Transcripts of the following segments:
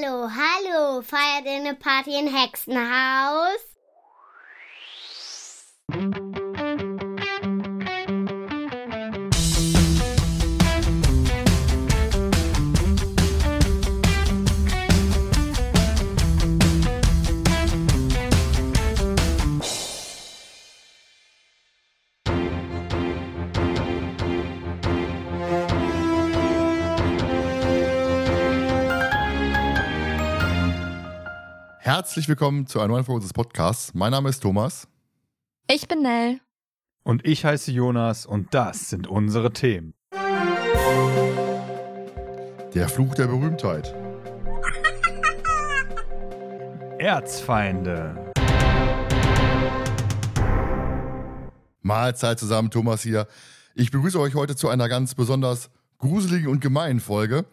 Hallo, hallo, feiert ihr eine Party im Hexenhaus? Herzlich willkommen zu einer neuen Folge unseres Podcasts. Mein Name ist Thomas. Ich bin Nell. Und ich heiße Jonas und das sind unsere Themen. Der Fluch der Berühmtheit. Erzfeinde. Mahlzeit zusammen, Thomas hier. Ich begrüße euch heute zu einer ganz besonders gruseligen und gemeinen Folge.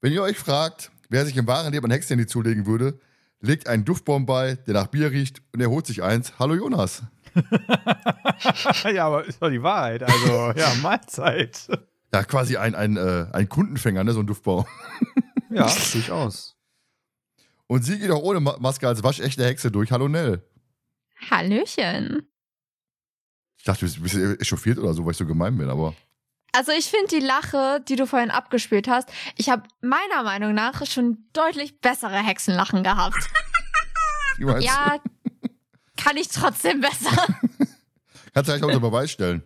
Wenn ihr euch fragt, wer sich im wahren Leben ein Hexenhandy zulegen würde, legt einen Duftbaum bei, der nach Bier riecht und er holt sich eins. Hallo Jonas. ja, aber ist doch die Wahrheit. Also, ja, Mahlzeit. Ja, quasi ein, ein, äh, ein Kundenfänger, ne, so ein Duftbaum. ja, durchaus. Und sie geht auch ohne Maske als waschechte Hexe durch. Hallo Nell. Hallöchen. Ich dachte, du bist echauffiert oder so, weil ich so gemein bin, aber. Also ich finde die Lache, die du vorhin abgespielt hast, ich habe meiner Meinung nach schon deutlich bessere Hexenlachen gehabt. ja, kann ich trotzdem besser. Kannst du eigentlich auch unter Beweis stellen.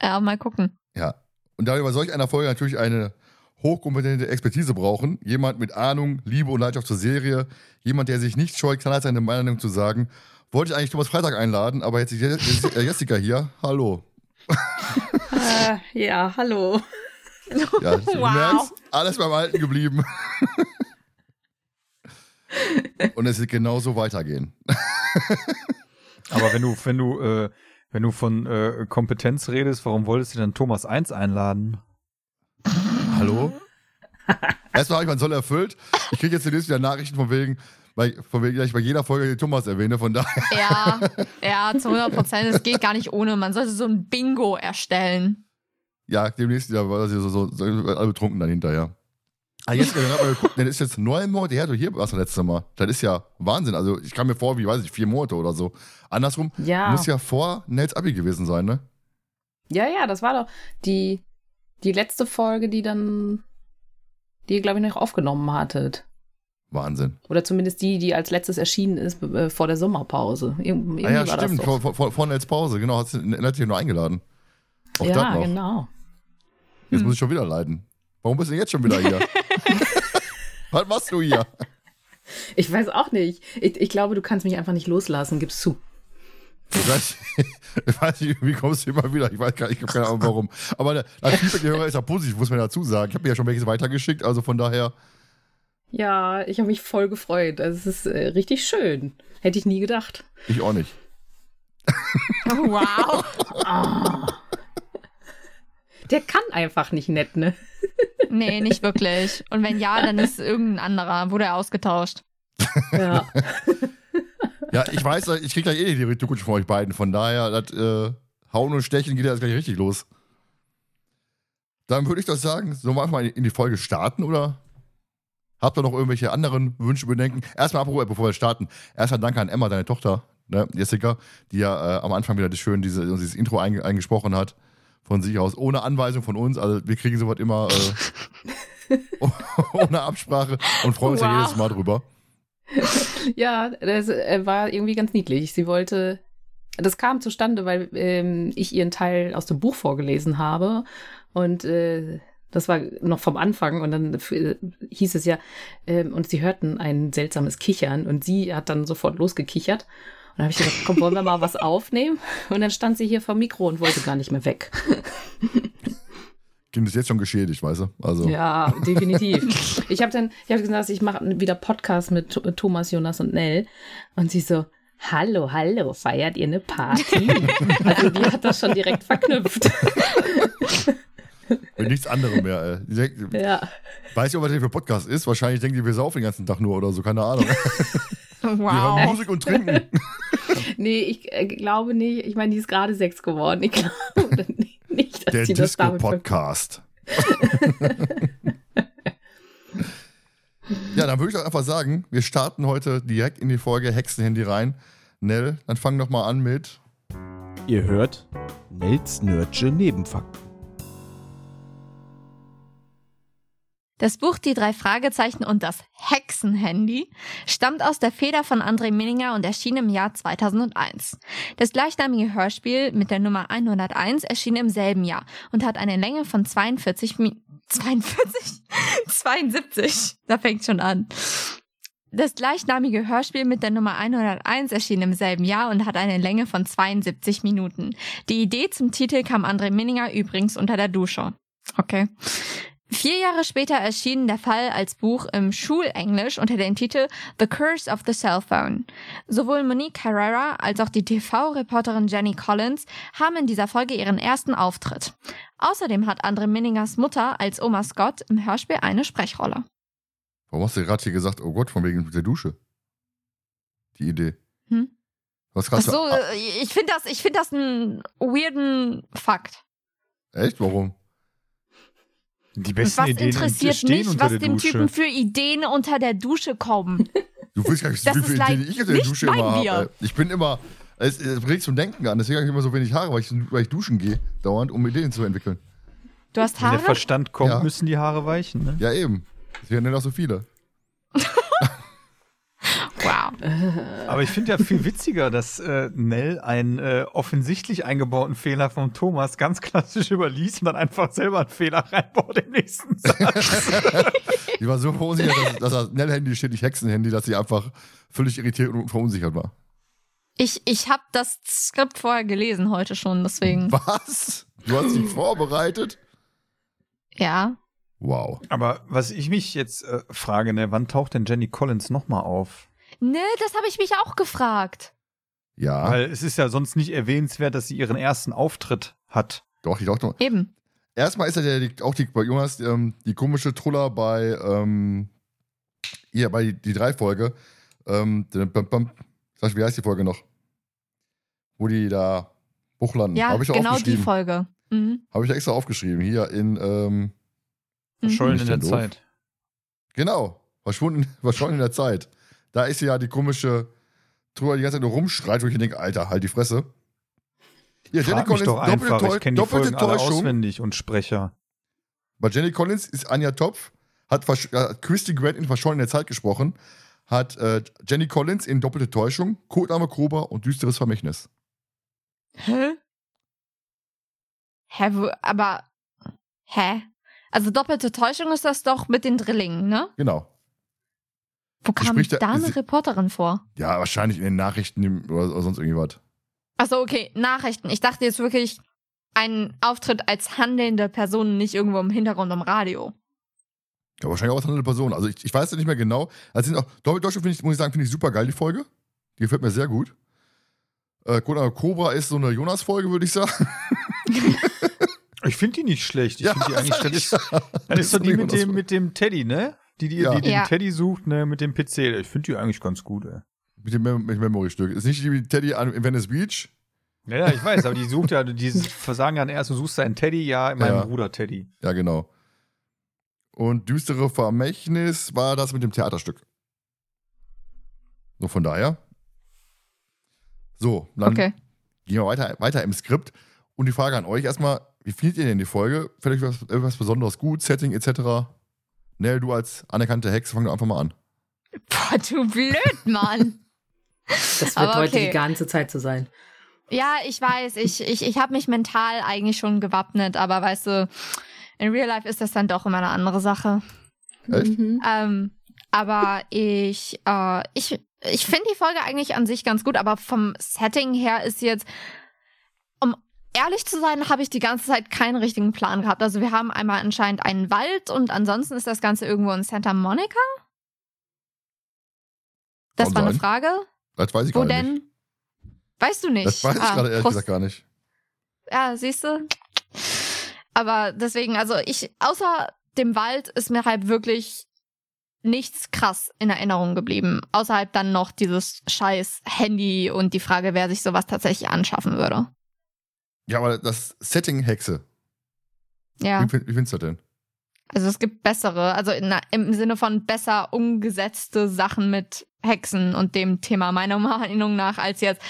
Ja, mal gucken. Ja. Und da wir bei solch einer Folge natürlich eine hochkompetente Expertise brauchen, jemand mit Ahnung, Liebe und Leidenschaft zur Serie, jemand, der sich nicht scheut, knallhart seine Meinung zu sagen, wollte ich eigentlich Thomas Freitag einladen, aber jetzt ist Jessica hier. Hallo. Äh, ja, hallo. Ja, du wow. merkst, alles beim Alten geblieben. Und es wird genauso weitergehen. Aber wenn du, wenn du, äh, wenn du von äh, Kompetenz redest, warum wolltest du dann Thomas 1 einladen? Hallo? Erstmal habe ich meinen Soll erfüllt. Ich kriege jetzt demnächst wieder Nachrichten von wegen, weil, von wegen, ich bei jeder Folge den Thomas erwähne, von daher. Ja, ja, zu 100 Prozent. Es geht gar nicht ohne. Man sollte so ein Bingo erstellen. Ja, demnächst wieder war das so, so, so alle betrunken dann hinterher. Ah, jetzt, dann ist jetzt neun Monate her, du hier warst das letzte Mal. Das ist ja Wahnsinn. Also, ich kam mir vor, wie weiß ich, vier Monate oder so. Andersrum, ja. muss ja vor Nels Abi gewesen sein, ne? Ja, ja, das war doch die, die letzte Folge, die dann, die ihr, glaube ich, noch aufgenommen hattet. Wahnsinn. Oder zumindest die, die als letztes erschienen ist äh, vor der Sommerpause. Ir irgendwie ah ja, stimmt, vor, vor, vor Nels Pause, genau, hat sie dich nur eingeladen. Auch ja, genau. Jetzt hm. muss ich schon wieder leiden. Warum bist du jetzt schon wieder hier? Was machst du hier? Ich weiß auch nicht. Ich, ich, glaube, du kannst mich einfach nicht loslassen, gib's zu. Ich weiß, ich weiß nicht, wie kommst du immer wieder? Ich weiß gar nicht, ich habe keine Ahnung warum. Aber Feedback der Hörer ist ja positiv, muss man dazu sagen. Ich habe mir ja schon welches weitergeschickt, also von daher. Ja, ich habe mich voll gefreut. Also es ist äh, richtig schön. Hätte ich nie gedacht. Ich auch nicht. wow. oh. Der kann einfach nicht nett, ne? nee, nicht wirklich. Und wenn ja, dann ist irgendein anderer. Wurde er ausgetauscht. Ja. ja, ich weiß, ich krieg gleich eh die Retourkutsche von euch beiden. Von daher, das äh, Hauen und Stechen geht ja jetzt gleich richtig los. Dann würde ich doch sagen, sollen wir einfach mal in die Folge starten, oder? Habt ihr noch irgendwelche anderen Wünsche, Bedenken? Erstmal, bevor wir starten, erstmal danke an Emma, deine Tochter, ne, Jessica, die ja äh, am Anfang wieder das schön diese, dieses Intro einge eingesprochen hat von sich aus, ohne Anweisung von uns. Also wir kriegen sowas immer äh, ohne Absprache und freuen uns wow. ja jedes Mal drüber. Ja, das äh, war irgendwie ganz niedlich. Sie wollte, das kam zustande, weil ähm, ich ihren Teil aus dem Buch vorgelesen habe und äh, das war noch vom Anfang und dann äh, hieß es ja, äh, und sie hörten ein seltsames Kichern und sie hat dann sofort losgekichert dann habe ich gesagt, komm, wollen wir mal was aufnehmen? Und dann stand sie hier vor Mikro und wollte gar nicht mehr weg. Kind ist jetzt schon geschädigt, weißt du? Also. Ja, definitiv. ich habe dann, ich habe gesagt, ich mache wieder Podcast mit Thomas, Jonas und Nell. Und sie so, hallo, hallo, feiert ihr eine Party? also die hat das schon direkt verknüpft. Mit nichts anderem mehr. Ey. Denkt, ja. Weiß ich, ob was das für Podcast ist. Wahrscheinlich denken die, wir saufen den ganzen Tag nur oder so, keine Ahnung. Wow. Wir haben Musik und Trinken. nee, ich äh, glaube nicht. Ich meine, die ist gerade sechs geworden. Ich glaube nicht, dass Der sie Disco-Podcast. Ja, dann würde ich doch einfach sagen, wir starten heute direkt in die Folge Hexenhandy rein. Nell, dann fang doch mal an mit. Ihr hört Nels Nerdsche Nebenfakten. Das Buch Die drei Fragezeichen und das Hexenhandy stammt aus der Feder von André Minninger und erschien im Jahr 2001. Das gleichnamige Hörspiel mit der Nummer 101 erschien im selben Jahr und hat eine Länge von 42 Mi 42? 72. Da fängt schon an. Das gleichnamige Hörspiel mit der Nummer 101 erschien im selben Jahr und hat eine Länge von 72 Minuten. Die Idee zum Titel kam André Minninger übrigens unter der Dusche. Okay. Vier Jahre später erschien der Fall als Buch im Schulenglisch unter dem Titel The Curse of the Cell Phone. Sowohl Monique Carrera als auch die TV-Reporterin Jenny Collins haben in dieser Folge ihren ersten Auftritt. Außerdem hat Andre Minningers Mutter als Oma Scott im Hörspiel eine Sprechrolle. Warum hast du gerade hier gesagt, oh Gott, von wegen der Dusche? Die Idee. Hm? Was Ach so, äh, ich finde das, ich finde das einen weirden Fakt. Echt? Warum? Die besten was Ideen interessiert mich, was dem Dusche. Typen für Ideen unter der Dusche kommen? Du willst gar nicht Das so viele ist Ideen, ich unter der nicht Dusche mein immer habe. Ich bin immer, es, es regt zum Denken an, deswegen habe ich immer so wenig Haare, weil ich, weil ich duschen gehe, dauernd, um Ideen zu entwickeln. Du hast Wenn der Haare? Verstand kommt, Ja. müssen die Haare weichen. Ne? Ja, eben. Deswegen nennen auch so viele. Wow. Aber ich finde ja viel witziger, dass äh, Nell einen äh, offensichtlich eingebauten Fehler von Thomas ganz klassisch überliest und dann einfach selber einen Fehler reinbaut im nächsten Satz. Die war so verunsichert, dass, dass das Nell-Handy steht, nicht Hexenhandy, dass sie einfach völlig irritiert und verunsichert war. Ich, ich habe das Skript vorher gelesen heute schon, deswegen. Was? Du hast dich vorbereitet? Ja. Wow. Aber was ich mich jetzt äh, frage, ne, wann taucht denn Jenny Collins nochmal auf? Ne, das habe ich mich auch gefragt. Ja, Weil es ist ja sonst nicht erwähnenswert, dass sie ihren ersten Auftritt hat. doch, ich dachte, Eben. erstmal ist ja der, die, auch die, bei Jonas ähm, die komische Truller bei, ähm, hier, bei die drei Folge. Ähm, bam, bam, sag ich, wie heißt die Folge noch? Wo die da hochlanden. Ja, Habe ich genau die. Folge. Mhm. Habe ich da extra aufgeschrieben. Hier in, ähm, Verschollen Nicht in der doof? Zeit. genau, verschwunden, verschwunden in der Zeit. Da ist ja die komische Truller, die ganze Zeit nur rumschreit, wo ich denke, Alter, halt die Fresse. Jenny Frag mich Collins, doch doppelte, einfach, Täu- ich kenne die doppelte Folgen alle Täuschung. auswendig und Sprecher. Bei Jenny Collins ist Anja Topf, hat, äh, hat Christy Grant in Verschollen in der Zeit gesprochen, hat äh, Jenny Collins in Doppelte Täuschung, Codename Cobra und Düsteres Vermächtnis. Hä? Hä, wo, aber. Hä? Also doppelte Täuschung ist das doch mit den Drillingen, ne? Genau. Wo kam spricht da- da eine sie- Reporterin vor? Ja, wahrscheinlich in den Nachrichten oder, oder sonst irgendwie was. Achso, okay, Nachrichten. Ich dachte jetzt wirklich ein Auftritt als handelnde Person, nicht irgendwo im Hintergrund am Radio. Ja, wahrscheinlich auch als andere Person. Also ich, ich weiß ja nicht mehr genau. Also sind auch Täuschung, finde ich, muss ich sagen, finde ich super geil, die Folge. Die gefällt mir sehr gut. Äh, Cobra ist so eine Jonas-Folge, würde ich sagen. Ich finde die nicht schlecht. Ich Ja, finde die eigentlich. Das ist, ja. das ist doch die mit dem, mit dem Teddy, ne? Die, die, Ja. die den Ja. Teddy sucht, ne, mit dem PC. Ich finde die eigentlich ganz gut, ey. Mit dem Mem Memory-Stück. Ist nicht die mit Teddy an, in Venice Beach? Ja, ja, ich weiß, aber die sucht ja, die versagen dann erst, du suchst deinen Teddy, ja, meinen Ja. Bruder Teddy. Ja, genau. Und Düstere Vermächtnis war das mit dem Theaterstück. So, von daher. So, dann Okay. gehen wir weiter, weiter im Skript. Und die Frage an euch erstmal, wie findet ihr denn die Folge? Vielleicht was, irgendwas Besonderes gut, Setting etc.? Nell, du als anerkannte Hexe, fang doch einfach mal an. Boah, du blöd, Mann. Das wird Aber heute okay. die ganze Zeit so sein. ja, ich weiß, ich, ich, ich habe mich mental eigentlich schon gewappnet, aber weißt du, in Real Life ist das dann doch immer eine andere Sache. Echt? Mhm. Ähm, aber ich, äh, ich, ich finde die Folge eigentlich an sich ganz gut, aber vom Setting her ist jetzt, um ehrlich zu sein, habe ich die ganze Zeit keinen richtigen Plan gehabt. Also wir haben einmal anscheinend einen Wald und ansonsten ist das Ganze irgendwo in Santa Monica. Das Kann war eine sein. Frage. Das weiß ich Wo gerade nicht. denn? Weißt du nicht? Das weiß ich Ah, gerade ehrlich Prost- gesagt gar nicht. Ja, siehst du? Aber deswegen, also ich, außer dem Wald ist mir halt wirklich nichts krass in Erinnerung geblieben. Außerhalb dann noch dieses scheiß Handy und die Frage, wer sich sowas tatsächlich anschaffen würde. Ja, aber das Setting Hexe, Ja, wie, wie findest du das denn? Also es gibt bessere, also in, im Sinne von besser umgesetzte Sachen mit Hexen und dem Thema meiner Meinung nach als jetzt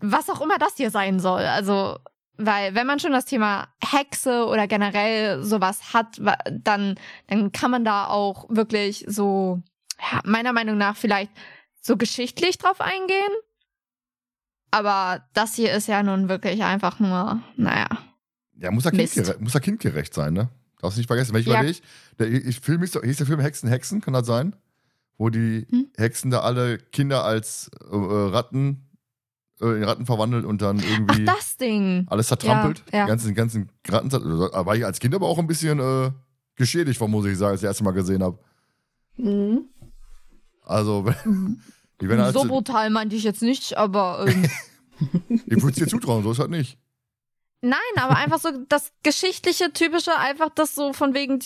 was auch immer das hier sein soll. Also weil wenn man schon das Thema Hexe oder generell sowas hat, dann dann kann man da auch wirklich so ja, meiner Meinung nach vielleicht so geschichtlich drauf eingehen. Aber das hier ist ja nun wirklich einfach nur, naja. Ja, muss ja, kindgerecht, muss ja kindgerecht sein, ne? Darfst du nicht vergessen. Wenn ich ja. überlege, der ich, Film ist, hieß der Film Hexen, Hexen, kann das sein? Wo die hm? Hexen da alle Kinder als äh, Ratten äh, in Ratten verwandelt und dann irgendwie Ach, das Ding. alles zertrampelt. Ja, ja. Die ganzen, ganzen Ratten. Da war ich als Kind aber auch ein bisschen äh, geschädigt von, muss ich sagen, als ich das erste Mal gesehen habe. Mhm. Also, mhm. Halt So brutal meinte ich jetzt nicht, aber. Ähm. ich würde es dir zutrauen, so ist halt nicht. Nein, aber einfach so das geschichtliche, typische, einfach das so von wegen,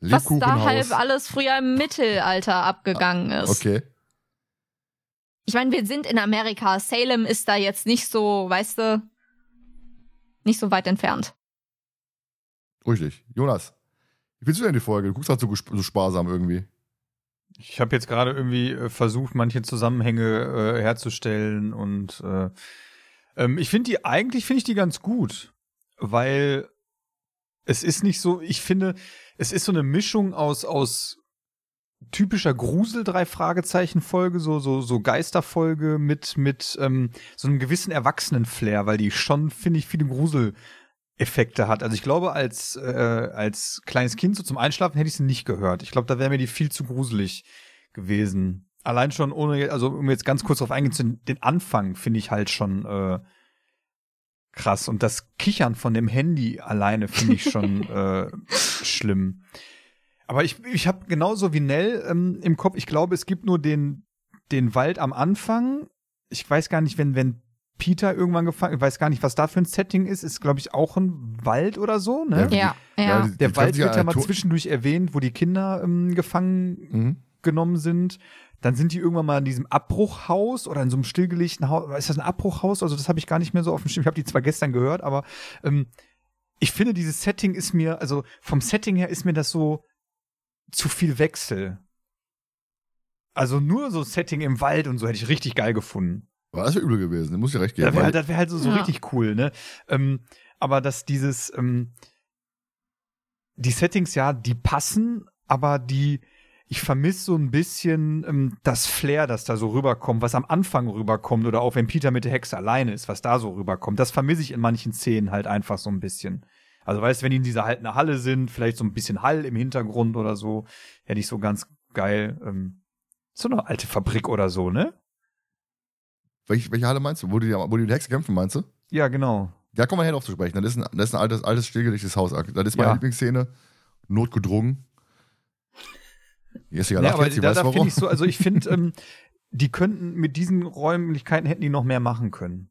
was da halb alles früher im Mittelalter abgegangen ist. Okay. Ich meine, wir sind in Amerika. Salem ist da jetzt nicht so, weißt du, nicht so weit entfernt. Richtig. Jonas, wie findest du denn die Folge? Du guckst halt so, so sparsam irgendwie. Ich habe jetzt gerade irgendwie äh, versucht, manche Zusammenhänge äh, herzustellen und äh, ähm, ich finde die, eigentlich finde ich die ganz gut, weil es ist nicht so, ich finde, es ist so eine Mischung aus, aus typischer Grusel drei Fragezeichen Folge so so so Geisterfolge mit mit ähm, so einem gewissen Erwachsenen-Flair, weil die schon finde ich viele Gruseleffekte hat. Also ich glaube als äh, als kleines Kind so zum Einschlafen hätte ich sie nicht gehört. Ich glaube, da wäre mir die viel zu gruselig gewesen allein schon ohne, also um jetzt ganz kurz drauf eingehen, den Anfang finde ich halt schon äh, krass. Und das Kichern von dem Handy alleine finde ich schon äh, schlimm. Aber ich, ich habe genauso wie Nell ähm, im Kopf, ich glaube, es gibt nur den, den Wald am Anfang. Ich weiß gar nicht, wenn, wenn Peter irgendwann gefangen, ich weiß gar nicht, was da für ein Setting ist, ist, glaube ich, auch ein Wald oder so, ne? Ja, ja. ja. Die, der Wald wird ja mal zwischendurch erwähnt, wo die Kinder ähm, gefangen mhm. genommen sind. Dann sind die irgendwann mal in diesem Abbruchhaus oder in so einem stillgelegten Haus. Ist das ein Abbruchhaus? Also das habe ich gar nicht mehr so auf dem Schirm. Ich habe die zwar gestern gehört, aber ähm, ich finde, dieses Setting ist mir, also vom Setting her ist mir das so zu viel Wechsel. Also nur so Setting im Wald und so hätte ich richtig geil gefunden. War das übel gewesen, da muss ich recht geben. Das wäre halt, wär halt so, so ja. richtig cool, ne? Ähm, aber dass dieses, ähm, die Settings, ja, die passen, aber die, ich vermisse so ein bisschen ähm, das Flair, das da so rüberkommt, was am Anfang rüberkommt oder auch wenn Peter mit der Hexe alleine ist, was da so rüberkommt. Das vermisse ich in manchen Szenen halt einfach so ein bisschen. Also weißt, wenn die in dieser alten Halle sind, vielleicht so ein bisschen Hall im Hintergrund oder so, hätte ich so ganz geil. Ähm, so eine alte Fabrik oder so, ne? Welche, welche Halle meinst du? Wo die, wo die Hexe kämpfen, meinst du? Ja, genau. Da kommen wir her drauf zu sprechen. Das ist ein, das ist ein altes, altes stillgelegtes Haus. Das ist meine ja. Lieblingsszene. Notgedrungen. Jessica ja, aber jetzt, da, da finde ich so, also ich finde, ähm, die könnten mit diesen Räumlichkeiten hätten die noch mehr machen können.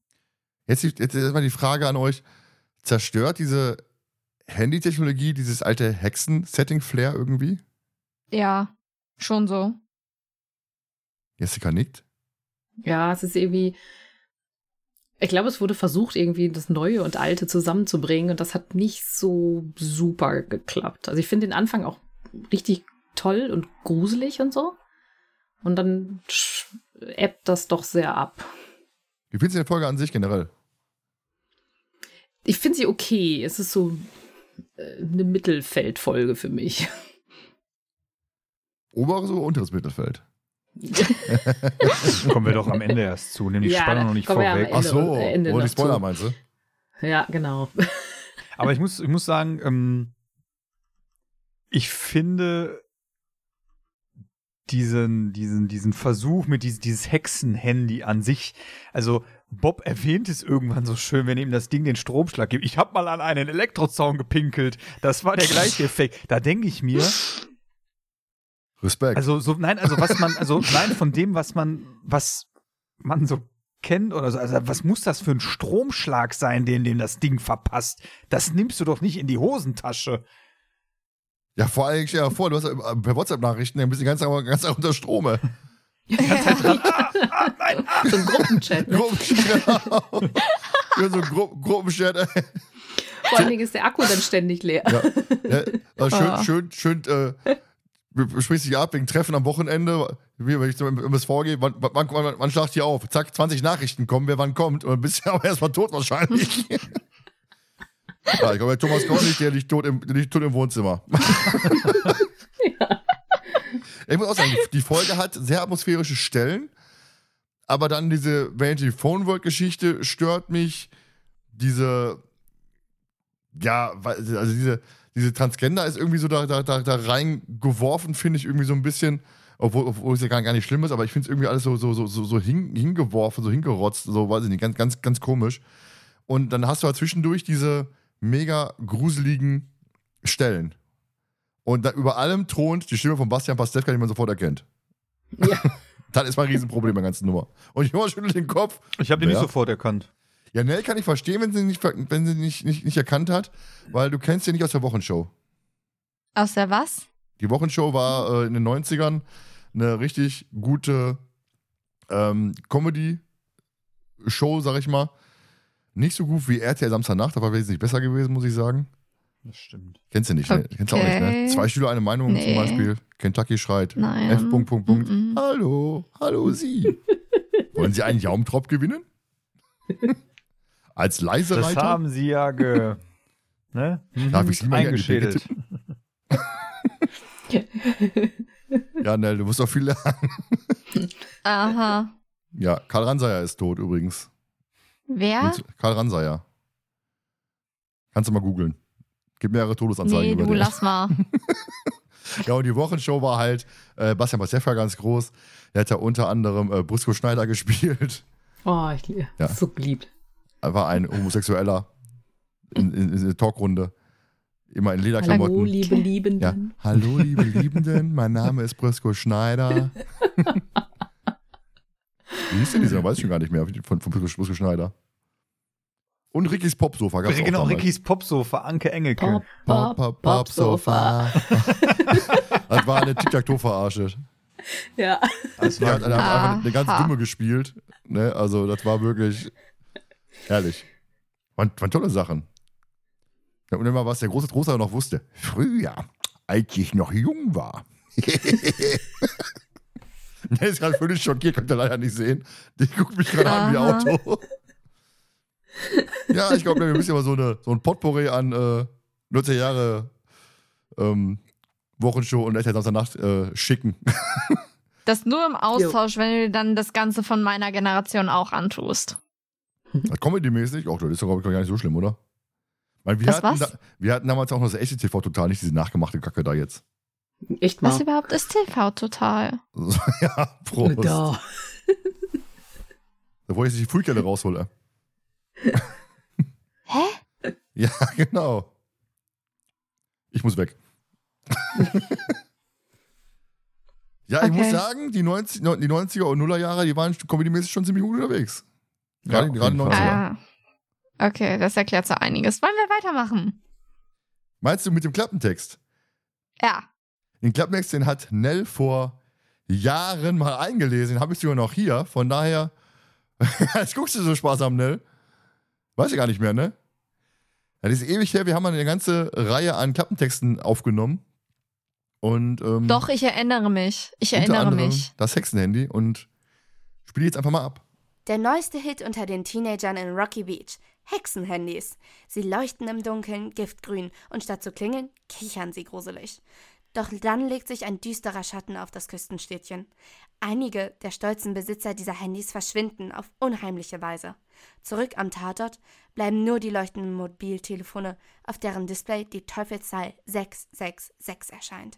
Jetzt, jetzt, jetzt mal die Frage an euch: Zerstört diese Handy-Technologie dieses alte Hexen-Setting-Flair irgendwie? Ja, schon so. Jessica nickt. Ja, es ist irgendwie. Ich glaube, es wurde versucht, irgendwie das Neue und Alte zusammenzubringen und das hat nicht so super geklappt. Also ich finde den Anfang auch richtig toll und gruselig und so. Und dann ebbt das doch sehr ab. Wie findest du die Folge an sich generell? Ich finde sie okay. Es ist so äh, eine Mittelfeldfolge für mich. Oberes oder unteres Mittelfeld? kommen wir doch am Ende erst zu. Nimm die ja, Spannung noch nicht vorweg. Ach so, wo die Spoiler meinst du? Ja, genau. Aber ich muss, ich muss sagen, ähm, ich finde, diesen, diesen, diesen Versuch mit dieses, dieses Hexenhandy an sich. Also Bob erwähnt es irgendwann so schön, wenn ihm das Ding den Stromschlag gibt. Ich hab mal an einen Elektrozaun gepinkelt. Das war der gleiche Effekt. Da denke ich mir. Respekt. Also so, nein, also was man, also nein, von dem, was man, was man so kennt oder so. Also was muss das für ein Stromschlag sein, den dem das Ding verpasst? Das nimmst du doch nicht in die Hosentasche. Ja, vor allem, stell dir vor, du hast äh, per WhatsApp-Nachrichten, dann bist du ganz, ganz unter Strome. Ja, ja. Dran, ah, ah, nein, ah. So ein Gruppenchat. Ne? Gruppenchat, genau. so ein Gru Gruppenchat, ey. Vor allen Dingen ist der Akku dann ständig leer. Ja, ja, schön, Ah. schön, schön, äh, sprichst dich ab wegen Treffen am Wochenende, wie wenn ich im MSV gehe, wann, wann, wann, wann schlagt ihr auf? Zack, 20 Nachrichten kommen, wer wann kommt. Und dann bist du aber erstmal tot wahrscheinlich. ja, ich glaube, der Thomas kommt nicht, der liegt tot im, liegt tot im Wohnzimmer. Ich muss auch sagen, die- Folge hat sehr atmosphärische Stellen, aber dann diese Vanity Phone World Geschichte stört mich. Diese, ja, also diese, diese Transgender ist irgendwie so da, da, da, da reingeworfen, finde ich irgendwie so ein bisschen, obwohl, obwohl es ja gar, gar nicht schlimm ist, aber ich finde es irgendwie alles so, so, so, so, so hin, hingeworfen, so hingerotzt, so weiß ich nicht, ganz, ganz, ganz komisch. Und dann hast du halt zwischendurch diese mega gruseligen Stellen. Und da über allem thront die Stimme von Bastian Pastewka, die man sofort erkennt. Ja. Das ist mein Riesenproblem bei der ganzen Nummer. Und Jonas schüttelt den Kopf. Ich habe den Wer? nicht sofort erkannt. Ja, Nell kann ich verstehen, wenn sie nicht, wenn sie nicht, nicht, nicht erkannt hat, weil du kennst sie nicht aus der Wochenshow. Aus der was? Die Wochenshow war äh, in den 90ern eine richtig gute ähm, Comedy-Show, sag ich mal. Nicht so gut wie RTL Samstagnacht, aber wesentlich besser gewesen, muss ich sagen. Das stimmt. Kennst du nicht, ne? Kennst du auch nicht, ne? Okay. Zwei Schüler, eine Meinung Nee. zum Beispiel. Kentucky schreit. Nein. F. Punkt, Punkt, Punkt. Hallo, hallo Sie. Wollen Sie einen Jaumtrop gewinnen? Als leise Das Reiter? haben sie ja ge. ne? Darf ich Decke eingeschädelt. Ja, Nell, du musst doch viel lernen. Aha. Ja, Karl Ranseier ist tot übrigens. Wer? Und Karl Ranseier. Kannst du mal googeln. Gibt mehrere Todesanzeigen Nee, über du den. lass mal. Ja, und die Wochenshow war halt äh, Bastian Pastewka ganz groß. Der hat ja unter anderem äh, Brisco Schneider gespielt. Oh, ich liebe. Ja. So beliebt. War ein Homosexueller in, in, in der Talkrunde. Immer in Hallo, Lederklamotten. liebe Ja, Liebenden. hallo liebe Liebenden, mein Name ist Brisco Schneider. Wie hieß denn dieser? Weiß ich schon gar nicht mehr von, von Brisco Schneider. Und Rickys Popsofa gab's auch Genau. Rickys Popsofa, Anke Engelke. Pop, Pop, pop, pop, pop, Sofa. Sofa. das war eine Tic-Tac-Toe-Verarsche. Ja. Das war hat, hat einfach eine ganz Aha. dumme gespielt. Ne? Also, das war wirklich herrlich. Waren, waren tolle Sachen. Ja, und immer was der große Troster noch wusste. Früher, als ich noch jung war. Der ist gerade völlig schockiert, könnt ihr leider nicht sehen. Die guckt mich gerade an wie. Auto. ja, ich glaube, wir müssen ja mal so, eine, so ein Potpourri an äh, 19 Jahre ähm, Wochenshow und RTL Samstagnacht äh, schicken. Das nur im Austausch, wenn du dann das Ganze von meiner Generation auch antust. Comedy-mäßig? Auch, das ist doch, glaube ich, gar nicht so schlimm, oder? Weil wir, Das hatten was? Da, wir hatten damals auch noch das echte TV total, nicht diese nachgemachte Kacke da jetzt. Echt mal. Was überhaupt ist TV total? Ja, Prost. Da. Da wollte ich die Frühkelle raushole. Hä? Ja, genau. Ich muss weg. ja, ich Okay. muss sagen, die, 90, die 90er und Nuller Jahre, die waren comedymäßig schon ziemlich gut unterwegs. Ja, Gerade, auf gerade jeden 90er. Fall. Ah, okay, das erklärt so einiges. Wollen wir weitermachen? Meinst du mit dem Klappentext? Ja. Den Klappentext, den hat Nell vor Jahren mal eingelesen. Den habe ich sogar noch hier. Von daher, jetzt guckst du so sparsam, Nell. Weiß ich gar nicht mehr, ne? Ja, das ist ewig her. Wir haben mal eine ganze Reihe an Klappentexten aufgenommen. Und, ähm, Doch, ich erinnere mich. Ich erinnere mich. Das Hexenhandy. Und spiele jetzt einfach mal ab. Der neueste Hit unter den Teenagern in Rocky Beach. Hexenhandys. Sie leuchten im Dunkeln, giftgrün, und statt zu klingeln, kichern sie gruselig. Doch dann legt sich ein düsterer Schatten auf das Küstenstädtchen. Einige der stolzen Besitzer dieser Handys verschwinden auf unheimliche Weise. Zurück am Tatort bleiben nur die leuchtenden Mobiltelefone, auf deren Display die Teufelszahl 666 erscheint.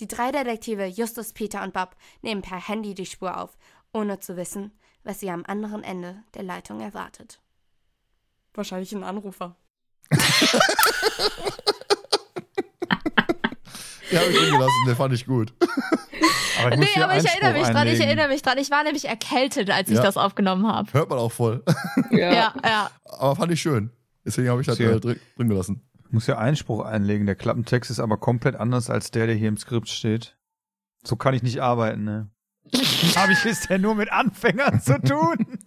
Die drei Detektive Justus, Peter und Bob nehmen per Handy die Spur auf, ohne zu wissen, was sie am anderen Ende der Leitung erwartet. Wahrscheinlich ein Anrufer. Ja, hab ich drin gelassen. Der fand ich gut. Aber ich Nee, aber ich erinnere mich dran, ich einlegen. erinnere mich dran. Ich war nämlich erkältet, als ich Ja. das aufgenommen habe. Hört man auch voll. Ja. Ja, ja. Aber fand ich schön. Deswegen habe ich das Sehr. äh, drin, drin gelassen. Ich muss ja Einspruch einlegen. Der Klappentext ist aber komplett anders als der, der hier im Skript steht. So kann ich nicht arbeiten, ne? Habe ich bisher nur mit Anfängern zu tun?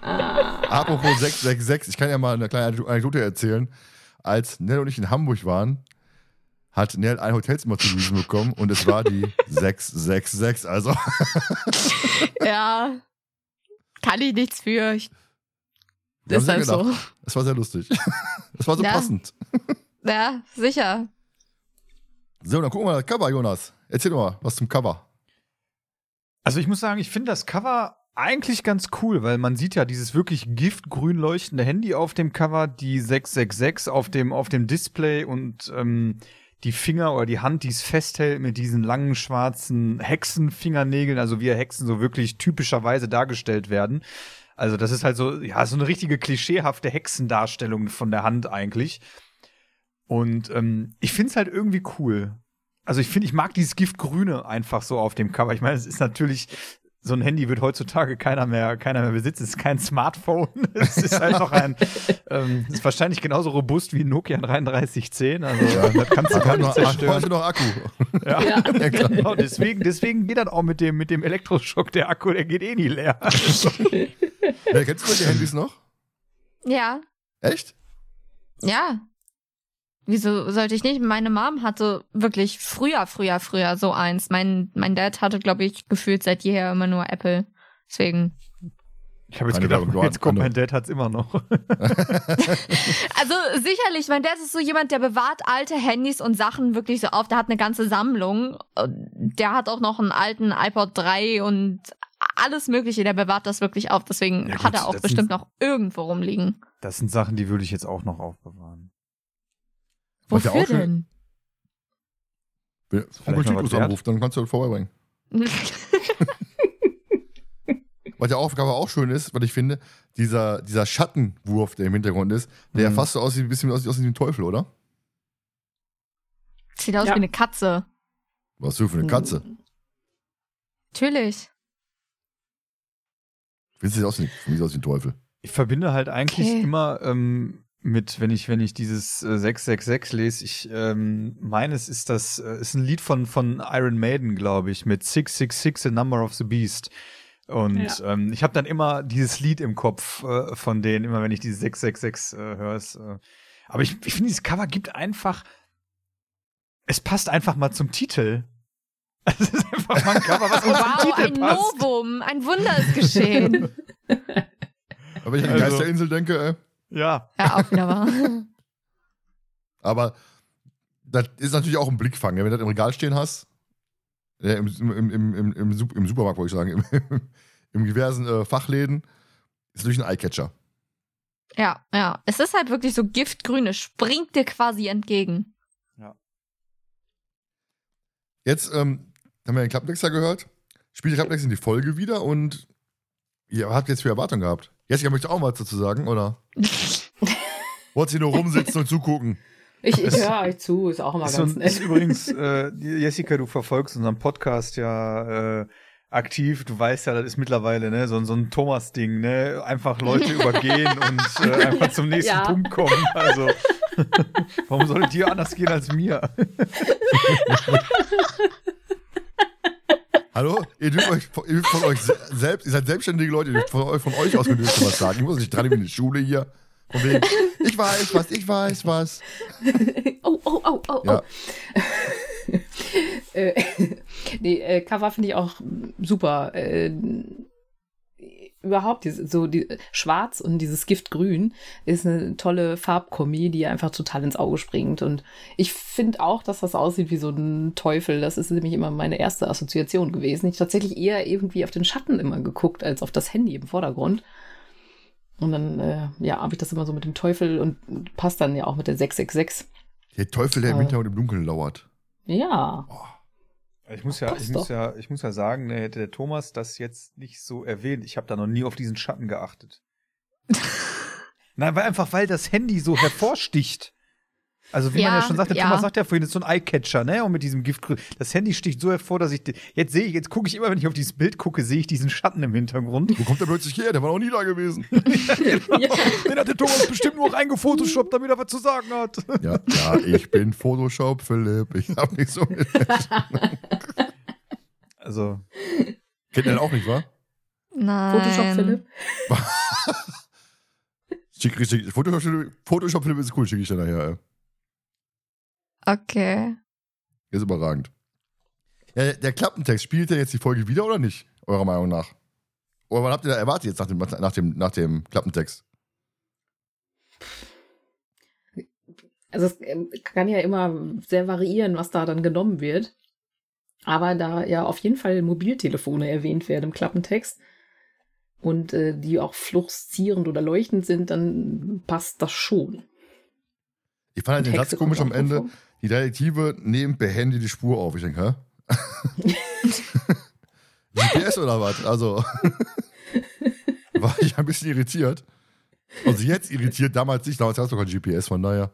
Apropos 666, ich kann ja mal eine kleine Anekdote erzählen. als Nell und ich in Hamburg waren, hat Nell ein Hotelzimmer zu Wiesen bekommen und es war die 666. Also, Ja. Kann ich nichts für. Ich, haben ist halt so. es war sehr lustig. Es war so Ja. passend. Ja, sicher. So, dann gucken wir mal das Cover, Jonas. Erzähl doch mal was zum Cover. Also ich muss sagen, ich finde das Cover eigentlich ganz cool, weil man sieht ja dieses wirklich giftgrün leuchtende Handy auf dem Cover, die 666 auf dem, auf dem Display und ähm, die Finger oder die Hand, die es festhält mit diesen langen schwarzen Hexenfingernägeln, also wie Hexen so wirklich typischerweise dargestellt werden. Also das ist halt so, ja, so eine richtige klischeehafte Hexendarstellung von der Hand eigentlich. Und ähm, ich finde es halt irgendwie cool. Also ich finde, ich mag dieses Giftgrüne einfach so auf dem Cover. Ich meine, es ist natürlich, so ein Handy wird heutzutage keiner mehr, keiner mehr besitzen. Es ist kein Smartphone. Es ist halt noch ein, ähm, ist wahrscheinlich genauso robust wie ein Nokia 3310. Also das kannst du gar nicht zerstören. heute noch Akku. Ja. Ja. Ja, klar. Genau, deswegen, deswegen geht das auch mit dem, mit dem Elektroschock. Der Akku, der geht eh nie leer. Wer kennst du solche Handys noch? Ja, Echt? ja. Wieso sollte ich nicht? Meine Mom hatte wirklich früher, früher, früher so eins. Mein, mein Dad hatte, glaube ich, gefühlt seit jeher immer nur Apple. Deswegen. Ich habe jetzt Keine gedacht, jetzt kommt, mein Dad hat's immer noch. Also sicherlich, mein Dad ist so jemand, der bewahrt alte Handys und Sachen wirklich so auf. Der hat eine ganze Sammlung. Der hat auch noch einen alten iPod 3 und alles Mögliche. Der bewahrt das wirklich auf. Deswegen Ja, gut, hat er auch bestimmt sind- noch irgendwo rumliegen. Das sind Sachen, die würde ich jetzt auch noch aufbewahren. Was ja Wofür auch schön- denn? Wenn Onkel Titus wert. anruft, dann kannst du das vorbeibringen. Was ja Aufgabe auch schön ist, was ich finde, dieser, dieser Schattenwurf, der im Hintergrund ist, der Mhm. fast so aussieht, ein bisschen aus, aus wie ein Teufel, oder? Sieht aus Ja. wie eine Katze. Was du für eine Katze? Natürlich. Findest du aus wie, aus wie ein Teufel? Ich verbinde halt eigentlich Okay. immer ähm, mit, wenn ich, wenn ich dieses äh, 666 lese, ich ähm, meine, es ist das, äh, ist ein Lied von, von Iron Maiden, glaube ich, mit 666, The Number of the Beast. Und ähm, ich habe dann immer dieses Lied im Kopf äh, von denen, immer wenn ich dieses 666 äh, höre. es, Äh. Aber ich, ich finde, dieses Cover gibt einfach, es passt einfach mal zum Titel. Es ist einfach mal ein Cover, was auch Wow, zum ein Titel passt. Novum. Ein Wunder ist geschehen. Aber ich an die Also- Geisterinsel denke, äh, Ja, ja, auch wieder wahr. aber das ist natürlich auch ein Blickfang. Wenn du das im Regal stehen hast, ja, im, im, im, im, im, Sup- im Supermarkt, wollte ich sagen, im, im diversen äh, Fachläden, ist natürlich ein Eyecatcher. Ja, ja. Es ist halt wirklich so giftgrün. Es springt dir quasi entgegen. Jetzt ähm, haben wir den Klappnexer gehört. Spielt der Klappnex in die Folge wieder und ihr habt jetzt viel Erwartung gehabt. Jessica möchte auch mal was dazu sagen, oder? Wollt ihr nur rumsitzen und zugucken? Ich, ich höre euch zu, ist auch immer Ist, so, ganz ein- ist nett. übrigens, äh, Jessica, du verfolgst unseren Podcast ja äh, aktiv. Du weißt ja, das ist mittlerweile ne, so, so ein Thomas-Ding, ne? Einfach Leute übergehen und äh, einfach zum nächsten Ja. Punkt kommen. Also, warum soll es dir anders gehen als mir? Hallo? Ihr dürft euch ihr dürft von euch se- selbst, ihr seid selbstständige Leute, ihr dürft von, euch- von euch aus ihr was sagen. Ich muss nicht dran in der Schule hier. Von wegen, ich weiß was, ich weiß was. Oh, oh, oh, oh, Ja. oh. äh, nee, äh, Cover finde ich auch super. Äh, überhaupt diese, so die Schwarz und dieses Giftgrün ist eine tolle Farbkombi, die einfach total ins Auge springt. Und ich finde auch, dass das aussieht wie so ein Teufel. Das ist nämlich immer meine erste Assoziation gewesen. Ich tatsächlich eher irgendwie auf den Schatten immer geguckt als auf das Handy im Vordergrund. Und dann, äh, ja, habe ich das immer so mit dem Teufel und passt dann ja auch mit der 666. Der Teufel, der im Äh. Hintergrund im Dunkeln lauert. Ja. Ich muss ja, Passt ich muss doch. ja, ich muss ja sagen, ne, hätte der Thomas das jetzt nicht so erwähnt. Ich habe da noch nie auf diesen Schatten geachtet. Nein, weil einfach, weil das Handy so hervorsticht. Also wie man Ja, ja schon sagt, der ja. Thomas sagt ja vorhin, das ist so ein Eyecatcher, ne? Und mit diesem Giftgrün. Das Handy sticht so hervor, dass ich. Jetzt sehe ich, jetzt gucke ich immer, wenn ich auf dieses Bild gucke, sehe ich diesen Schatten im Hintergrund. Wo kommt der plötzlich her? Der war noch nie da gewesen. ja. Den hat der Thomas bestimmt nur reingefotoshoppt, damit er was zu sagen hat. Ja, ja, ich bin Photoshop, Philipp. Ich hab nicht so mit. Also, Kennt ihr den auch nicht, wa? Nein. Photoshop Philipp. Schick, schick, Photoshop, Photoshop-Film ist cool, schicke ich dir nachher. Okay. Ist überragend. Ja, der Klappentext, spielt der jetzt die Folge wieder oder nicht? Eurer Meinung nach? Oder was habt ihr da erwartet jetzt nach dem, nach dem, nach dem Klappentext? Also es ähm, kann ja immer sehr variieren, was da dann genommen wird. Aber da ja auf jeden Fall Mobiltelefone erwähnt werden im Klappentext und äh, die auch fluoszierend oder leuchtend sind, dann passt das schon. Ich fand halt den Satz komisch am Ende. vor. Die Detektive nehmen per Handy die Spur auf. Ich denke, hä? GPS oder was? Also war ich ein bisschen irritiert. Also jetzt irritiert, damals nicht. Damals gab es doch kein GPS, von daher.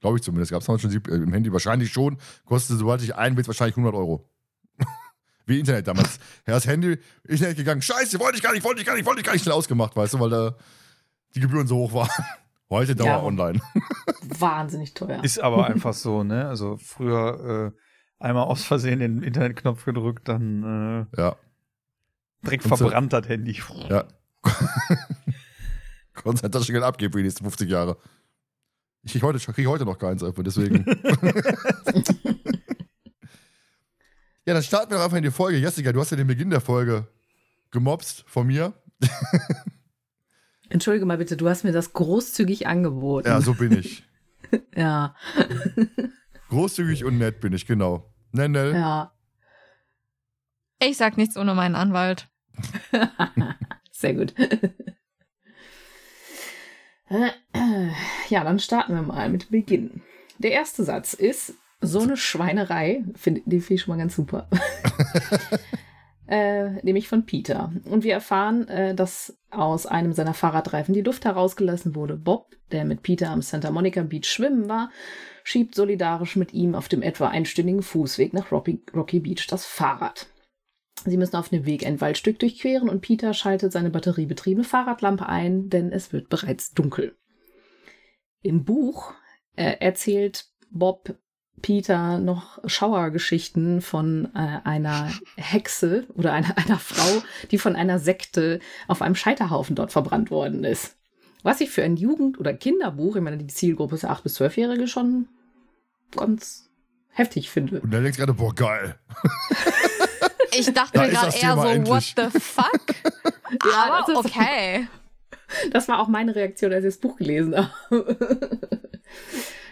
Glaube ich zumindest. Gab es damals schon äh, im Handy wahrscheinlich schon. Kostete, sobald ich ein willst, wahrscheinlich 100 Euro. Wie Internet damals. Ja, das Handy, Internet gegangen. Scheiße, wollte ich gar nicht, wollte ich gar nicht, wollte ich gar nicht schnell ausgemacht, weißt du, weil da die Gebühren so hoch waren. Heute Dauer Ja. online. Wahnsinnig teuer. Ist aber einfach so, ne? Also früher äh, einmal aus Versehen den Internetknopf gedrückt, dann äh, Ja. direkt Und so- verbrannt das Handy. Ja. Konntest dein Taschengeld abgeben für die nächsten 50 Jahre. Ich krieg heute, krieg heute noch keins einfach, deswegen. ja, dann starten wir doch einfach in die Folge. Jessica, du hast ja den Beginn der Folge gemobst von mir. Entschuldige mal bitte, du hast mir das großzügig angeboten. Ja, so bin ich. ja. Großzügig und nett bin ich, genau. Nennel. ja. Ich sag nichts ohne meinen Anwalt. Sehr gut. Ja, dann starten wir mal mit Beginn. Der erste Satz ist so eine Schweinerei, find, die finde ich schon mal ganz super. Äh, nämlich von Peter. Und wir erfahren, äh, dass aus einem seiner Fahrradreifen die Luft herausgelassen wurde. Bob, der mit Peter am Santa Monica Beach schwimmen war, schiebt solidarisch mit ihm auf dem etwa einstündigen Fußweg nach Rocky, Rocky Beach das Fahrrad. Sie müssen auf dem Weg ein Waldstück durchqueren und Peter schaltet seine batteriebetriebene Fahrradlampe ein, denn es wird bereits dunkel. Im Buch äh, erzählt Bob Peter noch Schauergeschichten von äh, einer Hexe oder einer, einer Frau, die von einer Sekte auf einem Scheiterhaufen dort verbrannt worden ist. Was ich für ein Jugend- oder Kinderbuch, ich meine, die Zielgruppe ist 8- bis 12-Jährige schon ganz heftig finde. Und dann denkst du gerade, boah, geil. Ich dachte Da mir gerade eher Thema so, endlich. what the fuck? Ja, Aber das ist- okay. Das war auch meine Reaktion, als ich das Buch gelesen habe.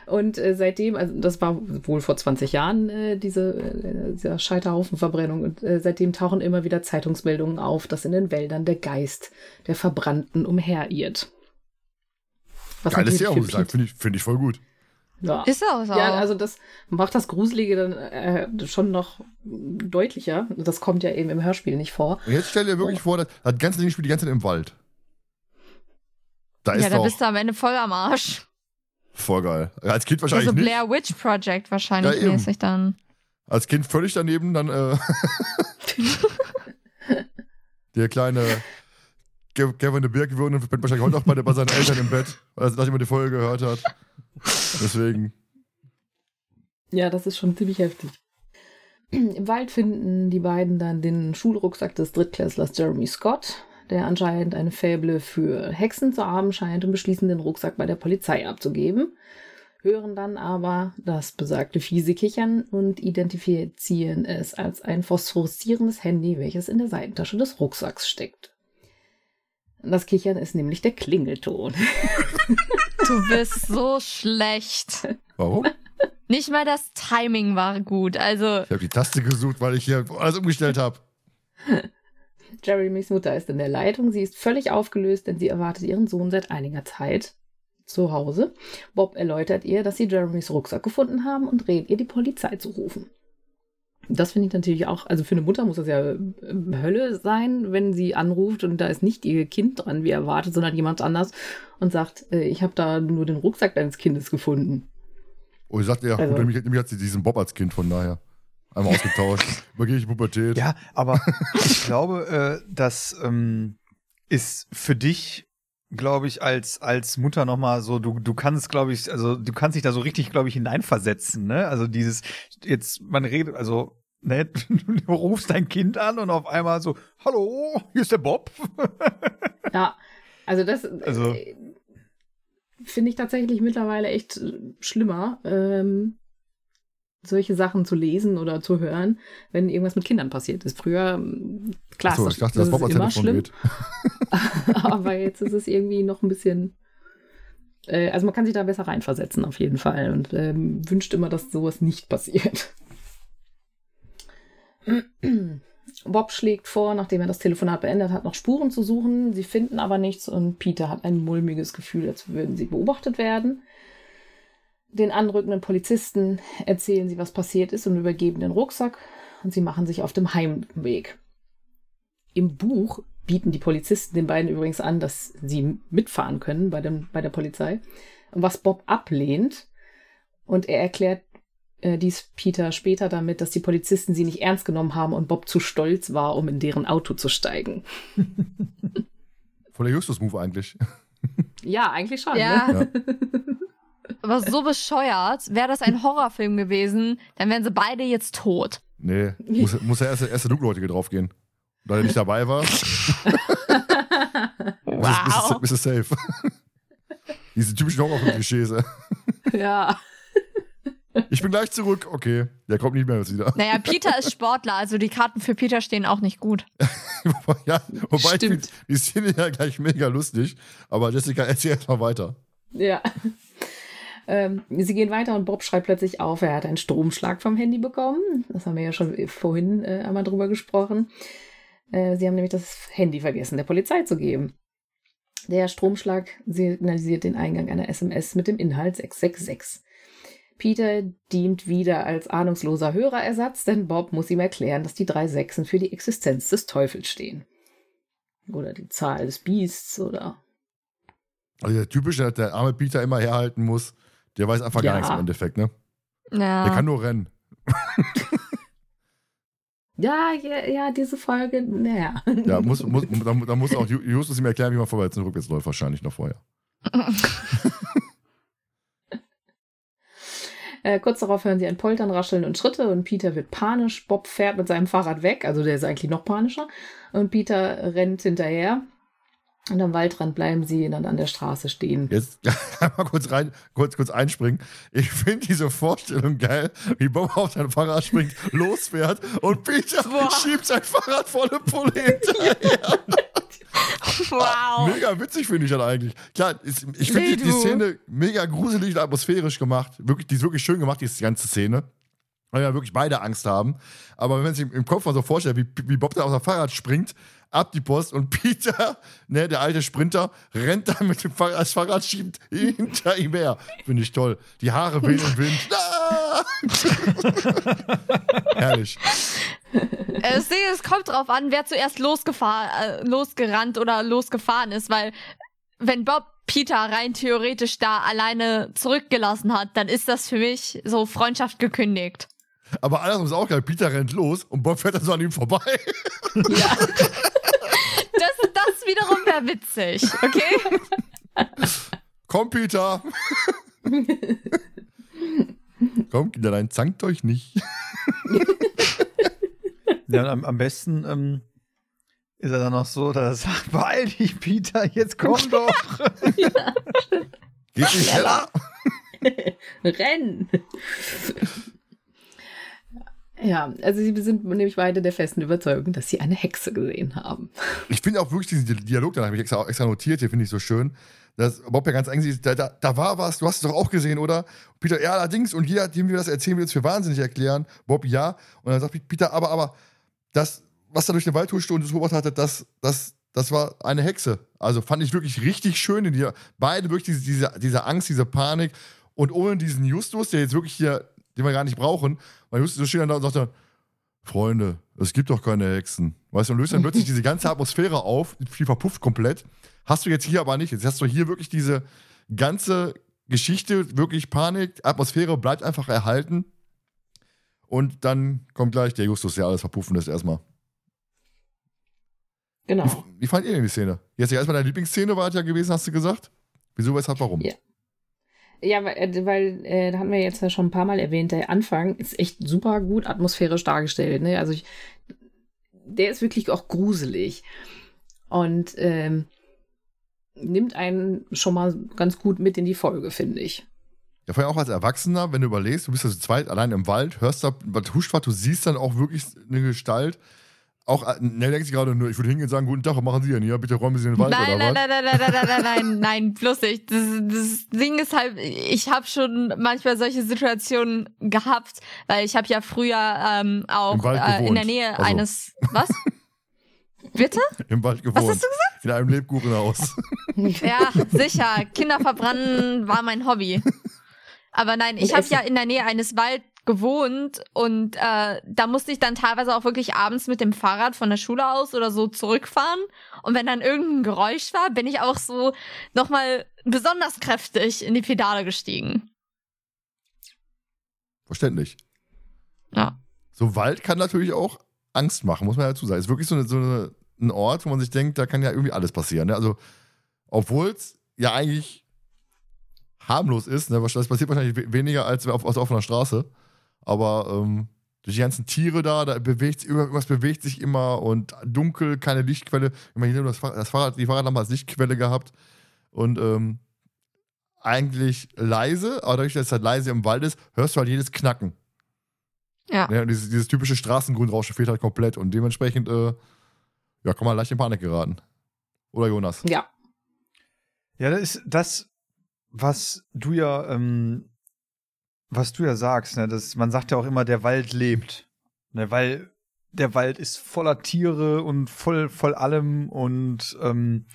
Und äh, seitdem, also das war wohl vor 20 Jahren, äh, diese, äh, dieser Scheiterhaufenverbrennung. Und äh, seitdem tauchen immer wieder Zeitungsmeldungen auf, dass in den Wäldern der Geist der Verbrannten umherirrt. Was Geiles. Pete- Finde ich, find ich voll gut. Ja. Ist auch so. Ja, also das macht das Gruselige dann äh, schon noch deutlicher. Das kommt ja eben im Hörspiel nicht vor. Und jetzt stell dir wirklich vor, das, das ganze Ding spielt die ganze Zeit im Wald. Da ist ja, da bist du am Ende voll am Arsch. Voll geil. Als Kind Also wahrscheinlich nicht. Blair Witch Project wahrscheinlich Ja, mäßig dann. Als Kind völlig daneben, dann äh, der kleine Kevin de Birkwürden pennt wahrscheinlich heute noch bei, der- bei seinen Eltern im Bett, weil er- nachdem er die Folge gehört hat. Deswegen. Ja, das ist schon ziemlich heftig. Im Wald finden die beiden dann den Schulrucksack des Drittklässlers Jeremy Scott, der anscheinend eine Fäble für Hexen zu haben scheint und beschließen, den Rucksack bei der Polizei abzugeben. Hören dann aber das besagte fiese Kichern und identifizieren es als ein phosphoreszierendes Handy, welches in der Seitentasche des Rucksacks steckt. Das Kichern ist nämlich der Klingelton. Du bist so schlecht. Warum? Nicht mal das Timing war gut. Also, Ich habe die Taste gesucht, weil ich hier alles umgestellt habe. Jeremys Mutter ist in der Leitung. Sie ist völlig aufgelöst, denn sie erwartet ihren Sohn seit einiger Zeit zu Hause. Bob erläutert ihr, dass sie Jeremys Rucksack gefunden haben und rät ihr, die Polizei zu rufen. Das finde ich natürlich auch, also für eine Mutter muss das ja äh, Hölle sein, wenn sie anruft und da ist nicht ihr Kind dran, wie erwartet, sondern jemand anders und sagt, äh, ich habe da nur den Rucksack deines Kindes gefunden. Und ich sagte, ja, Also- gut, nämlich, nämlich hat sie diesen Bob als Kind, von daher. Einmal ausgetauscht. Ich Pubertät. Ja, aber ich glaube, äh, das ähm, ist für dich, glaube ich, als als Mutter noch mal so, du du kannst, glaube ich, also du kannst dich da so richtig, glaube ich, hineinversetzen, ne? Also dieses jetzt man redet, also ne, du rufst dein Kind an und auf einmal so, hallo, hier ist der Bob. Ja, also das, Also- äh, finde ich tatsächlich mittlerweile echt äh, schlimmer, ähm, solche Sachen zu lesen oder zu hören, wenn irgendwas mit Kindern passiert ist. Früher, ähm, klar, Achso, ist ich dachte, das, das das immer schlimm. Aber jetzt ist es irgendwie noch ein bisschen. Äh, also man kann sich da besser reinversetzen, auf jeden Fall. Und ähm, wünscht immer, dass sowas nicht passiert. Bob schlägt vor, nachdem er das Telefonat beendet hat, noch Spuren zu suchen. Sie finden aber nichts und Peter hat ein mulmiges Gefühl, als würden sie beobachtet werden. Den anrückenden Polizisten erzählen sie, was passiert ist und übergeben den Rucksack und sie machen sich auf dem Heimweg. Im Buch bieten die Polizisten den beiden übrigens an, dass sie mitfahren können bei, dem, bei der Polizei, was Bob ablehnt. Und er erklärt äh, dies Peter später damit, dass die Polizisten sie nicht ernst genommen haben und Bob zu stolz war, um in deren Auto zu steigen. Voller Justus-Move eigentlich. Ja, eigentlich schon. Ja. Ne? Aber so bescheuert, wäre das ein Horrorfilm gewesen, dann wären sie beide jetzt tot. Nee, muss, muss der erste, erste Luke-Leute draufgehen. Da er nicht dabei war. Wow. Bist, du safe. Diese typischen Horrorfilm-Klischees. ja. Ich bin gleich zurück. Okay, der kommt nicht mehr jetzt wieder. Naja, Peter ist Sportler, also die Karten für Peter stehen auch nicht gut. ja, wobei ich Stimmt. find die Szene ja gleich mega lustig. Aber Jessica, erzähl erst mal weiter. Ja. Ähm, sie gehen weiter und Bob schreibt plötzlich auf, er hat einen Stromschlag vom Handy bekommen. Das haben wir ja schon vorhin äh, einmal drüber gesprochen. Äh, sie haben nämlich das Handy vergessen, der Polizei zu geben. Der Stromschlag signalisiert den Eingang einer SMS mit dem Inhalt 666. Peter dient wieder als ahnungsloser Hörerersatz, denn Bob muss ihm erklären, dass die drei Sechsen für die Existenz des Teufels stehen. Oder die Zahl des Biests oder Also der typische, dass der arme Peter immer herhalten muss, der weiß einfach gar Ja. nichts im Endeffekt, ne? Ja. Der kann nur rennen. Ja, ja, ja, diese Folge, naja. Ja, muss, muss, da, da muss auch Ju- Justus ihm erklären, wie man vorwärts und rückwärts läuft, wahrscheinlich noch vorher. Äh, kurz darauf hören sie ein Poltern, Rascheln und Schritte und Peter wird panisch. Bob fährt mit seinem Fahrrad weg, also der ist eigentlich noch panischer. Und Peter rennt hinterher. Und am Waldrand bleiben sie dann an der Straße stehen. Jetzt einmal kurz rein, kurz, kurz einspringen. Ich finde diese Vorstellung geil, wie Bob auf sein Fahrrad springt, losfährt und Peter Boah. schiebt sein Fahrrad volle Pulle hinterher. wow. Mega witzig finde ich das eigentlich. Klar, ist, ich finde Nee, die, die. Szene mega gruselig und atmosphärisch gemacht. Wirklich, die ist wirklich schön gemacht, diese ganze Szene. Weil ja wirklich beide Angst haben. Aber wenn man sich im- im Kopf mal so vorstellt, wie, wie Bob da auf sein Fahrrad springt, ab die Post und Peter, ne, der alte Sprinter, rennt dann mit dem Fahrrad, das Fahrrad schiebt hinter ihm her. Finde ich toll. Die Haare wehen im Wind. Herrlich. Äh, Das Ding, es kommt drauf an, wer zuerst losgefahren, äh, losgerannt oder losgefahren ist, weil wenn Bob Peter rein theoretisch da alleine zurückgelassen hat, dann ist das für mich so Freundschaft gekündigt. Aber andersrum ist auch geil. Peter rennt los und Bob fährt dann so an ihm vorbei. Das, wäre witzig, okay? Komm, Peter. Komm, Kinderlein, zankt euch nicht. Ja, und am, am besten ähm, ist er dann noch so, dass er sagt, beeil dich, Peter, jetzt komm doch. Geht nicht schneller. Renn! Ja, also sie sind nämlich beide der festen Überzeugung, dass sie eine Hexe gesehen haben. Ich finde auch wirklich diesen Dialog, da habe ich extra, extra notiert, hier finde ich so schön. Dass Bob ja ganz sieht, da, da, da war was, du hast es doch auch gesehen, oder? Peter, ja, allerdings, und jeder, dem wir das erzählen, wird es für wahnsinnig erklären. Bob, ja. Und dann sagt Peter, aber, aber, das, was da durch den Wald huschte und das beobachtet hatte, das, das, das war eine Hexe. Also fand ich wirklich richtig schön in dir. Beide wirklich diese, diese, diese Angst, diese Panik und ohne diesen Justus, der jetzt wirklich hier, den wir gar nicht brauchen, weil Justus so schön da und sagt dann, Freunde, es gibt doch keine Hexen. Weißt du, und löst dann plötzlich diese ganze Atmosphäre auf, die verpufft komplett. Hast du jetzt hier aber nicht. Jetzt hast du hier wirklich diese ganze Geschichte, wirklich Panik, Atmosphäre bleibt einfach erhalten. Und dann kommt gleich der Justus, der alles verpuffen lässt erstmal. Genau. Wie, wie fand ihr denn die Szene? Jetzt ja erstmal deine Lieblingsszene war es ja gewesen, hast du gesagt? Wieso, weshalb, warum? Ja. Ja, weil, äh, weil äh, da haben wir jetzt ja schon ein paar Mal erwähnt, der Anfang ist echt super gut atmosphärisch dargestellt. Ne? Also ich, der ist wirklich auch gruselig. Und ähm, nimmt einen schon mal ganz gut mit in die Folge, finde ich. Ja, vor allem auch als Erwachsener, wenn du überlegst, du bist also zweit allein im Wald, hörst da, was huscht was, du siehst dann auch wirklich eine Gestalt. Auch, ne, denkt sich gerade nur, ich würde hingehen und sagen, guten Tag, was machen Sie denn hier? Bitte räumen Sie den Wald nein, oder nein, was? nein, nein, nein, nein, nein, nein, nein, bloß nicht. Das, das Ding ist halt, ich habe schon manchmal solche Situationen gehabt, weil ich habe ja früher ähm, auch äh, in der. Nähe Also. eines, was? Bitte? Im Wald gewohnt. Was hast du gesagt? In einem Lebkuchenhaus. Ja, sicher. Kinder verbrennen war mein Hobby. Aber nein, ich habe ja in der Nähe eines Wald gewohnt und äh, da musste ich dann teilweise auch wirklich abends mit dem Fahrrad von der Schule aus oder so zurückfahren. Und wenn dann irgendein Geräusch war, bin ich auch so nochmal besonders kräftig in die Pedale gestiegen. Verständlich. Ja. So Wald kann natürlich auch Angst machen, muss man ja dazu sagen. Ist wirklich so, eine, so eine, ein Ort, wo man sich denkt, da kann ja irgendwie alles passieren. Ne? Also, obwohl es ja eigentlich harmlos ist, ne? das passiert wahrscheinlich we- weniger als auf, auf offener Straße. Aber ähm, durch die ganzen Tiere da, da bewegt irgendwas bewegt sich immer und dunkel, keine Lichtquelle. Immer hier nur das, Fahr- das Fahrrad, die Fahrradlampe als Lichtquelle gehabt. Und ähm, eigentlich leise, aber dadurch, dass es halt leise im Wald ist, hörst du halt jedes Knacken. Ja. Ja, und dieses, dieses typische Straßengrundrauschen fehlt halt komplett und dementsprechend, äh, ja, kann man leicht in Panik geraten. Oder Jonas? Ja. Ja, das ist das, was du ja, ähm, was du ja sagst, ne? Das, man sagt ja auch immer, der Wald lebt. Ne? Weil der Wald ist voller Tiere und voll, voll allem und ähm,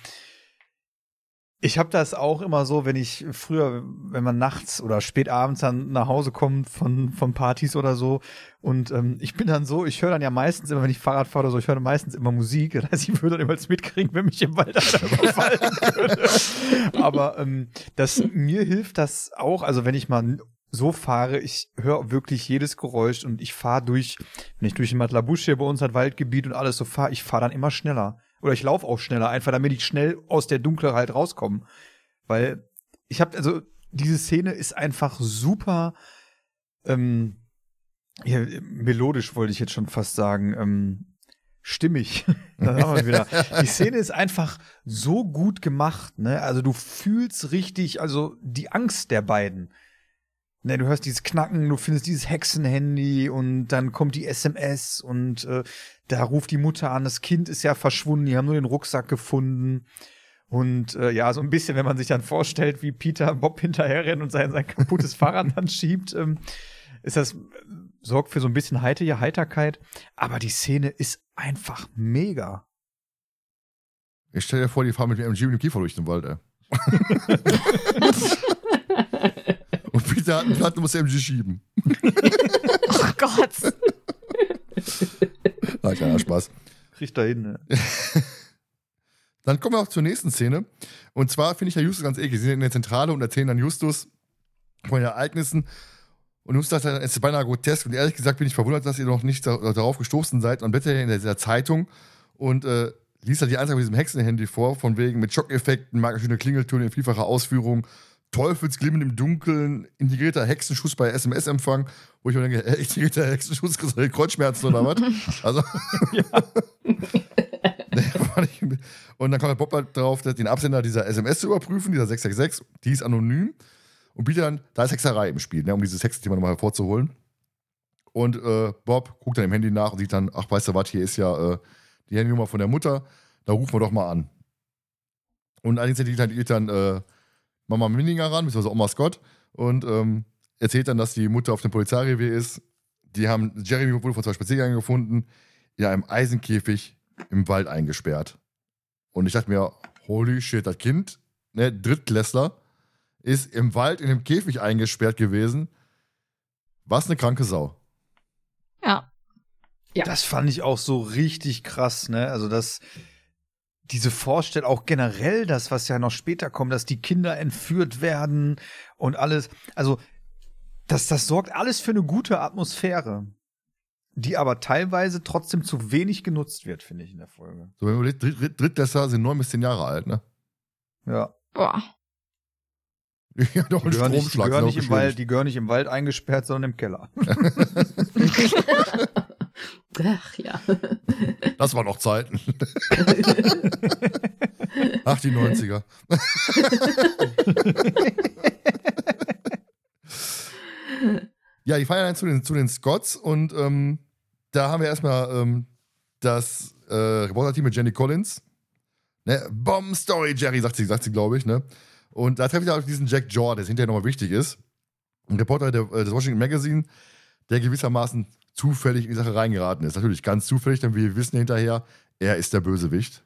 ich habe das auch immer so, wenn ich früher, wenn man nachts oder spät abends dann nach Hause kommt von, von Partys oder so und ähm, ich bin dann so, ich höre dann ja meistens immer, wenn ich Fahrrad fahre oder so, ich höre meistens immer Musik. Das heißt, ich würde dann immer mitkriegen, wenn mich im Wald einer überfallen würde. Aber ähm, das, mir hilft das auch, also wenn ich mal so fahre, ich höre wirklich jedes Geräusch und ich fahre durch, wenn ich durch den Matlabusch hier bei uns hat Waldgebiet und alles so fahre, ich fahre dann immer schneller. Oder ich laufe auch schneller, einfach damit ich schnell aus der Dunkelheit rauskomme. Weil ich habe, also diese Szene ist einfach super ähm, ja, melodisch, wollte ich jetzt schon fast sagen. Ähm, stimmig. da haben wir wieder. Die Szene ist einfach so gut gemacht, ne? Also du fühlst richtig, also die Angst der beiden. Ne, du hörst dieses Knacken, du findest dieses Hexenhandy und dann kommt die SMS und äh, da ruft die Mutter an, das Kind ist ja verschwunden, die haben nur den Rucksack gefunden. Und äh, ja, so ein bisschen, wenn man sich dann vorstellt, wie Peter Bob hinterher rennt und sein, sein kaputtes Fahrrad dann schiebt, ähm, ist das, äh, sorgt für so ein bisschen heitere Heiterkeit. Aber die Szene ist einfach mega. Ich stell dir vor, die fahren mit dem MG und dem Kiefer durch den Wald, ey. Platten und muss MG schieben. Oh Gott. Na, kleiner Spaß. Kriegt da hin, ne? Dann kommen wir auch zur nächsten Szene. Und zwar finde ich ja Justus ganz eklig. Sie sind in der Zentrale und erzählen dann Justus von den Ereignissen. Und Justus sagt dann, es ist beinahe grotesk. Und ehrlich gesagt bin ich verwundert, dass ihr noch nicht da, darauf gestoßen seid. Und blättert in dieser Zeitung und äh, liest halt die Anzeige mit diesem Hexenhandy vor, von wegen mit Schockeffekten, magische Klingeltöne in vielfacher Ausführung, Teufelsglimmen im Dunkeln, integrierter Hexenschuss bei SMS-Empfang, wo ich mir denke, äh, integrierter Hexenschuss, Kreuzschmerzen oder was? Also, und dann kommt der Bob halt drauf, den Absender dieser SMS zu überprüfen, dieser 666, die ist anonym und bietet dann, da ist Hexerei im Spiel, ne, um dieses Hexenthema nochmal hervorzuholen. Und äh, Bob guckt dann im Handy nach und sieht dann, ach, weißt du was, hier ist ja äh, die Handynummer von der Mutter, da rufen wir doch mal an. Und allerdings dann, geht dann äh, Mama Mindinger ran, beziehungsweise Oma Scott, und ähm, erzählt dann, dass die Mutter auf dem Polizeirevier ist. Die haben Jeremy wurde vor zwei Spaziergängen gefunden, in einem Eisenkäfig im Wald eingesperrt. Und ich dachte mir, holy shit, das Kind, ne, Drittklässler, ist im Wald in einem Käfig eingesperrt gewesen. Was eine kranke Sau. Ja. Ja. Das fand ich auch so richtig krass, ne? Also das, diese Vorstellung, auch generell das, was ja noch später kommt, dass die Kinder entführt werden und alles. Also, das, das sorgt alles für eine gute Atmosphäre, die aber teilweise trotzdem zu wenig genutzt wird, finde ich, in der Folge. So, wenn man überlegt, Dritt, Dritt, Drittklässler sind neun bis zehn Jahre alt, ne? Ja. Boah. Ja, doch Die ein gehören nicht, die Stromschlag. gehören nicht im Wald, die gehören nicht im Wald eingesperrt, sondern im Keller. Ach ja. Das war noch Zeiten. Ach, die 90er. ja, die feiern dann zu den, zu den Scots und ähm, da haben wir erstmal ähm, das äh, Reporter-Team mit Jenny Collins. Ne? Bomb-Story, Jerry, sagt sie, sagt sie, glaube ich. Ne? Und da treffe ich auf diesen Jack Jaw, der hinterher nochmal wichtig ist. Ein Reporter der, äh, des Washington Magazine, der gewissermaßen zufällig in die Sache reingeraten ist. Natürlich ganz zufällig, denn wir wissen hinterher, er ist der Bösewicht.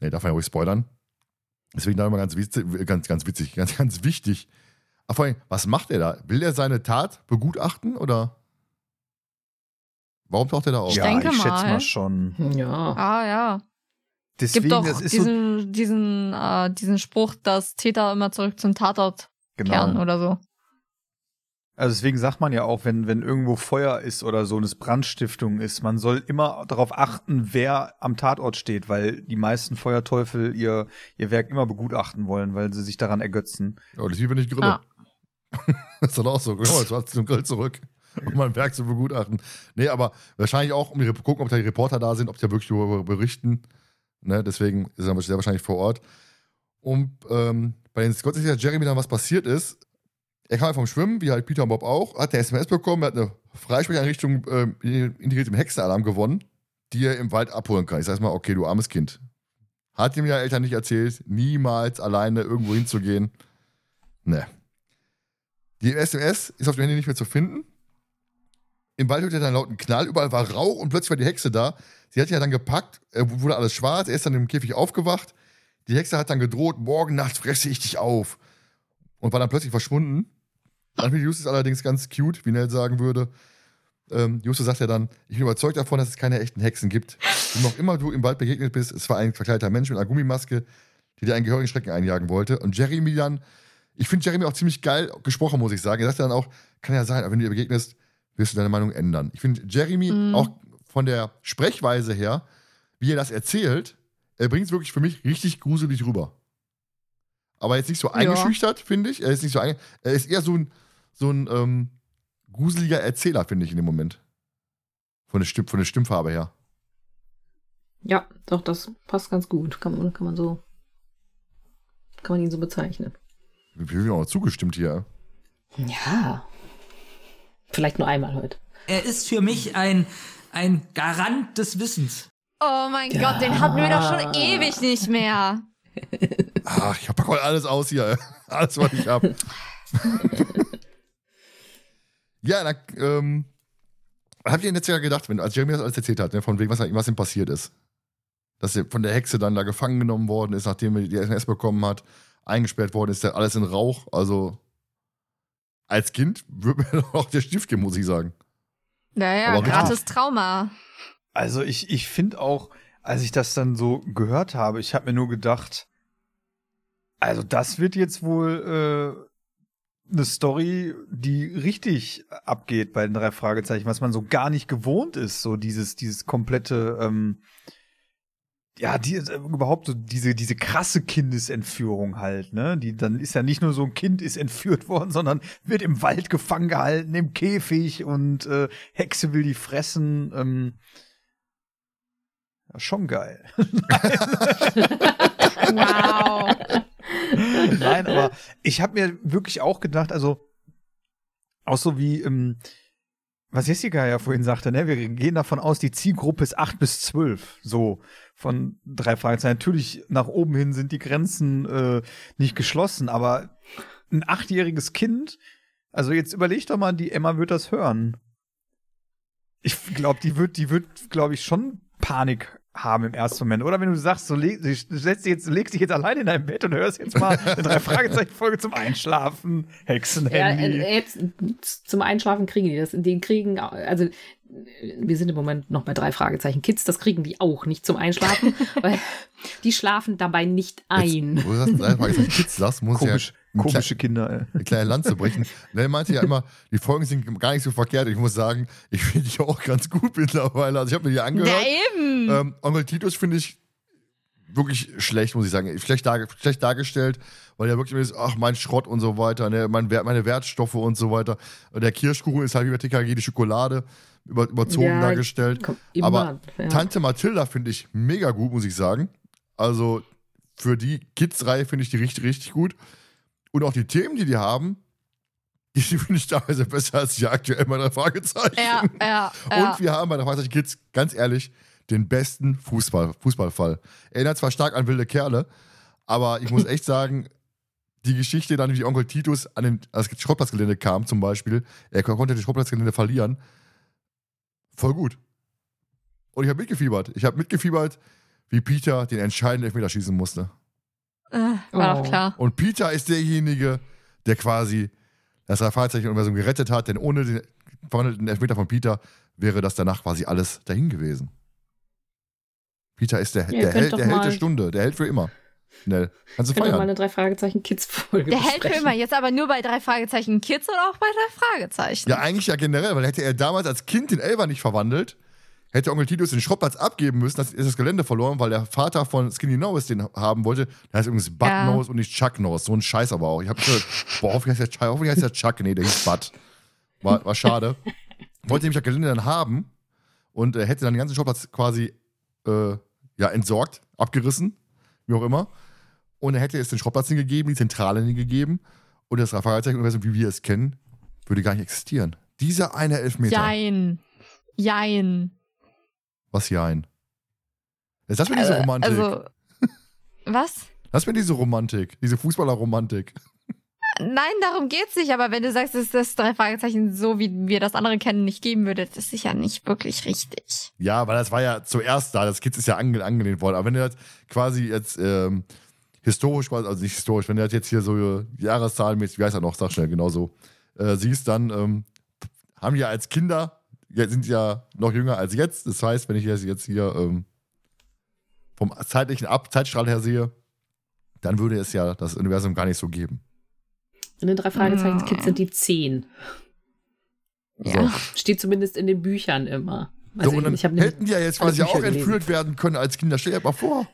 Ne, darf man ja ruhig spoilern. Deswegen da immer ganz witzig, ganz, ganz witzig, ganz, ganz wichtig. Aber vor allem, was macht er da? Will er seine Tat begutachten oder? Warum taucht er da auf? Ich ja, denke ich schätze mal. schon. Ja. Ah, ja. Deswegen, Gibt doch das ist so, diesen, diesen, äh, diesen Spruch, dass Täter immer zurück zum Tatort kehren genau. oder so. Also deswegen sagt man ja auch, wenn, wenn irgendwo Feuer ist oder so es Brandstiftung ist, man soll immer darauf achten, wer am Tatort steht, weil die meisten Feuerteufel ihr, ihr Werk immer begutachten wollen, weil sie sich daran ergötzen. Oh, das ist wie wenn ich grille. Ah. das ist dann auch so. Genau, jetzt war zum Grill zurück, um mein Werk zu begutachten. Nee, aber wahrscheinlich auch, um die, gucken, ob da die Reporter da sind, ob die da wirklich darüber berichten. Ne, deswegen ist er sehr wahrscheinlich vor Ort. Und ähm, bei den Scots ist ja Jeremy dann was passiert ist. Er kam vom Schwimmen, wie halt Peter und Bob auch, hat eine SMS bekommen, er hat eine Freisprecheinrichtung ähm, integriert im Hexenalarm gewonnen, die er im Wald abholen kann. Ich sag mal, okay, du armes Kind. Hat ihm ja Eltern nicht erzählt, niemals alleine irgendwo hinzugehen. Ne. Die SMS ist auf dem Handy nicht mehr zu finden. Im Wald hört er dann einen lauten Knall, überall war Rauch und plötzlich war die Hexe da. Sie hat ja dann gepackt, äh, wurde alles schwarz, er ist dann im Käfig aufgewacht. Die Hexe hat dann gedroht, morgen Nacht fresse ich dich auf. Und war dann plötzlich verschwunden. Anthony Justus allerdings ganz cute, wie Nell sagen würde. Ähm, Justus sagt ja dann, ich bin überzeugt davon, dass es keine echten Hexen gibt. Und noch immer du im Wald begegnet bist, es war ein verkleideter Mensch mit einer Gummimaske, die dir einen gehörigen Schrecken einjagen wollte. Und Jeremy dann, ich finde Jeremy auch ziemlich geil gesprochen, muss ich sagen. Er sagt dann auch, kann ja sein, aber wenn du ihr begegnest, wirst du deine Meinung ändern. Ich finde Jeremy Mhm. auch von der Sprechweise her, wie er das erzählt, er bringt es wirklich für mich richtig gruselig rüber. Aber jetzt nicht so eingeschüchtert, finde ich. Er ist nicht so Er ist eher so ein, so ein ähm, gruseliger Erzähler, finde ich, in dem Moment. Von der, Stimm von der Stimmfarbe her. Ja, doch, das passt ganz gut. Kann man, kann man so. Kann man ihn so bezeichnen. Wir haben auch zugestimmt hier. Ja. Vielleicht nur einmal heute. Er ist für mich ein, ein Garant des Wissens. Oh mein Ja. Gott, den hatten wir doch schon ewig nicht mehr. Ach, ich pack heute alles aus hier. Alles, was ich hab. ja, dann, ähm, habt ihr letztes Jahr gedacht, wenn, als Jeremy das alles erzählt hat, ne, von wegen, was, was ihm passiert ist? Dass er von der Hexe dann da gefangen genommen worden ist, nachdem er die SMS bekommen hat, eingesperrt worden ist, der alles in Rauch. Also, als Kind würde mir doch auch der Stift gehen, muss ich sagen. Naja, Aber richtig. gratis Trauma. Also ich, ich finde auch, als ich das dann so gehört habe, ich habe mir nur gedacht, also das wird jetzt wohl äh, eine Story, die richtig abgeht bei den drei Fragezeichen, was man so gar nicht gewohnt ist, so dieses, dieses komplette, ähm, ja, die, überhaupt so diese, diese krasse Kindesentführung halt, ne? Die, dann ist ja nicht nur so ein Kind ist entführt worden, sondern wird im Wald gefangen gehalten, im Käfig und äh, Hexe will die fressen. Ähm, schon geil. Wow. Nein, aber ich habe mir wirklich auch gedacht, also auch so wie, ähm, was Jessica ja vorhin sagte, ne, wir gehen davon aus, die Zielgruppe ist 8 bis 12, so von drei Fragezeichen. Natürlich nach oben hin sind die Grenzen äh, nicht geschlossen, aber ein achtjähriges Kind, also jetzt überleg doch mal, die Emma wird das hören. Ich glaube, die wird, die wird, glaube ich, schon Panik haben im ersten Moment. Oder wenn du sagst, so leg, du setzt dich jetzt, legst dich jetzt allein in dein Bett und hörst jetzt mal eine drei Fragezeichen Folge zum Einschlafen, Ja, Hexenhandy. äh, jetzt zum Einschlafen kriegen die das. Die kriegen, also wir sind im Moment noch bei drei Fragezeichen. Kids, das kriegen die auch nicht zum Einschlafen, weil die schlafen dabei nicht ein. Jetzt, wo du sagst, drei Fragezeichen Kids sagst, muss Komisch, ja ein komische Kinder, ey. eine kleine Lanze brechen. Nell meinte ja immer, die Folgen sind gar nicht so verkehrt. Ich muss sagen, ich finde die auch ganz gut mittlerweile. Also ich habe mir die Ja, angehört. eben. Ähm, Onkel Titus finde ich wirklich schlecht, muss ich sagen. Schlecht, darge schlecht dargestellt, weil er wirklich immer ist, ach, mein Schrott und so weiter, ne, mein, meine Wertstoffe und so weiter. Und der Kirschkuchen ist halt wie bei TKG die Schokolade über, überzogen Ja, dargestellt. Komm, immer, Aber ja. Tante Mathilda finde ich mega gut, muss ich sagen. Also für die Kids-Reihe finde ich die richtig, richtig gut. Und auch die Themen, die die haben, die finde ich teilweise besser als die aktuell bei der Fragezeichen. Ja, ja. Und ja. wir haben bei der Fragezeichen Kids, ganz ehrlich, den besten Fußball, Fußballfall. Erinnert zwar stark an wilde Kerle, aber ich muss echt sagen, die Geschichte dann, wie Onkel Titus an den, an das Schrottplatzgelände kam, zum Beispiel, er konnte das Schrottplatzgelände verlieren, voll gut. Und ich habe mitgefiebert. Ich habe mitgefiebert, wie Peter den entscheidenden Elfmeter schießen musste. Äh, war Oh. doch klar. Und Peter ist derjenige, der quasi das Fragezeichen-Universum gerettet hat, denn ohne den verwandelten Elfmeter von Peter wäre das danach quasi alles dahin gewesen. Peter ist der, der, Held, der Held der Stunde, der Held für immer. Schnell. Kannst du wir mal feiern. eine drei Fragezeichen Kids Folge Der hält für besprechen. immer. Jetzt aber nur bei drei Fragezeichen Kids oder auch bei drei Fragezeichen? Ja, eigentlich ja generell, weil hätte er damals als Kind den Elfer nicht verwandelt, hätte Onkel Titus den Schrottplatz abgeben müssen, das ist das Gelände verloren, weil der Vater von Skinny Nose den haben wollte. Der heißt übrigens Bud Ja. Nose und nicht Chuck Nose. So ein Scheiß aber auch. Ich hab gehört, boah, hoffentlich heißt der, hoffentlich heißt der Chuck. Nee, der hieß Bud. War, war schade. Wollte nämlich das Gelände dann haben und äh, hätte dann den ganzen Schrottplatz quasi äh, ja, entsorgt, abgerissen, wie auch immer. Und er hätte es den Schrottplatz hingegeben, die Zentrale hingegeben und das Fragezeichen-Universum, wie wir es kennen, würde gar nicht existieren. Dieser eine Elfmeter. Jein. Jein. Was hier ein? Jetzt lass mir diese Romantik. Also, was? lass mir diese Romantik, diese Fußballerromantik. Nein, darum geht's nicht. Aber wenn du sagst, dass das drei Fragezeichen so, wie wir das andere kennen, nicht geben würde, das ist ja nicht wirklich richtig. Ja, weil das war ja zuerst da, das Kids ist ja ange angelehnt worden. Aber wenn du das quasi jetzt ähm, historisch, also nicht historisch, wenn du das jetzt hier so jahreszahlenmäßig, wie heißt er noch, sag schnell, genau so, äh, siehst, dann ähm, haben ja als Kinder, sind ja noch jünger als jetzt. Das heißt, wenn ich das jetzt hier ähm, vom zeitlichen Ab Zeitstrahl her sehe, dann würde es ja das Universum gar nicht so geben. In den drei Fragezeichen Ja. Kids sind die zehn. Ja. Steht zumindest in den Büchern immer. So, Also und dann ich hätten die ja jetzt quasi auch Bücher gelesen. entführt werden können als Kinder. Stell dir mal vor.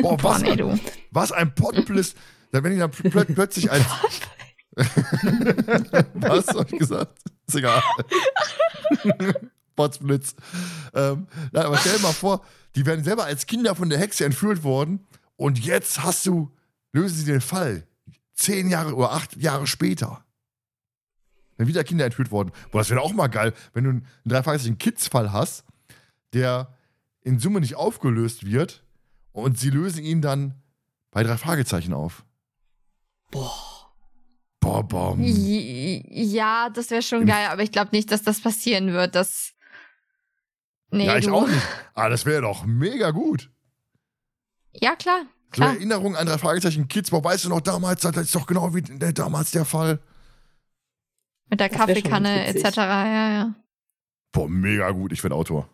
Boah, Boah, was, nee, ein, was ein Potbliss. Dann wenn ich dann plö plötzlich ein. was hab ich gesagt? Ist egal. Potzblitz. Ähm, nein, aber stell dir mal vor, die werden selber als Kinder von der Hexe entführt worden und jetzt hast du, lösen sie den Fall. Zehn Jahre oder acht Jahre später. Wenn wieder Kinder entführt worden. Boah, das wäre auch mal geil, wenn du einen drei Fragezeichen Kids-Fall hast, der in Summe nicht aufgelöst wird und sie lösen ihn dann bei drei Fragezeichen auf. Bom. Ja, das wäre schon Im- geil, aber ich glaube nicht, dass das passieren wird. Das. Nee, ja, ich du. auch nicht. Aber das wäre doch mega gut. Ja, klar. So Klar. Erinnerungen an drei Fragezeichen Kids. Boah, weißt du noch damals, das ist doch genau wie der, damals der Fall. Mit der Das Kaffeekanne etc. Ja, ja. Boah, mega gut. Ich bin Autor.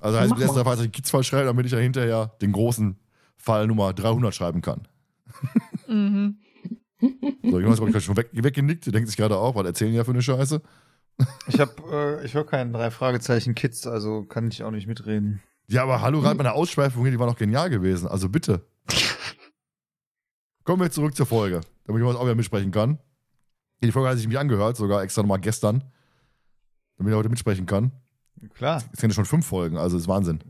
Also heißt, mal. drei Fragezeichen Kids Fall schreiben, damit ich ja hinterher den großen Fall Nummer 300 schreiben kann. Mhm. So, Jonas habe ich gerade schon weg, weggenickt. Der denkt sich gerade auch, was erzählen die ja für eine Scheiße. Ich hab, äh, ich höre keinen drei Fragezeichen Kids, also kann ich auch nicht mitreden. Ja, aber hallo, gerade meine Ausschweifung hier, die war noch genial gewesen. Also bitte. Kommen wir zurück zur Folge, damit ich was auch wieder mitsprechen kann. Die Folge hatte ich mich angehört, sogar extra nochmal gestern, damit ich heute mitsprechen kann. Klar. Es sind ja schon fünf Folgen, also ist Wahnsinn.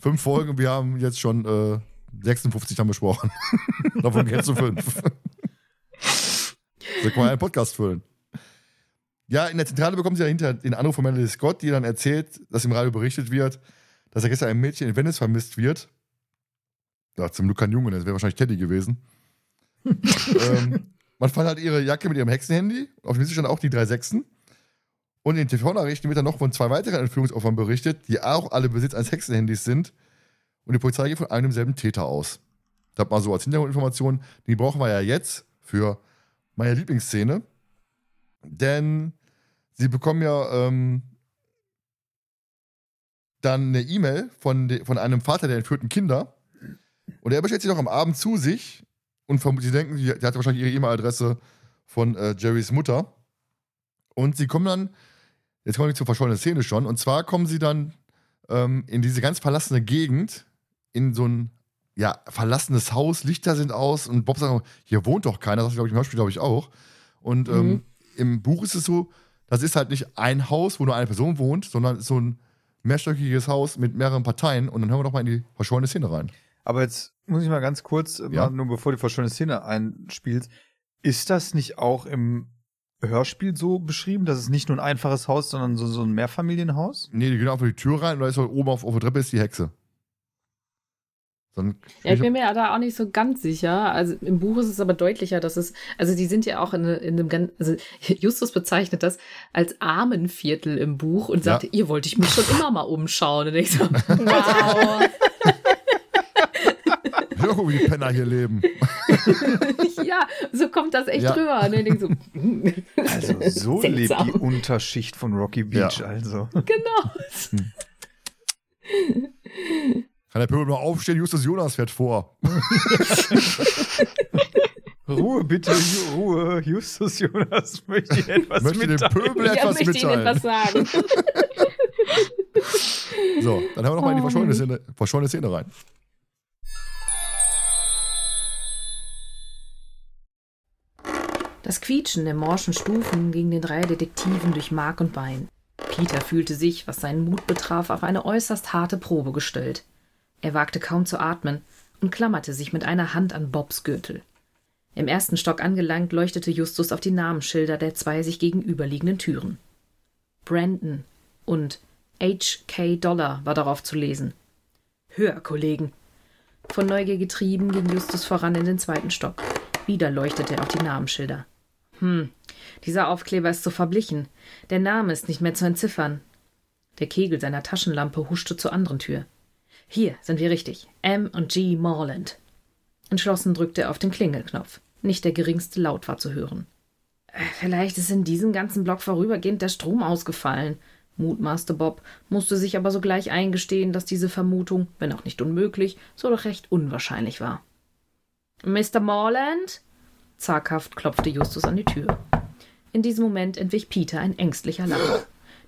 Fünf Folgen, wir haben jetzt schon äh, 56 haben besprochen. Davon kennst du fünf. so kann man einen Podcast füllen. Ja, in der Zentrale bekommen sie ja hinter den Anruf von Melanie Scott, die dann erzählt, dass im Radio berichtet wird, dass er gestern ein Mädchen in Venice vermisst wird. Ja, zum Glück kein Junge, das wäre wahrscheinlich Teddy gewesen. ähm, man fand halt ihre Jacke mit ihrem Hexenhandy. Auf dem stand auch die drei Sechsen. Und in den TV-Nachrichten wird dann noch von zwei weiteren Entführungsopfern berichtet, die auch alle Besitz eines Hexenhandys sind. Und die Polizei geht von einem selben Täter aus. Das mal so als Hintergrundinformation. Die brauchen wir ja jetzt für meine Lieblingsszene. Denn sie bekommen ja ähm, dann eine E-Mail von, von einem Vater der entführten Kinder. Und er bestellt sie doch am Abend zu sich. Und sie denken, die, die hat wahrscheinlich ihre E-Mail-Adresse von äh, Jerrys Mutter. Und sie kommen dann, jetzt kommen wir zur verschollenen Szene schon. Und zwar kommen sie dann ähm, in diese ganz verlassene Gegend, in so ein ja, verlassenes Haus, Lichter sind aus und Bob sagt, hier wohnt doch keiner, das glaube ich im Hörspiel, glaube ich, auch. Und ähm, im Buch ist es so, das ist halt nicht ein Haus, wo nur eine Person wohnt, sondern so ein mehrstöckiges Haus mit mehreren Parteien und dann hören wir doch mal in die verschollene Szene rein. Aber jetzt muss ich mal ganz kurz, äh, Ja. mal nur bevor die verschollene Szene einspielt, ist das nicht auch im Hörspiel so beschrieben, dass es nicht nur ein einfaches Haus, sondern so, so ein Mehrfamilienhaus? Nee, die gehen einfach die Tür rein und da ist halt oben auf, auf der Treppe ist die Hexe. Ja, ich bin mir da auch nicht so ganz sicher. Also im Buch ist es aber deutlicher, dass es, also die sind ja auch in, in einem ganz, also Justus bezeichnet das als Armenviertel im Buch und Ja. sagte, ihr wollte ich mich schon immer mal umschauen. Und ich so, wow. Ja, guck, wie die Penner hier leben. ja, so kommt das echt Ja. rüber. Und ich denk so, hm, Also so lebt die Unterschicht von Rocky Beach, Ja. also. Genau. Kann der Pöbel mal aufstehen? Justus Jonas fährt vor. Ruhe bitte, Ruhe. Justus Jonas möchte dir etwas Möchte dem mitteilen. Pöbel Ja, etwas möchte Ihnen mitteilen. etwas sagen. So, dann hören wir noch mal in die Oh, verschollene. Szene, verschollene Szene rein. Das Quietschen der morschen Stufen ging den drei Detektiven durch Mark und Bein. Peter fühlte sich, was seinen Mut betraf, auf eine äußerst harte Probe gestellt. Er wagte kaum zu atmen und klammerte sich mit einer Hand an Bobs Gürtel. Im ersten Stock angelangt, leuchtete Justus auf die Namensschilder der zwei sich gegenüberliegenden Türen. Brandon und H.K. Dollar war darauf zu lesen. Höher, Kollegen! Von Neugier getrieben ging Justus voran in den zweiten Stock. Wieder leuchtete er auf die Namensschilder. Hm, dieser Aufkleber ist so verblichen. Der Name ist nicht mehr zu entziffern. Der Kegel seiner Taschenlampe huschte zur anderen Tür. Hier sind wir richtig. M und G Morland. Entschlossen drückte er auf den Klingelknopf. Nicht der geringste Laut war zu hören. Äh, Vielleicht ist in diesem ganzen Block vorübergehend der Strom ausgefallen, mutmaßte Bob, musste sich aber sogleich eingestehen, dass diese Vermutung, wenn auch nicht unmöglich, so doch recht unwahrscheinlich war. Mr. Morland? Zaghaft klopfte Justus an die Tür. In diesem Moment entwich Peter ein ängstlicher Lachen.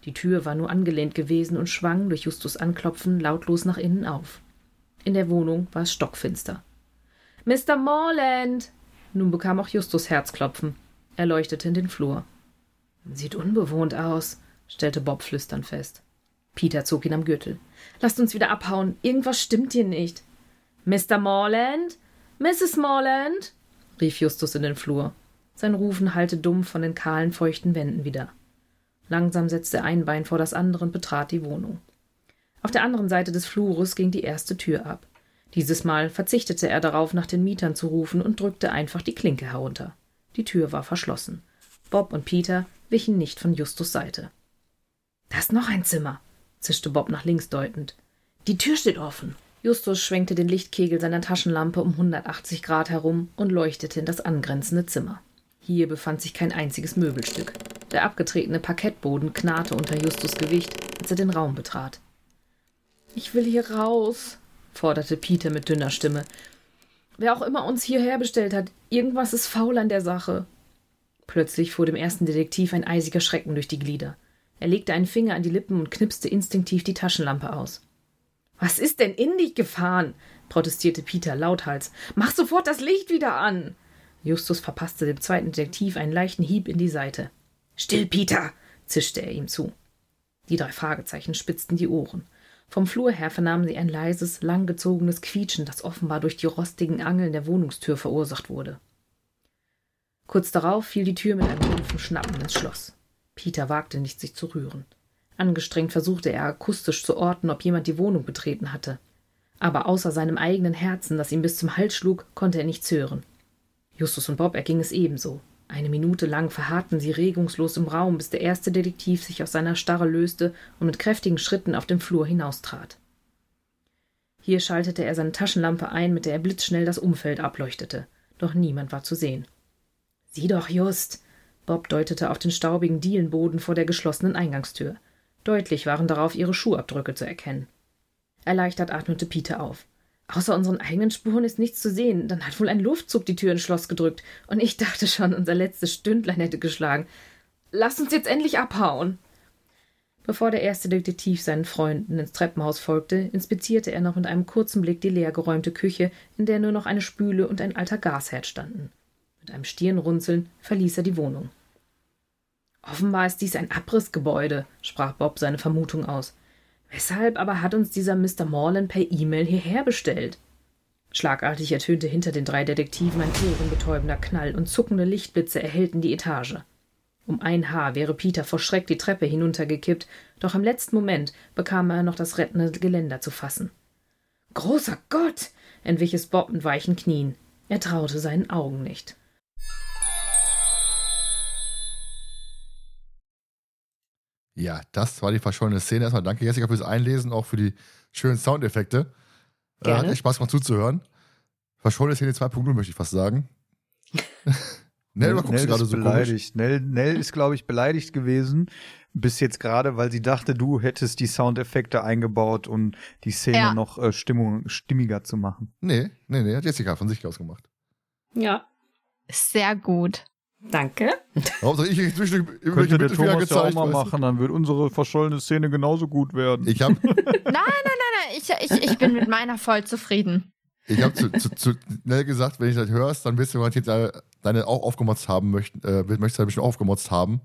Die Tür war nur angelehnt gewesen und schwang durch Justus Anklopfen lautlos nach innen auf. In der Wohnung war es stockfinster. Mr. Morland! Nun bekam auch Justus Herzklopfen. Er leuchtete in den Flur. Sieht unbewohnt aus, stellte Bob flüsternd fest. Peter zog ihn am Gürtel. Lasst uns wieder abhauen. Irgendwas stimmt hier nicht. Mr. Morland? Mrs. Morland? rief Justus in den Flur. Sein Rufen hallte dumm von den kahlen, feuchten Wänden wieder. Langsam setzte ein Bein vor das andere und betrat die Wohnung. Auf der anderen Seite des Flures ging die erste Tür ab. Dieses Mal verzichtete er darauf, nach den Mietern zu rufen und drückte einfach die Klinke herunter. Die Tür war verschlossen. Bob und Peter wichen nicht von Justus Seite. Da ist noch ein Zimmer, zischte Bob nach links deutend. Die Tür steht offen. Justus schwenkte den Lichtkegel seiner Taschenlampe um 180 Grad herum und leuchtete in das angrenzende Zimmer. Hier befand sich kein einziges Möbelstück. Der abgetretene Parkettboden knarrte unter Justus Gewicht, als er den Raum betrat. Ich will hier raus, forderte Peter mit dünner Stimme. Wer auch immer uns hierher bestellt hat, irgendwas ist faul an der Sache. Plötzlich fuhr dem ersten Detektiv ein eisiger Schrecken durch die Glieder. Er legte einen Finger an die Lippen und knipste instinktiv die Taschenlampe aus. Was ist denn in dich gefahren? protestierte Peter lauthals. Mach sofort das Licht wieder an! Justus verpasste dem zweiten Detektiv einen leichten Hieb in die Seite. Still, Peter! zischte er ihm zu. Die drei Fragezeichen spitzten die Ohren. Vom Flur her vernahmen sie ein leises, langgezogenes Quietschen, das offenbar durch die rostigen Angeln der Wohnungstür verursacht wurde. Kurz darauf fiel die Tür mit einem dumpfen Schnappen ins Schloss. Peter wagte nicht, sich zu rühren. Angestrengt versuchte er akustisch zu orten, ob jemand die Wohnung betreten hatte. Aber außer seinem eigenen Herzen, das ihm bis zum Hals schlug, konnte er nichts hören. Justus und Bob erging es ebenso. Eine Minute lang verharrten sie regungslos im Raum, bis der erste Detektiv sich aus seiner Starre löste und mit kräftigen Schritten auf den Flur hinaustrat. Hier schaltete er seine Taschenlampe ein, mit der er blitzschnell das Umfeld ableuchtete. Doch niemand war zu sehen. Sieh doch, Just! Bob deutete auf den staubigen Dielenboden vor der geschlossenen Eingangstür. Deutlich waren darauf ihre Schuhabdrücke zu erkennen. Erleichtert atmete Peter auf. Außer unseren eigenen Spuren ist nichts zu sehen. Dann hat wohl ein Luftzug die Tür ins Schloss gedrückt. Und ich dachte schon, unser letztes Stündlein hätte geschlagen. Lass uns jetzt endlich abhauen. Bevor der erste Detektiv seinen Freunden ins Treppenhaus folgte, inspizierte er noch mit einem kurzen Blick die leergeräumte Küche, in der nur noch eine Spüle und ein alter Gasherd standen. Mit einem Stirnrunzeln verließ er die Wohnung. Offenbar ist dies ein Abrissgebäude, sprach Bob seine Vermutung aus. Weshalb aber hat uns dieser Mr. Morland per E-Mail hierher bestellt? Schlagartig ertönte hinter den drei Detektiven ein ohrenbetäubender Knall und zuckende Lichtblitze erhellten die Etage. Um ein Haar wäre Peter vor Schreck die Treppe hinuntergekippt, doch im letzten Moment bekam er noch das rettende Geländer zu fassen. Großer Gott! entwich es Bob mit weichen Knien. Er traute seinen Augen nicht. Ja, das war die verschollene Szene. Erstmal danke, Jessica, fürs Einlesen, auch für die schönen Soundeffekte. Äh, hat echt Spaß gemacht zuzuhören. Verschollene Szene 2.0 möchte ich fast sagen. Nell, Nell, Nell ist so beleidigt. Nell, Nell ist, glaube ich, beleidigt gewesen. Bis jetzt gerade, weil sie dachte, du hättest die Soundeffekte eingebaut, um die Szene ja. noch äh, Stimmung, stimmiger zu machen. Nee, nee, nee, hat Jessica von sich aus gemacht. Ja. Sehr gut. Danke. Hauptsache ich zwischendurch Könnte der Thomas gezeigt, ja auch mal machen, dann wird unsere verschollene Szene genauso gut werden. Ich habe. nein, nein, nein, nein. Ich, ich, ich bin mit meiner voll zufrieden. Ich habe zu, zu, zu schnell gesagt, wenn ich das hörst, dann wirst du jetzt deine auch aufgemotzt haben möchten, äh, möchtest du bestimmt aufgemotzt haben.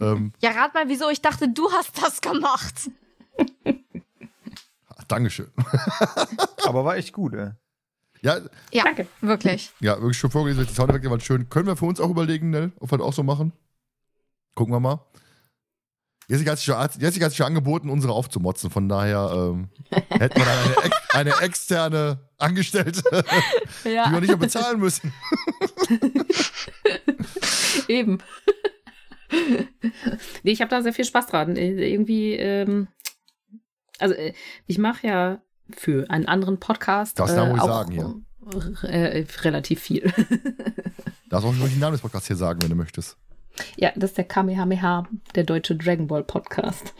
Ähm, ja, rat mal, wieso ich dachte, du hast das gemacht. Dankeschön. Aber war echt gut, ey. Ja, ja danke. Wirklich. Ja, wirklich schon vorgelesen, die Soundeffekte waren schön. Können wir für uns auch überlegen, Nell, ob wir das auch so machen? Gucken wir mal. Jessica hat sich schon, Jessica hat sich schon angeboten, unsere aufzumotzen. Von daher ähm, hätten wir dann eine, eine externe Angestellte, ja. die wir nicht mehr bezahlen müssen. Eben. nee, ich habe da sehr viel Spaß dran. Äh, irgendwie, ähm, also äh, ich mache ja für einen anderen Podcast. Das darf äh, auch sagen hier. Äh, relativ viel. darfst auch den Namen des Podcasts hier sagen, wenn du möchtest. Ja, das ist der Kamehameha, der deutsche Dragon Ball Podcast.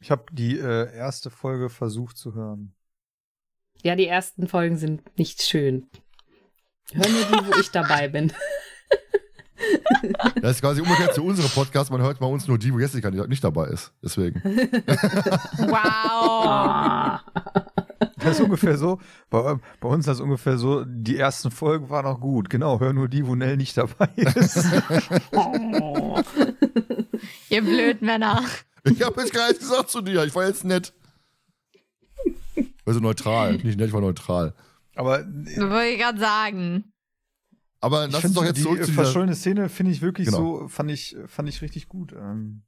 Ich habe die äh, erste Folge versucht zu hören. Ja, die ersten Folgen sind nicht schön. Hör nur die, wo ich dabei bin. Das ist quasi umgekehrt zu unserem Podcast. Man hört bei uns nur die, wo Jessica nicht dabei ist. Deswegen. Wow. Das ist ungefähr so. Bei, bei, uns ist das ungefähr so. Die ersten Folgen waren auch gut. Genau, hör nur die, wo Nell nicht dabei ist. Oh. Ihr Blödmänner. Ich habe jetzt gar nichts gesagt zu dir. Ich war jetzt nett. Also neutral. Nicht nett, ich war neutral. Aber. Wollte ich gerade sagen. Aber lass uns doch jetzt die zurück zu verschollene Szene finde ich wirklich genau. so, fand ich, fand ich richtig gut. Ähm.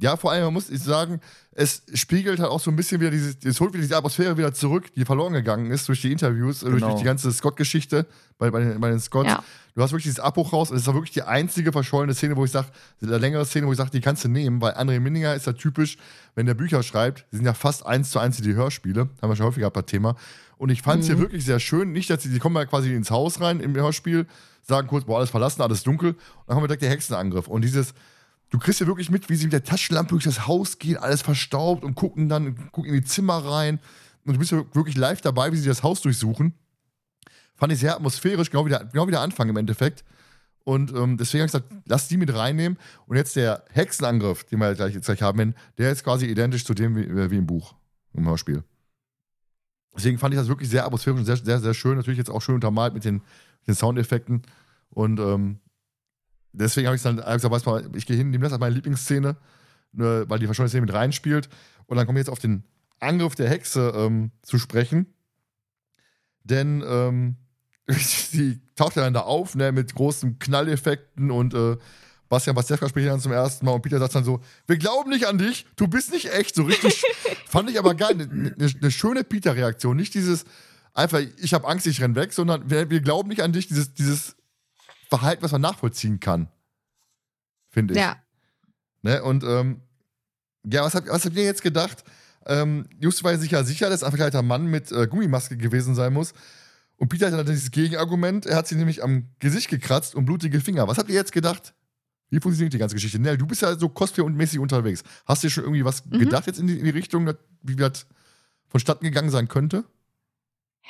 Ja, vor allem, man muss sagen, es spiegelt halt auch so ein bisschen wieder diese, es holt wieder diese Atmosphäre wieder zurück, die verloren gegangen ist durch die Interviews, genau. durch, durch, die ganze Scott-Geschichte bei, bei, den, bei den Scotts. Ja. Du hast wirklich dieses Abbruch raus und es ist auch wirklich die einzige verschollene Szene, wo ich sage, eine längere Szene, wo ich sage, die kannst du nehmen, weil André Minninger ist ja typisch, wenn der Bücher schreibt, die sind ja fast eins zu eins die Hörspiele, haben wir schon häufiger bei Thema. Und ich fand es mhm. hier wirklich sehr schön, nicht, dass sie, die kommen ja quasi ins Haus rein im Hörspiel, sagen kurz, boah, alles verlassen, alles dunkel. Und dann haben wir direkt den Hexenangriff. Und dieses, du kriegst ja wirklich mit, wie sie mit der Taschenlampe durch das Haus gehen, alles verstaubt und gucken dann, gucken in die Zimmer rein. Und du bist ja wirklich live dabei, wie sie das Haus durchsuchen. Fand ich sehr atmosphärisch, genau wie der, genau wie der Anfang im Endeffekt. Und ähm, deswegen habe ich gesagt, lass die mit reinnehmen. Und jetzt der Hexenangriff, den wir gleich, jetzt gleich haben, der ist quasi identisch zu dem wie, äh, wie im Buch, im Hörspiel. Deswegen fand ich das wirklich sehr atmosphärisch und sehr, sehr, sehr schön. Natürlich jetzt auch schön untermalt mit den den Soundeffekten. Und ähm, deswegen habe ich dann gesagt, weiß mal, ich gehe hin, nehme das als meine Lieblingsszene, ne, weil die verschollene Szene mit reinspielt. Und dann komme ich jetzt auf den Angriff der Hexe ähm, zu sprechen. Denn ähm, sie taucht ja dann da auf, ne, mit großen Knalleffekten und äh, Bastian Pastewka spricht dann zum ersten Mal und Peter sagt dann so: Wir glauben nicht an dich, du bist nicht echt. So richtig. fand ich aber geil. Eine ne, ne schöne Peter-Reaktion. Nicht dieses, einfach, ich habe Angst, ich renn weg, sondern wir, wir, glauben nicht an dich, dieses, dieses Verhalten, was man nachvollziehen kann. Finde ich. Ja. Ne? Und ähm, ja, was habt, was habt ihr jetzt gedacht? Ähm, Just war sich ja sicher, dass ein verkleideter Mann mit äh, Gummimaske gewesen sein muss. Und Peter hat dann dieses Gegenargument, er hat sie nämlich am Gesicht gekratzt und blutige Finger. Was habt ihr jetzt gedacht? Wie funktioniert die ganze Geschichte? Nell, du bist ja so Cosplay-mäßig unterwegs. Hast du dir schon irgendwie was mhm. gedacht jetzt in die, in die Richtung, wie das vonstatten gegangen sein könnte?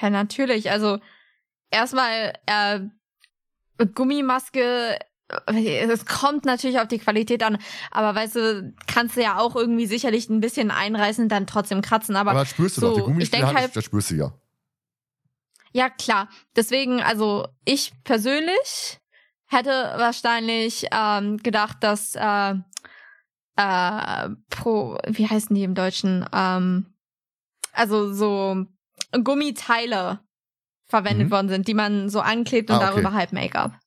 Ja, natürlich. Also erstmal äh, Gummimaske. Äh, es kommt natürlich auf die Qualität an, aber weißt du, kannst du ja auch irgendwie sicherlich ein bisschen einreißen, dann trotzdem kratzen. Aber, aber das spürst du so, doch, die Gummistiefel halt, das spürst du ja. Ja, klar. Deswegen, also ich persönlich hätte wahrscheinlich ähm, gedacht, dass äh, äh, pro, wie heißen die im Deutschen? Ähm, also so Gummiteile verwendet Mhm. worden sind, die man so anklebt und Ah, okay. darüber halt Make-up.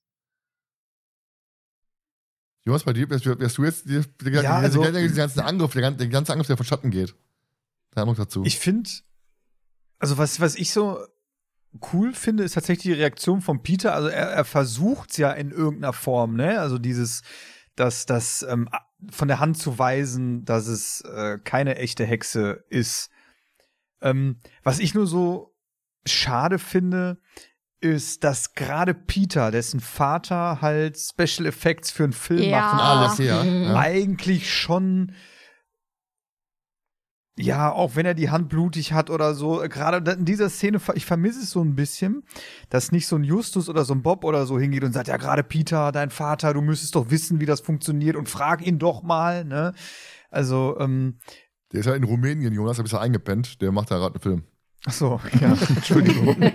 Jonas, bei dir, wärst, wärst du jetzt die, die, Ja, also- die, die ganzen Angriff, der, gan- der ganze Angriff, der von Schatten geht. Da noch dazu. Ich finde, also was, was ich so cool finde, ist tatsächlich die Reaktion von Peter. Also er, er versucht ja in irgendeiner Form, ne? Also dieses, dass das ähm, von der Hand zu weisen, dass es äh, keine echte Hexe ist. Ähm, was ich nur so schade finde, ist, dass gerade Peter, dessen Vater halt Special Effects für einen Film Ja. macht und alles. Mhm. Ja. eigentlich schon ja, auch wenn er die Hand blutig hat oder so, gerade in dieser Szene, ich vermisse es so ein bisschen, dass nicht so ein Justus oder so ein Bob oder so hingeht und sagt, ja, gerade Peter, dein Vater, du müsstest doch wissen, wie das funktioniert und frag ihn doch mal, ne? Also, ähm, Der ist ja in Rumänien, Jonas, da bist du eingepennt. Der macht da gerade einen Film. ach so, ja, Entschuldigung. und,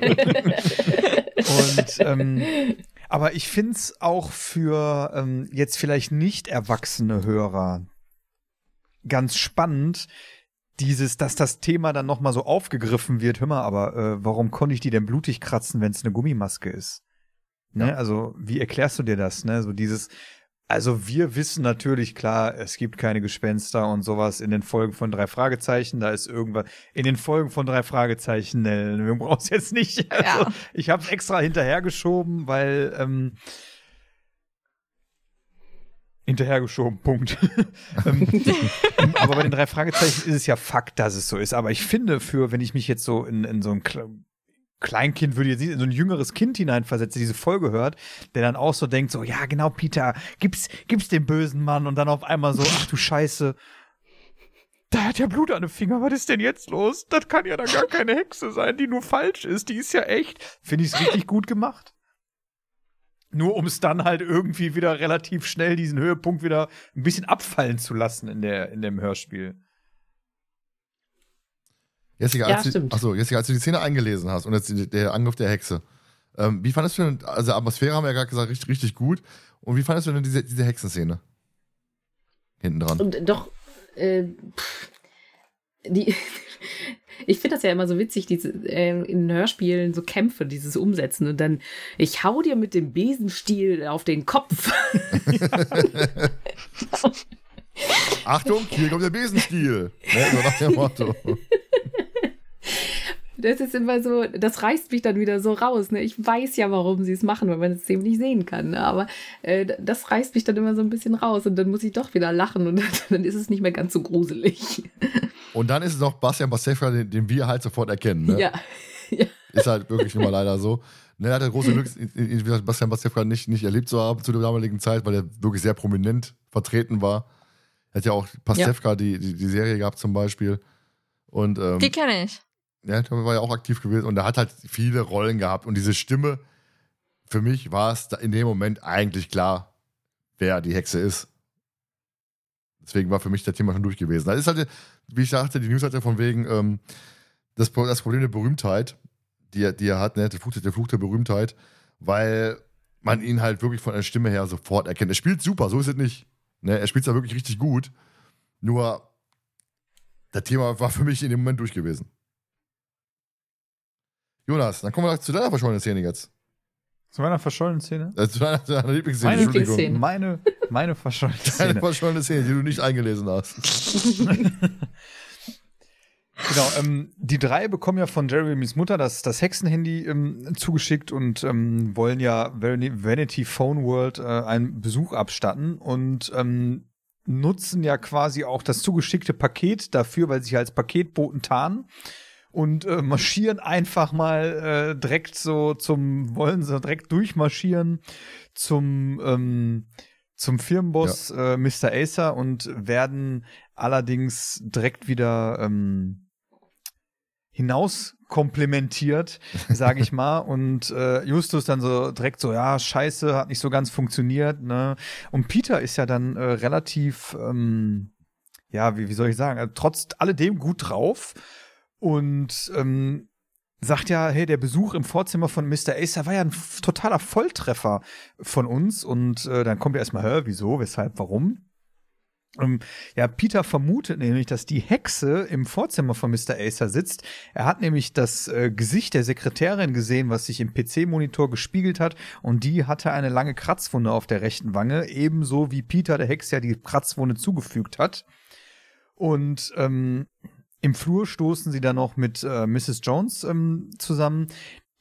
ähm, aber ich find's auch für ähm, jetzt vielleicht nicht erwachsene Hörer ganz spannend, dieses, dass das Thema dann noch mal so aufgegriffen wird. Hör mal, aber äh, warum konnte ich die denn blutig kratzen, wenn es eine Gummimaske ist? Ne? Also wie erklärst du dir das? Ne? So dieses, also wir wissen natürlich klar, es gibt keine Gespenster und sowas in den Folgen von drei Fragezeichen. Da ist irgendwas in den Folgen von drei Fragezeichen. Ne, wir brauchen es jetzt nicht. Also, Ja. Ich habe es extra hinterhergeschoben, weil ähm, hinterhergeschoben. Punkt. ähm, aber bei den drei Fragezeichen ist es ja Fakt, dass es so ist. Aber ich finde, für wenn ich mich jetzt so in, in so ein Kle Kleinkind würde jetzt in so ein jüngeres Kind hineinversetze, diese Folge hört, der dann auch so denkt, so, ja, genau, Peter, gib's, gib's dem bösen Mann und dann auf einmal so, ach du Scheiße, da hat ja Blut an den Finger, was ist denn jetzt los? Das kann ja dann gar keine Hexe sein, die nur falsch ist, die ist ja echt. Finde ich es richtig gut gemacht. Nur um es dann halt irgendwie wieder relativ schnell diesen Höhepunkt wieder ein bisschen abfallen zu lassen in, der, in dem Hörspiel. Jessica, Ja, als, du, achso, Jessica, als du die Szene eingelesen hast und jetzt die- der Angriff der Hexe, ähm, wie fandest du denn, also Atmosphäre haben wir ja gerade gesagt, richtig, richtig gut. Und wie fandest du denn diese, diese Hexenszene? Hinten dran. Und doch, äh, pff, die, ich finde das ja immer so witzig, diese, äh, in Hörspielen so Kämpfe, dieses Umsetzen und dann, ich hau dir mit dem Besenstiel auf den Kopf. Achtung, hier kommt der Besenstiel. Ne, so nach dem Motto. Das ist immer so, das reißt mich dann wieder so raus. Ne? Ich weiß ja, warum sie es machen, weil man es eben nicht sehen kann. Ne? Aber äh, das reißt mich dann immer so ein bisschen raus und dann muss ich doch wieder lachen und dann ist es nicht mehr ganz so gruselig. Und dann ist es noch Bastian Pastewka, den, den wir halt sofort erkennen. Ne? Ja. Ist halt wirklich immer leider so. Ne, er hatte große Glück, Bastian Pastewka nicht, nicht erlebt zu haben zu der damaligen Zeit, weil er wirklich sehr prominent vertreten war. Er hat ja auch Pastewka die, die, die Serie gehabt zum Beispiel. Und ähm, Die kenne ich. Ja, der war ja auch aktiv gewesen und er hat halt viele Rollen gehabt. Und diese Stimme, für mich war es in dem Moment eigentlich klar, wer die Hexe ist. Deswegen war für mich das Thema schon durch gewesen. Das ist halt, wie ich sagte, die News hat ja von wegen ähm, das, das Problem der Berühmtheit, die er, die er hat, ne? der, Fluch, der Fluch der Berühmtheit, weil man ihn halt wirklich von der Stimme her sofort erkennt. Er spielt super, so ist es nicht. Ne? Er spielt da wirklich richtig gut. Nur, das Thema war für mich in dem Moment durch gewesen. Jonas, dann kommen wir zu deiner verschollenen Szene jetzt. Zu meiner verschollenen Szene? Äh, zu deiner, deiner Lieblingsszene, Meine Entschuldigung. Lieblingsszene. Meine, meine verschollene Deine Szene. verschollene Szene, die du nicht eingelesen hast. Genau, ähm, die drei bekommen ja von Jeremys Mutter das, das Hexenhandy ähm, zugeschickt und ähm, wollen ja Van- Vanity Phone World äh, einen Besuch abstatten und ähm, nutzen ja quasi auch das zugeschickte Paket dafür, weil sie sich als Paketboten tarnen und äh, marschieren einfach mal äh, direkt so zum, wollen sie direkt durchmarschieren zum, ähm, zum Firmenboss äh, Mr. Acer und werden allerdings direkt wieder ähm, hinaus komplementiert, sage ich mal. Und äh, Justus dann so direkt so, ja, scheiße, hat nicht so ganz funktioniert. Ne? Und Peter ist ja dann äh, relativ, ähm, ja, wie, wie soll ich sagen, trotz alledem gut drauf und ähm, sagt ja, hey, der Besuch im Vorzimmer von Mr. Acer war ja ein totaler Volltreffer von uns. Und äh, dann kommt er erstmal, hä, wieso, weshalb, warum? Ähm, ja, Peter vermutet nämlich, dass die Hexe im Vorzimmer von Mr. Acer sitzt. Er hat nämlich das äh, Gesicht der Sekretärin gesehen, was sich im PC-Monitor gespiegelt hat. Und die hatte eine lange Kratzwunde auf der rechten Wange, ebenso wie Peter der Hexe ja die Kratzwunde zugefügt hat. Und ähm, im Flur stoßen sie dann noch mit äh, Mrs. Jones ähm, zusammen,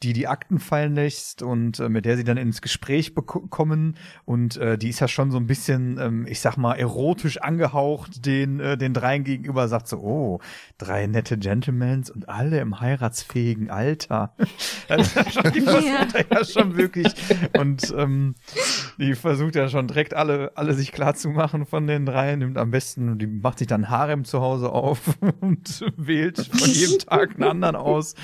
die die Akten fallen lässt und äh, mit der sie dann ins Gespräch kommen und äh, die ist ja schon so ein bisschen, ähm, ich sag mal, erotisch angehaucht den äh, den dreien gegenüber, sagt so, oh, drei nette Gentlemans und alle im heiratsfähigen Alter. das ist schon, die versucht ja. ja schon wirklich und ähm, die versucht ja schon direkt alle alle sich klar zu machen von den dreien, nimmt am besten, die macht sich dann Harem zu Hause auf und wählt von jedem Tag einen anderen aus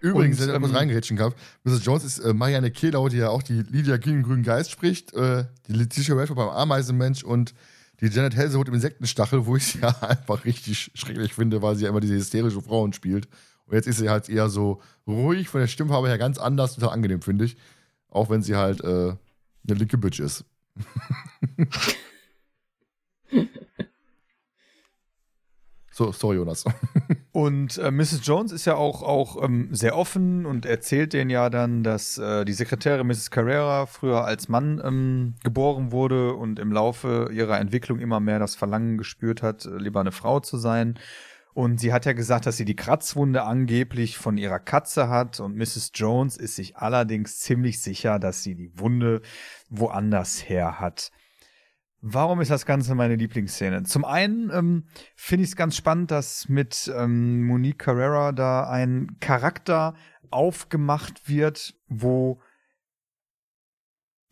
Übrigens, wenn ich etwas ähm, reingerätschen darf, Mrs. Jones ist äh, Marianne Kehlau, die ja auch die Lydia gegen Grünen Geist spricht, äh, die Letitia Redford beim Ameisenmensch und die Janet Halsey im Insektenstachel, wo ich sie ja einfach richtig schrecklich finde, weil sie ja immer diese hysterische Frauen spielt. Und jetzt ist sie halt eher so ruhig, von der Stimmfarbe her ganz anders, total angenehm, finde ich. Auch wenn sie halt äh, eine linke Bitch ist. So, sorry, Jonas. und äh, Mrs. Jones ist ja auch, auch ähm, sehr offen und erzählt denen ja dann, dass äh, die Sekretärin Mrs. Carrera früher als Mann ähm, geboren wurde und im Laufe ihrer Entwicklung immer mehr das Verlangen gespürt hat, äh, lieber eine Frau zu sein. Und sie hat ja gesagt, dass sie die Kratzwunde angeblich von ihrer Katze hat. Und Mrs. Jones ist sich allerdings ziemlich sicher, dass sie die Wunde woanders her hat. Warum ist das Ganze meine Lieblingsszene? Zum einen ähm, finde ich es ganz spannend, dass mit ähm, Monique Carrera da ein Charakter aufgemacht wird, wo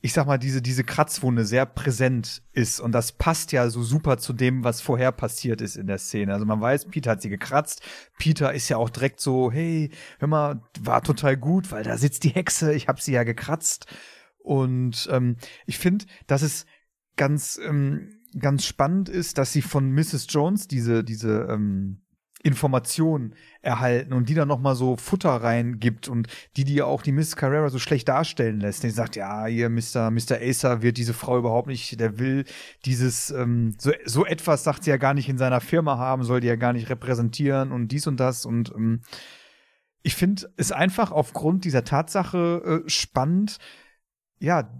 ich sag mal, diese, diese Kratzwunde sehr präsent ist. Und das passt ja so super zu dem, was vorher passiert ist in der Szene. Also man weiß, Peter hat sie gekratzt. Peter ist ja auch direkt so, hey, hör mal, war total gut, weil da sitzt die Hexe, ich hab sie ja gekratzt. Und ähm, ich finde, dass es ganz, ähm, ganz spannend ist, dass sie von Mrs. Jones diese, diese ähm, Information erhalten und die dann noch mal so Futter reingibt und die die ja auch die Miss Carrera so schlecht darstellen lässt. Die sagt, ja, hier Mr. Mr. Acer wird diese Frau überhaupt nicht, der will dieses ähm, so so etwas sagt sie ja gar nicht in seiner Firma haben, soll die ja gar nicht repräsentieren und dies und das und ähm, ich finde es einfach aufgrund dieser Tatsache äh, spannend, ja,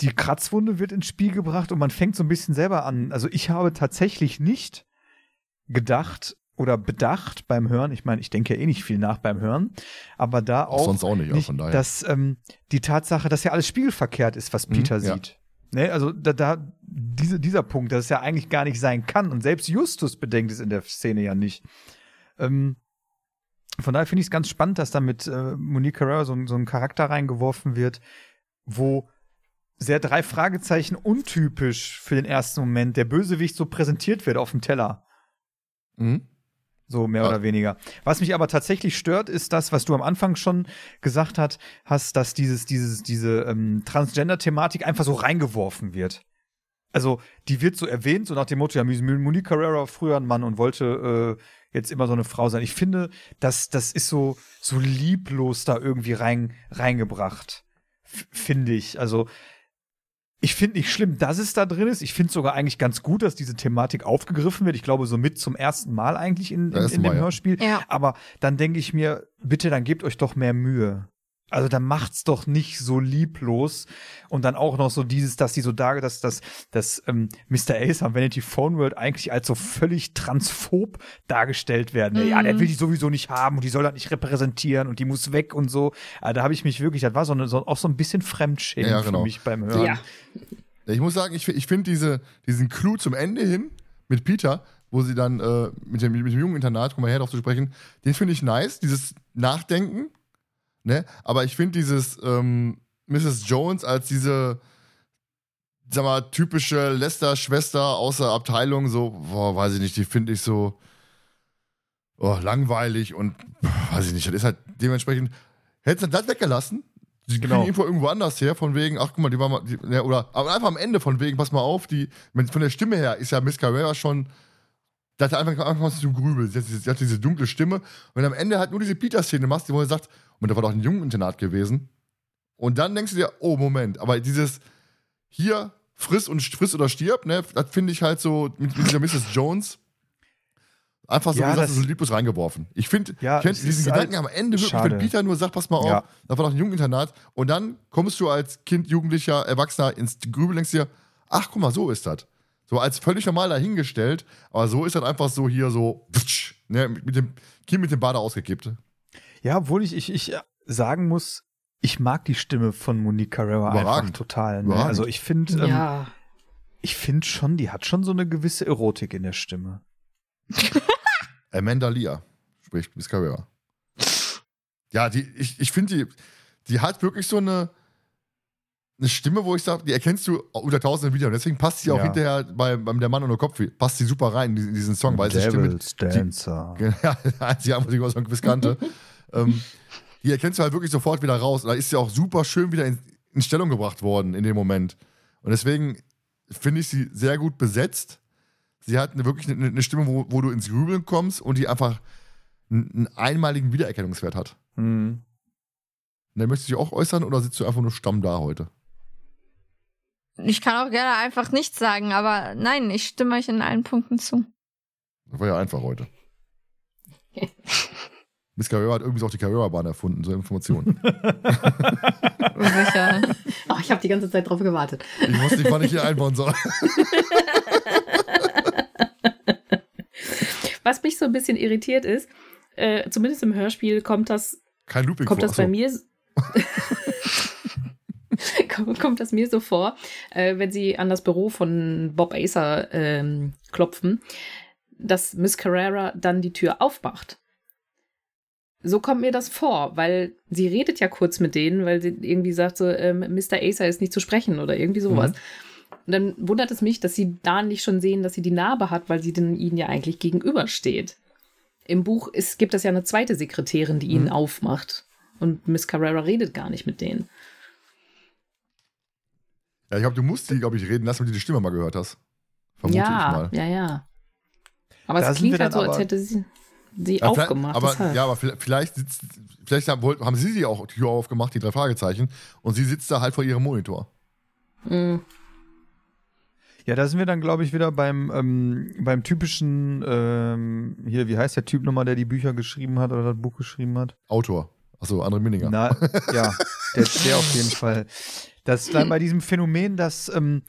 die Kratzwunde wird ins Spiel gebracht und man fängt so ein bisschen selber an. Also ich habe tatsächlich nicht gedacht oder bedacht beim Hören, ich meine, ich denke ja eh nicht viel nach beim Hören, aber da auch, auch sonst auch nicht, nicht von daher. dass ähm, die Tatsache, dass ja alles spiegelverkehrt ist, was mhm, Peter mhm, sieht. Ja. Ne, also da, da diese, dieser Punkt, dass es ja eigentlich gar nicht sein kann und selbst Justus bedenkt es in der Szene ja nicht. Ähm, von daher finde ich es ganz spannend, dass da mit äh, Monique Carrera so, so ein Charakter reingeworfen wird, wo sehr drei Fragezeichen untypisch für den ersten Moment der Bösewicht so präsentiert wird auf dem Teller. Mhm. So mehr ja. oder weniger. Was mich aber tatsächlich stört, ist das, was du am Anfang schon gesagt hat, hast, dass dieses, dieses, diese ähm, Transgender-Thematik einfach so reingeworfen wird. Also, die wird so erwähnt, so nach dem Motto, ja, Monique Carrera früher ein Mann und wollte äh, jetzt immer so eine Frau sein. Ich finde, das, das ist so, so lieblos da irgendwie rein, reingebracht. Finde ich. Also, ich finde nicht schlimm, dass es da drin ist. Ich finde sogar eigentlich ganz gut, dass diese Thematik aufgegriffen wird. Ich glaube, so mit zum ersten Mal eigentlich in, in, in dem Mal, Hörspiel. Ja. Aber dann denke ich mir, bitte, dann gebt euch doch mehr Mühe. Also dann macht's doch nicht so lieblos und dann auch noch so dieses, dass sie so da, dass dass dass ähm, Mr. Ace am Vanity Phone World eigentlich als so völlig transphob dargestellt werden. Mhm. Ja, der will die sowieso nicht haben und die soll das nicht repräsentieren und die muss weg und so. Also da habe ich mich wirklich, das war so, eine, so auch so ein bisschen Fremdschämen ja, genau. für mich beim Hören. Ja. Ich muss sagen, ich, ich finde diese, diesen Clou zum Ende hin mit Peter, wo sie dann äh, mit, dem, mit dem jungen Internat, kommen wir her darauf zu sprechen, den finde ich nice, dieses Nachdenken Ne? Aber ich finde dieses ähm, Mrs. Jones als diese, sag mal, typische Lester-Schwester aus der Abteilung, so, boah, weiß ich nicht, die finde ich so oh, langweilig und weiß ich nicht, das ist halt dementsprechend, hättest du das weggelassen, die genau. kriegen Info irgendwo anders her, von wegen, ach guck mal, die war mal, die, ne, oder aber einfach am Ende von wegen, pass mal auf, die, von der Stimme her ist ja Miss Carrera schon, da hat er einfach angefangen zu grübeln. Sie hat, sie hat diese dunkle Stimme. Und am Ende halt nur diese Peter-Szene machst, wo er sagt, und da war doch ein Jungeninternat gewesen. Und dann denkst du dir, oh Moment, aber dieses hier friss und friss oder stirb, ne? Das finde ich halt so mit, mit dieser Mrs. Jones. Einfach so Ja, gesagt, das- so lieblos reingeworfen. Ich finde, Ja, ich diesen Gedanken am Ende wirklich, wenn Peter nur sagt, pass mal auf, Ja. da war doch ein Jugendinternat und dann kommst du als Kind, Jugendlicher, Erwachsener ins Grübel und denkst dir, ach guck mal, so ist das. So als völlig normal dahingestellt, aber so ist das einfach so hier so, ne, mit, mit dem Kind mit dem Bade ausgekippt. Ja, obwohl ich, ich, ich sagen muss, ich mag die Stimme von Monique Carrera einfach total. Ne? Also ich finde, ähm, ja. ich finde schon, die hat schon so eine gewisse Erotik in der Stimme. Amanda Lear spricht Miss Carrera. Ja, die, ich, ich finde, die, die hat wirklich so eine, eine Stimme, wo ich sage, die erkennst du unter tausenden Videos. Deswegen passt sie auch Ja. hinterher bei, beim Der Mann ohne Kopf, passt sie super rein in diesen, Song, weil sie Stimme, Devil's Dancer. ja, die Antwort, die ich aus dem Quiz kannte. ähm, die erkennst du halt wirklich sofort wieder raus. Und da ist sie auch super schön wieder in, in Stellung gebracht worden in dem Moment. Und deswegen finde ich sie sehr gut besetzt. Sie hat eine, wirklich eine, eine Stimme, wo, wo du ins Grübeln kommst und die einfach einen, einen einmaligen Wiedererkennungswert hat. Mhm. Und dann möchtest du dich auch äußern oder sitzt du einfach nur stamm da heute? Ich kann auch gerne einfach nichts sagen, aber nein, ich stimme euch in allen Punkten zu. Das war ja einfach heute. Miss Carrera hat irgendwie auch die Carrera-Bahn erfunden, so Informationen. Sicher. Oh, ich habe die ganze Zeit drauf gewartet. Ich wusste nicht, wann ich hier einbauen soll. Was mich so ein bisschen irritiert ist, äh, zumindest im Hörspiel kommt das, Kein Looping kommt vor. das bei mir. kommt das mir so vor, äh, wenn sie an das Büro von Bob Acer ähm, klopfen, dass Miss Carrera dann die Tür aufmacht. So kommt mir das vor, weil sie redet ja kurz mit denen, weil sie irgendwie sagt so, ähm, Mr. Acer ist nicht zu sprechen oder irgendwie sowas. Und dann wundert es mich, dass sie da nicht schon sehen, dass sie die Narbe hat, weil sie denn ihnen ja eigentlich gegenübersteht. Im Buch ist, gibt es ja eine zweite Sekretärin, die ihnen Mhm. aufmacht. Und Miss Carrera redet gar nicht mit denen. Ja, ich glaube, du musst die, glaube ich, reden lassen, damit du die Stimme mal gehört hast. Vermute ich ja, mal. ja, ja. Aber Da es klingt halt dann so, als hätte sie sie Ja, vielleicht- aufgemacht. aber, deshalb. ja, aber vielleicht, vielleicht, sitzt, vielleicht haben, sie sie auch die Tür aufgemacht, die drei Fragezeichen, und sie sitzt da halt vor ihrem Monitor. Mm. Ja, da sind wir dann, glaube ich, wieder beim, ähm, beim typischen, ähm, hier, wie heißt der Typ nochmal, der die Bücher geschrieben hat oder das Buch geschrieben hat? Autor. Achso, André Minninger. Na, ja, der, der auf jeden Fall. Das dann bei diesem Phänomen, dass, ähm,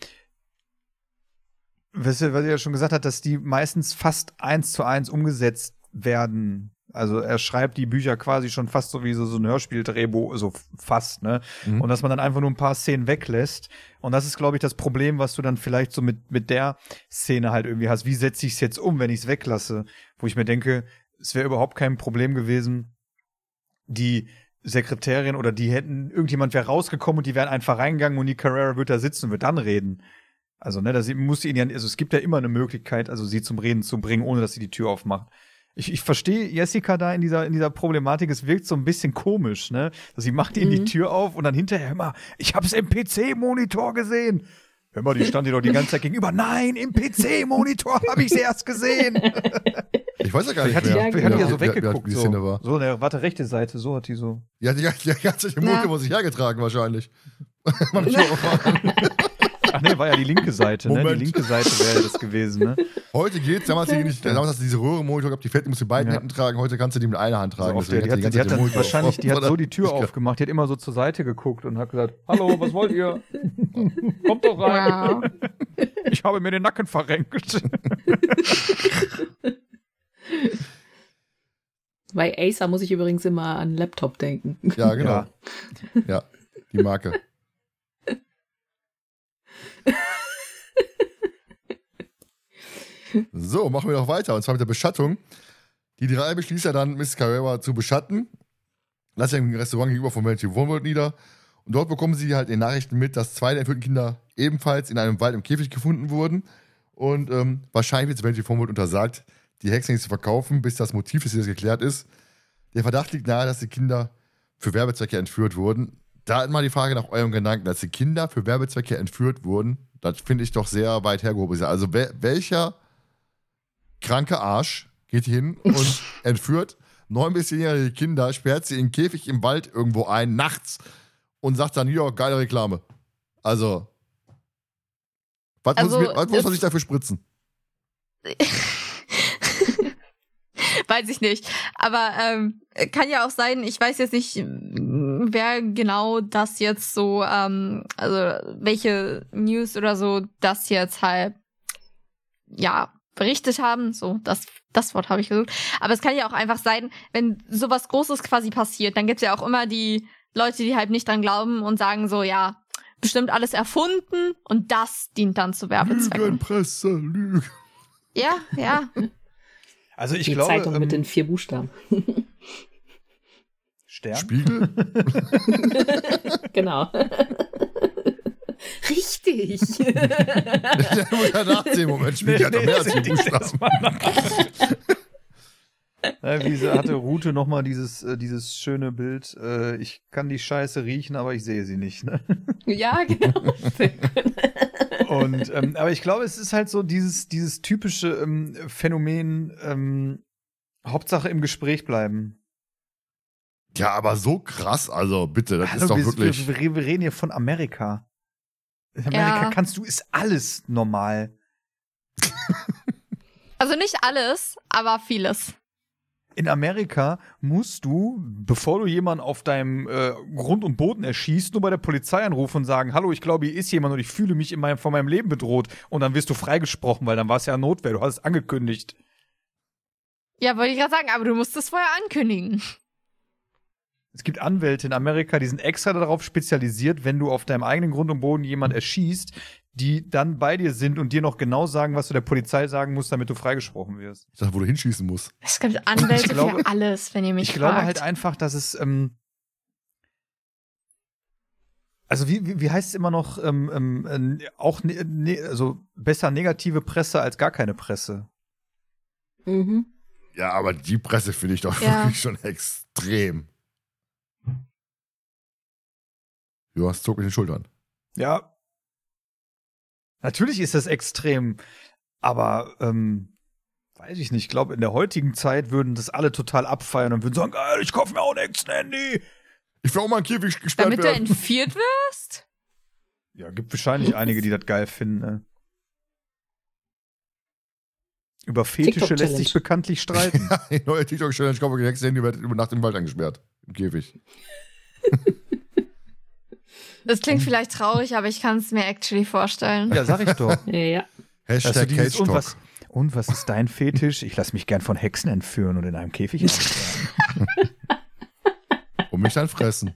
was, er- was er ja schon gesagt hat, dass die meistens fast eins zu eins umgesetzt werden. Also er schreibt die Bücher quasi schon fast so wie so, so ein Hörspieldrehbuch, so fast, ne? Mhm. Und dass man dann einfach nur ein paar Szenen weglässt. Und das ist, glaube ich, das Problem, was du dann vielleicht so mit, mit der Szene halt irgendwie hast. Wie setze ich es jetzt um, wenn ich es weglasse? Wo ich mir denke, es wäre überhaupt kein Problem gewesen, die Sekretärin oder die hätten, irgendjemand wäre rausgekommen und die wären einfach reingegangen und die Carrera wird da sitzen und wird dann reden. Also, ne, das muss ihn ja, also es gibt ja immer eine Möglichkeit, also sie zum Reden zu bringen, ohne dass sie die Tür aufmacht. Ich, ich verstehe Jessica da in dieser, in dieser Problematik, es wirkt so ein bisschen komisch, ne? Sie macht ihnen die Mhm. Tür auf und dann hinterher immer, ich hab's im PC-Monitor gesehen. Hör mal, die stand dir doch die ganze Zeit gegenüber. Nein, im PC-Monitor habe ich sie erst gesehen. Ich weiß ja gar Ich nicht mehr. die, ich hatte wie- ja so wie- wie- weggeguckt. Wie die so. Szene war. so, ne, warte, rechte Seite, so hat die so. Ja, die, die, die ganze Monitor Ja. vor sich hergetragen wahrscheinlich. Türaufmachen. Ach nee, war ja die linke Seite, ne? Die linke Seite wäre das gewesen, ne? Heute geht's, damals, die nicht, damals hast du diese Röhrenmonitor gehabt, die Fetten musst du beiden Ja. Händen tragen, heute kannst du die mit einer Hand So tragen. auf der, die, Deswegen hat, die hat dann wahrscheinlich, auf- die hat so die Tür aufgemacht, die hat immer so zur Seite geguckt und hat gesagt, hallo, was wollt ihr? Kommt doch rein. Wow. Ich habe mir den Nacken verrenkt. Bei Acer muss ich übrigens immer an Laptop denken. Ja, genau. Ja. Ja, die Marke. So, machen wir noch weiter. Und zwar mit der Beschattung. Die drei beschließt ja dann, Miss Carrera zu beschatten. Lass ja im Restaurant gegenüber von Melty Wohnwald nieder. Und dort bekommen sie halt in Nachrichten mit, dass zwei der entführten Kinder ebenfalls in einem Wald im Käfig gefunden wurden. Und ähm, wahrscheinlich wird Melty Wohnwald untersagt, die Hexen nicht zu verkaufen, bis das Motiv des Täters geklärt ist. Der Verdacht liegt nahe, dass die Kinder für Werbezwecke entführt wurden. Da mal die Frage nach eurem Gedanken, dass die Kinder für Werbezwecke entführt wurden. Das finde ich doch sehr weit hergehoben. Also wel welcher kranke Arsch geht hin und entführt neun bis zehnjährige Kinder, sperrt sie in einen Käfig im Wald irgendwo ein, nachts und sagt dann, ja, geile Reklame. Also, Was, Also, muss, ich, was muss man sich dafür spritzen? Weiß ich nicht. Aber ähm, kann ja auch sein, ich weiß jetzt nicht, wer genau das jetzt so, ähm, also welche News oder so das jetzt halt, ja, berichtet haben. So, das, das Wort habe ich gesucht. Aber es kann ja auch einfach sein, wenn sowas Großes quasi passiert, dann gibt's ja auch immer die Leute, die halt nicht dran glauben und sagen so, ja, bestimmt alles erfunden und das dient dann zu Werbezwecken. Lügenpresse, Lügen. Ja, ja. Also ich Die glaube, Zeitung ähm, mit den vier Buchstaben. Stern. Spiegel? genau. Richtig. Der muss ja Moment, Spiegel hat doch mehr als die Buchstaben. Ja, wie sie hatte Rute nochmal dieses, äh, dieses schöne Bild. Äh, ich kann die Scheiße riechen, aber ich sehe sie nicht. Ne? ja, genau. Sehr gut. Und, ähm, aber ich glaube, es ist halt so dieses, dieses typische ähm, Phänomen, ähm, Hauptsache im Gespräch bleiben. Ja, aber so krass, also bitte, das Hallo, ist doch wir, wirklich. Wir, wir reden hier von Amerika. In Amerika Ja. kannst du, ist alles normal. Also nicht alles, aber vieles. In Amerika musst du, bevor du jemanden auf deinem äh, Grund und Boden erschießt, nur bei der Polizei anrufen und sagen, hallo, ich glaube, hier ist jemand und ich fühle mich in meinem, von meinem Leben bedroht. Und dann wirst du freigesprochen, weil dann war es ja Notwehr, du hast es angekündigt. Ja, wollte ich gerade sagen, aber du musst es vorher ankündigen. Es gibt Anwälte in Amerika, die sind extra darauf spezialisiert, wenn du auf deinem eigenen Grund und Boden jemand erschießt, die dann bei dir sind und dir noch genau sagen, was du der Polizei sagen musst, damit du freigesprochen wirst. Ich dachte, wo du hinschießen musst. Es gibt Anwälte Ich glaube- für alles, wenn ihr mich Ich glaube fragt. halt einfach, dass es, ähm, also wie, wie, wie heißt es immer noch, ähm, ähm, äh, auch ne, ne, also besser negative Presse als gar keine Presse. Mhm. Ja, aber die Presse finde ich doch Ja. wirklich schon extrem. Jonas zog mit den Schultern. Ja. Natürlich ist das extrem, aber ähm, weiß ich nicht. Ich glaube, in der heutigen Zeit würden das alle total abfeiern und würden sagen, geil, ich kaufe mir auch ein Extra-Handy. Ich will auch mal ein Käfig gesperrt Damit du werden. entführt wirst? Ja, gibt wahrscheinlich einige, die das geil finden. Ne? Über Fetische lässt sich bekanntlich streiten. Die neue TikTok-Challenge, ich glaube, das Handy wird über Nacht im Wald eingesperrt. Im Käfig. Das klingt vielleicht traurig, aber ich kann es mir actually vorstellen. ja, sag ich doch. Ja. Also Hashtag dieses, Cage und, was, und was ist dein Fetisch? Ich lasse mich gern von Hexen entführen und in einem Käfig. Und mich dann fressen.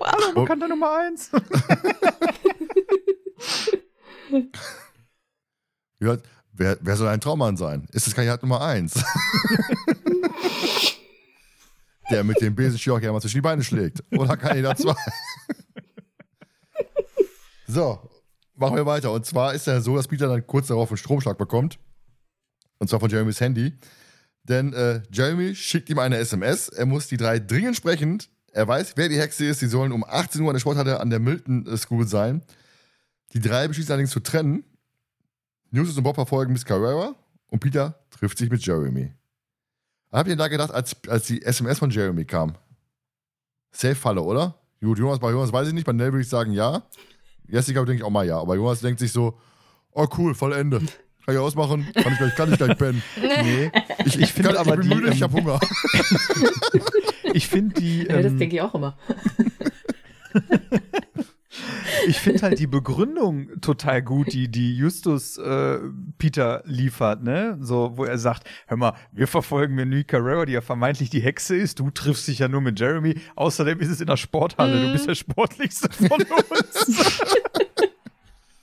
Hallo, Bekannter Nummer eins. Ja, wer, wer soll ein Traummann sein? Ist es Kandidat Nummer eins? Der mit dem auch gerne mal zwischen die Beine schlägt. Oder Kandidat 2. so, machen wir weiter. Und zwar ist ja so, dass Peter dann kurz darauf einen Stromschlag bekommt. Und zwar von Jeremys Handy. Denn äh, Jeremy schickt ihm eine SMS. Er muss die drei dringend sprechen. Er weiß, wer die Hexe ist. Sie sollen um 18 Uhr an der Sporthalle an der Milton School sein. Die drei beschließen allerdings zu trennen. News und Bob verfolgen Miss Carrera und Peter trifft sich mit Jeremy. Was habt ihr da gedacht, als, als die SMS von Jeremy kam? Safe Falle, oder? Gut, Jonas, bei Jonas weiß ich nicht, bei Nell würde ich sagen ja. Jessica denke ich auch mal ja, aber Jonas denkt sich so, oh cool, voll Ende. Kann ich ausmachen? Kann ich gleich, kann ich gleich pennen. Nee. Ich, Ich finde kann- aber ich bin die, müde, ich ähm, hab Hunger. Ich finde die. Ja, das Ähm, denke ich auch immer. ich finde halt die Begründung total gut, die, die Justus äh, Peter liefert, ne? So, wo er sagt, hör mal, wir verfolgen Menü Carrera, die ja vermeintlich die Hexe ist. Du triffst dich ja nur mit Jeremy. Außerdem ist es in der Sporthalle. Du bist der sportlichste von uns.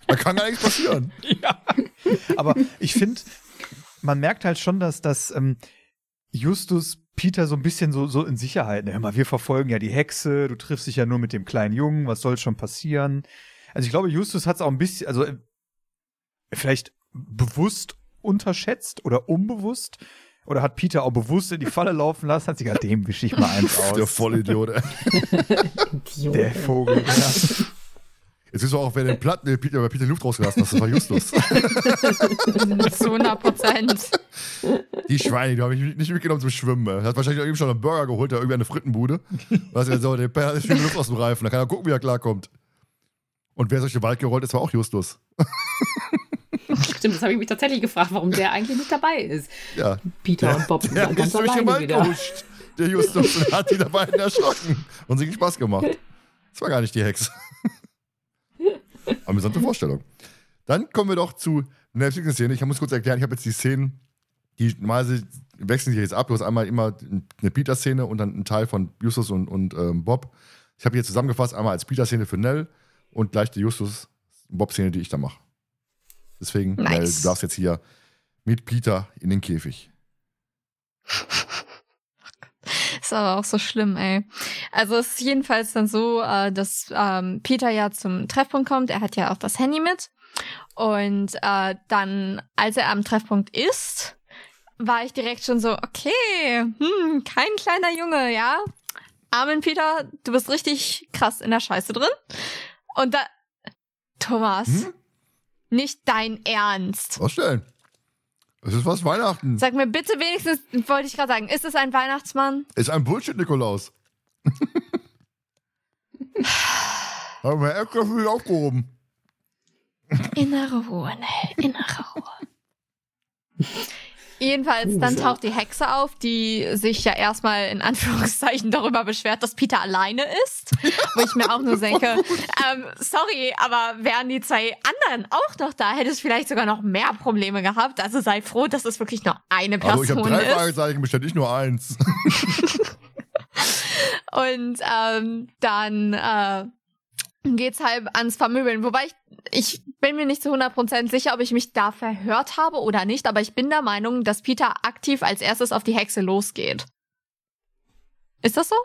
Da kann gar nichts passieren. ja. Aber ich finde, man merkt halt schon, dass das ähm, Justus Peter so ein bisschen so, so in Sicherheit. Hör mal, wir verfolgen ja die Hexe, du triffst dich ja nur mit dem kleinen Jungen, was soll schon passieren? Also ich glaube, Justus hat es auch ein bisschen, also äh, vielleicht bewusst unterschätzt oder unbewusst. Oder hat Peter auch bewusst in die Falle laufen lassen, hat sich gedacht, dem wische ich mal eins Der aus. Vollidiot. ey. Idiot. Der Vogel. Ja. Jetzt wissen wir auch, wer den Platten, der Peter, bei Peter die Luft rausgelassen hat. Das war Justus. Zu 100 Prozent. Die Schweine, die habe ich nicht mitgenommen zum Schwimmen. Er hat wahrscheinlich eben schon einen Burger geholt, da irgendwie eine Frittenbude. Was er so, der Perl ist viel Luft aus dem Reifen. Da kann er gucken, wie er klarkommt. Und Und wer durch den Wald gerollt ist, war auch Justus. Stimmt, das habe ich mich tatsächlich gefragt, warum der eigentlich nicht dabei ist. Ja. Peter Der, und Bob sind der dann ganz den alleine wieder. gehuscht, der Justus, hat die dabei erschrocken. Und sie hat Spaß gemacht. Das war gar nicht die Hexe. Amüsante Vorstellung. Dann kommen wir doch zu einer Szene. Ich muss kurz erklären, ich habe jetzt die Szenen, die normalerweise wechseln sich jetzt ab. Du hast einmal immer eine Peter-Szene und dann ein Teil von Justus und, und ähm, Bob. Ich habe hier zusammengefasst, einmal als Peter-Szene für Nell und gleich die Justus-Bob-Szene, die ich da mache. Deswegen, Nice. Nell, du darfst jetzt hier mit Peter in den Käfig. Ist aber auch so schlimm, ey. Also es ist jedenfalls dann so, äh, dass ähm, Peter ja zum Treffpunkt kommt. Er hat ja auch das Handy mit. Und äh, dann, als er am Treffpunkt ist, war ich direkt schon so, okay, hm, kein kleiner Junge, ja. Armin Peter, du bist richtig krass in der Scheiße drin. Und da, Thomas, Hm? nicht dein Ernst. Vorstellen. Es ist fast Weihnachten. Sag mir bitte wenigstens, wollte ich gerade sagen, ist es ein Weihnachtsmann? Ist ein Bullshit, Nikolaus. Haben wir extra viel aufgehoben. Innere Ruhe, Nell, innere Ruhe. Jedenfalls, dann taucht die Hexe auf, die sich ja erstmal in Anführungszeichen darüber beschwert, dass Peter alleine ist. Wo ich mir auch nur denke, ähm, sorry, aber wären die zwei anderen auch noch da, hätte es vielleicht sogar noch mehr Probleme gehabt. Also sei froh, dass es wirklich nur eine Person Also ich habe drei ist. Fragezeichen bestellt, nicht nur eins. Und ähm, dann äh, geht's halt ans Vermöbeln. Wobei ich, ich bin mir nicht zu 100% sicher, ob ich mich da verhört habe oder nicht, aber ich bin der Meinung, dass Peter aktiv als erstes auf die Hexe losgeht. Ist das so?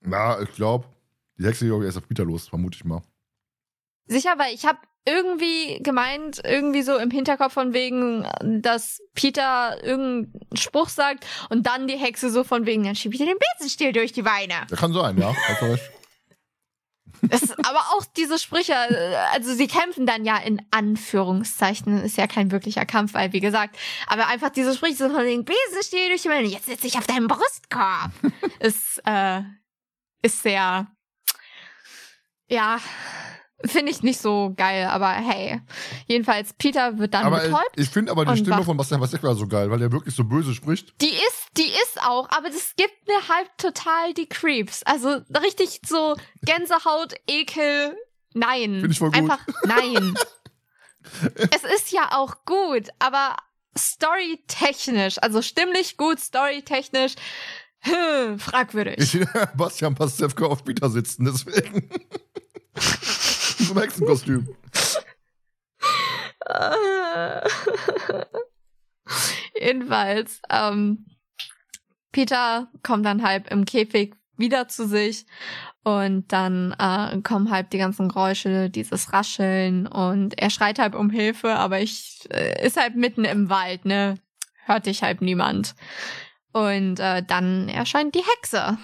Na, ich glaube, die Hexe geht auch erst auf Peter los, vermute ich mal. Sicher, weil ich habe irgendwie gemeint, irgendwie so im Hinterkopf von wegen, dass Peter irgendeinen Spruch sagt und dann die Hexe so von wegen, dann schiebt ihr den Besenstiel durch die Beine. Das kann sein, ja. Ist aber auch diese Sprüche, äh, also sie kämpfen dann ja in Anführungszeichen, ist ja kein wirklicher Kampf, weil wie gesagt, aber einfach diese Sprüche so von den Besenstiel durch die Beine, jetzt sitze ich auf deinem Brustkorb, ist, äh, ist sehr, ja, finde ich nicht so geil, aber hey, jedenfalls Peter wird dann Aber äh, betäubt. ich finde aber die Stimme von Bastian Pastewka so geil, weil der wirklich so böse spricht. Die ist, die ist auch, aber das gibt mir halt total die Creeps. Also richtig so Gänsehaut, Ekel, nein. Find ich voll gut. Einfach nein. es ist ja auch gut, aber storytechnisch, also stimmlich gut, storytechnisch, hm, fragwürdig. Ich sehe Bastian Pastewka auf Peter sitzen, deswegen. Einem Hexenkostüm. Jedenfalls, ähm, Peter kommt dann halb im Käfig wieder zu sich und dann äh, kommen halb die ganzen Geräusche, dieses Rascheln und er schreit halb um Hilfe, aber ich äh, ist halt mitten im Wald, ne? Hört dich halb niemand. Und äh, dann erscheint die Hexe.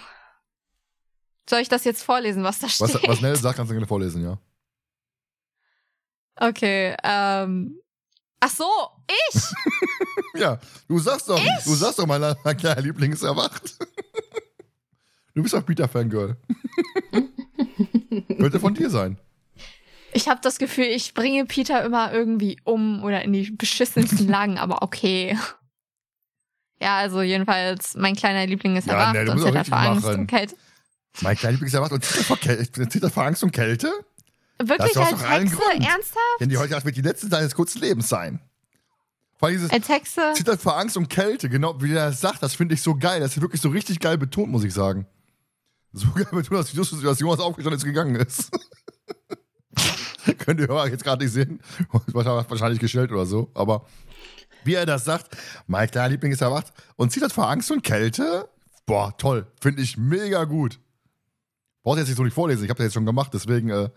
Soll ich das jetzt vorlesen, was da steht? Was, was Nell sagt, kannst du gerne vorlesen, ja. Okay, ähm. Ach so, ich! Ja, du sagst doch, du sagst doch, mein, mein kleiner Liebling ist erwacht. Du bist auch Peter-Fangirl. Könnte von dir sein. Ich habe das Gefühl, ich bringe Peter immer irgendwie um oder in die beschissensten Lagen, aber okay. Ja, also jedenfalls, mein kleiner Liebling ist Ja, erwacht nee, und zittert vor Angst machen. und Kälte. Mein kleiner Liebling ist erwacht und zittert vor, Käl zittert vor Angst und Kälte? Wirklich Das als Hexe? Ernsthaft? Denn die heute wird die letzte seines kurzen Lebens sein. Vor allem dieses Als Hexe? zittert vor Angst und Kälte, genau wie er das sagt, das finde ich so geil. Das ist wirklich so richtig geil betont, muss ich sagen. So geil betont, dass Justus, dass Jonas aufgestanden ist und gegangen ist. Könnt ihr aber jetzt gerade nicht sehen. Wahrscheinlich gestellt oder so. Aber wie er das sagt, mein kleiner Liebling ist erwacht und zittert vor Angst und Kälte. Boah, toll. Finde ich mega gut. Braucht jetzt nicht so nicht vorlesen. Ich habe das jetzt schon gemacht, deswegen äh,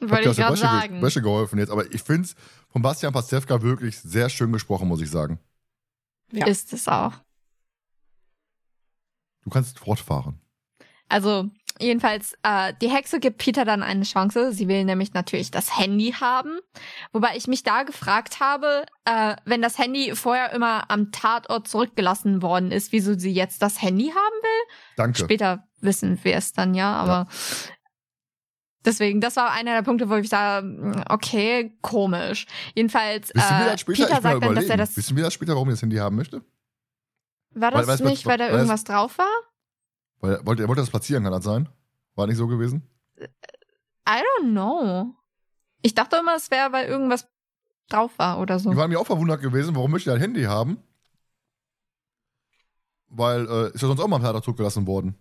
Wollte ihr ich gerade sagen. Wäsche geholfen jetzt, aber ich finde es von Bastian Pastewka wirklich sehr schön gesprochen, muss ich sagen. Ja. Ist es auch. Du kannst fortfahren. Also, jedenfalls, äh, die Hexe gibt Peter dann eine Chance. Sie will nämlich natürlich das Handy haben. Wobei ich mich da gefragt habe, äh, wenn das Handy vorher immer am Tatort zurückgelassen worden ist, wieso sie jetzt das Handy haben will. Danke. Später wissen wir es dann ja, aber Deswegen, das war einer der Punkte, wo ich sage, mm, okay, komisch. Jedenfalls, äh, später? Peter Ich sagt dann, dass er das. Wissen wir das später, warum er das Handy haben möchte? War Weil- das weiß- nicht, weil da irgendwas drauf war? Weil er wollte, er wollte das platzieren, kann das sein? War nicht so gewesen? I don't know. Ich dachte immer, es wäre, weil irgendwas drauf war oder so. Die waren mir auch verwundert gewesen, warum möchte er ein Handy haben? Weil, äh, ist ja sonst auch mal am Freitag zurückgelassen worden.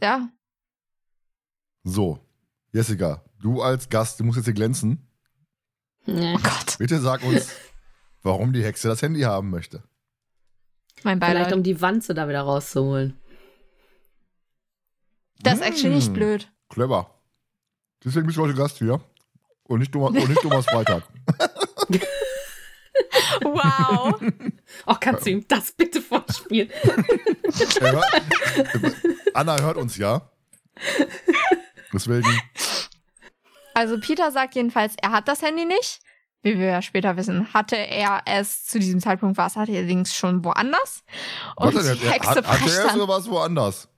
Ja. So, Jessica, du als Gast, du musst jetzt hier glänzen. Nee. Oh Gott, Bitte sag uns, warum die Hexe das Handy haben möchte. mein Vielleicht Beileid. um die Wanze da wieder rauszuholen. Das ist actually nicht Hm. blöd. Clever. Deswegen bist du heute Gast hier. Und nicht Thomas, und nicht Thomas Freitag. Wow. Oh, kannst du ihm das bitte vorspielen? Anna hört uns ja. Deswegen, Also Peter sagt jedenfalls, er hat das Handy nicht. Wie wir ja später wissen, hatte er es zu diesem Zeitpunkt war es allerdings schon woanders. Und warte, die Hexe hat, hat er es oder war es woanders?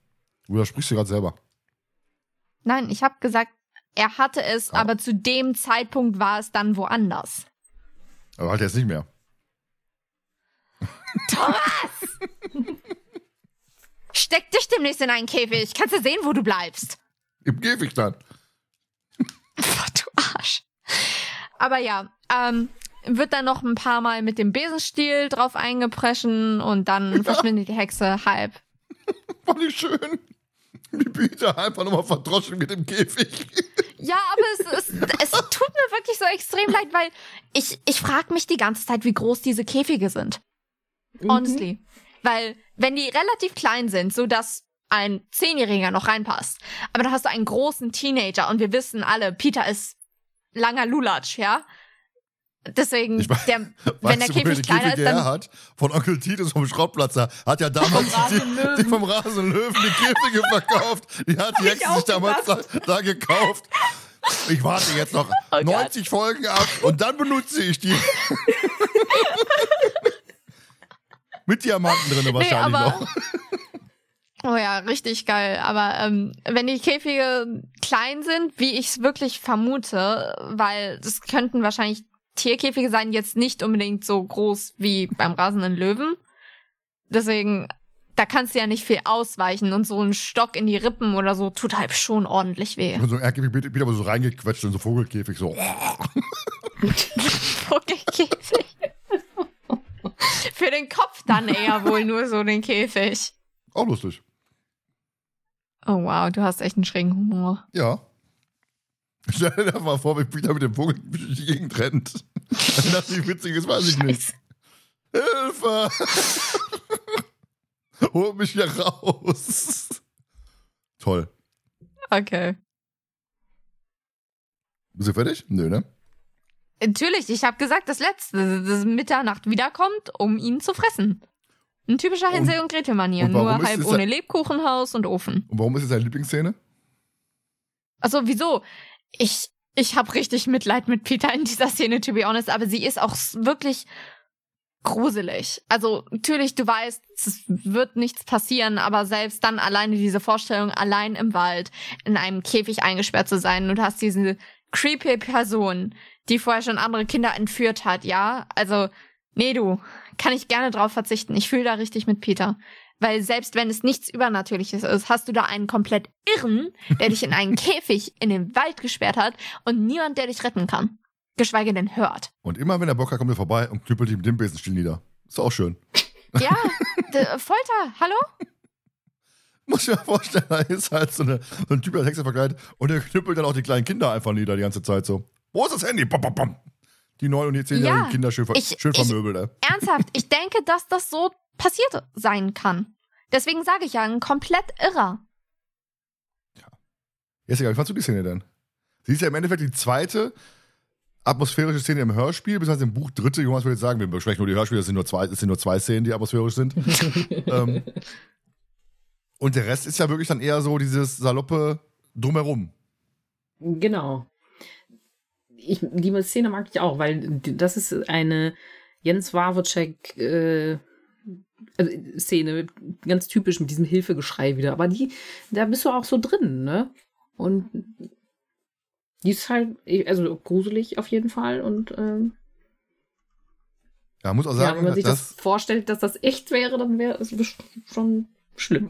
Du sprichst du gerade selber. Nein, ich habe gesagt, er hatte es, Ah. aber zu dem Zeitpunkt war es dann woanders. Aber halt jetzt nicht mehr. Thomas! Steck dich demnächst in einen Käfig. Kannst du sehen, wo du bleibst. Im Käfig dann. Du Arsch. Aber ja, ähm, wird dann noch ein paar Mal mit dem Besenstiel drauf eingepreschen und dann verschwindet die Hexe halb. Fand ich schön. Wie Peter einfach nochmal verdroschen mit dem Käfig. Ja, aber es, es, es tut mir wirklich so extrem leid, weil ich, ich frage mich die ganze Zeit, wie groß diese Käfige sind. Honestly. Weil, wenn die relativ klein sind, so dass ein Zehnjähriger noch reinpasst, aber dann hast du einen großen Teenager und wir wissen alle, Peter ist langer Lulatsch, ja? Deswegen, Ich weiß- der, wenn der Käfig die kleiner ist, Käfige her dann. hat? Von Onkel Titus vom Schrottplatz. Er Hat ja damals die, die vom Rasenlöwen die Käfige verkauft. Die hat die Hexe sich damals da, da gekauft. Ich warte jetzt noch Oh Gott. 90 Folgen ab und dann benutze ich die. Mit Diamanten drin wahrscheinlich aber- noch. Oh ja, richtig geil. Aber ähm, wenn die Käfige klein sind, wie ich es wirklich vermute, weil das könnten wahrscheinlich Tierkäfige sein, jetzt nicht unbedingt so groß wie beim rasenden Löwen. Deswegen, da kannst du ja nicht viel ausweichen und so ein Stock in die Rippen oder so tut halt schon ordentlich weh. Und so ein Erdkäfig wird wieder so reingequetscht in so Vogelkäfig. So. Vogelkäfig. Für den Kopf dann eher wohl nur so den Käfig. Auch lustig. Oh wow, du hast echt einen schrägen Humor. Ja. Stell dir doch mal vor, wie Peter mit dem Vogel durch die Gegend rennt. Wenn das ist, weiß ich nicht. Hilfe! Hol mich hier raus. Toll. Okay. Bist du fertig? Nö, ne? Natürlich, ich habe gesagt, das letzte, das Mitternacht wiederkommt, um ihn zu fressen. Ein typischer Hänsel und Gretel-Manier, und warum nur halb ohne Lebkuchenhaus und Ofen. Und warum ist es deine Lieblingsszene? Also wieso? Ich, ich habe richtig Mitleid mit Peter in dieser Szene, to be honest, aber sie ist auch wirklich gruselig. Also natürlich, du weißt, es wird nichts passieren, aber selbst dann alleine diese Vorstellung, allein im Wald in einem Käfig eingesperrt zu sein und du hast diese creepy Person, die vorher schon andere Kinder entführt hat, ja? Also, nee, du, kann ich gerne drauf verzichten. Ich fühle da richtig mit Peter. Weil selbst wenn es nichts Übernatürliches ist, hast du da einen komplett Irren, der dich in einen Käfig in den Wald gesperrt hat und niemand, der dich retten kann. Geschweige denn hört. Und immer wenn der Bock hat, kommt er vorbei und knüppelt ihm den Besenstiel nieder. Ist auch schön. Ja, Folter, hallo? Muss ich mir vorstellen, da ist halt so, eine, so ein Typ als Hexe verkleidet und der knüppelt dann auch die kleinen Kinder einfach nieder die ganze Zeit so. Wo ist das Handy? Bam, bam, bam. Die neun und die zehnjährigen Ja, Kinder schön, ver ich- schön ich- vermöbelt, ey. Ernsthaft, ich denke, dass das so passiert sein kann. Deswegen sage ich ja, ein komplett Irrer. Jessica, wie fandst du die Szene denn? Sie ist ja im Endeffekt die zweite atmosphärische Szene im Hörspiel, bis im Buch dritte. Jonas würde jetzt sagen, wir besprechen nur die Hörspiele, es sind nur zwei, es sind nur zwei Szenen, die atmosphärisch sind. ähm, und der Rest ist ja wirklich dann eher so dieses saloppe Drumherum. Genau. Ich, die Szene mag ich auch, weil das ist eine Jens Wawacek äh, also Szene, ganz typisch mit diesem Hilfegeschrei wieder. Aber die, da bist du auch so drin, ne? Und die ist halt, also gruselig auf jeden Fall. Und ähm, Ja, muss auch ja, sagen, wenn man sich das, dass, vorstellt, dass das echt wäre, dann wäre es schon schlimm.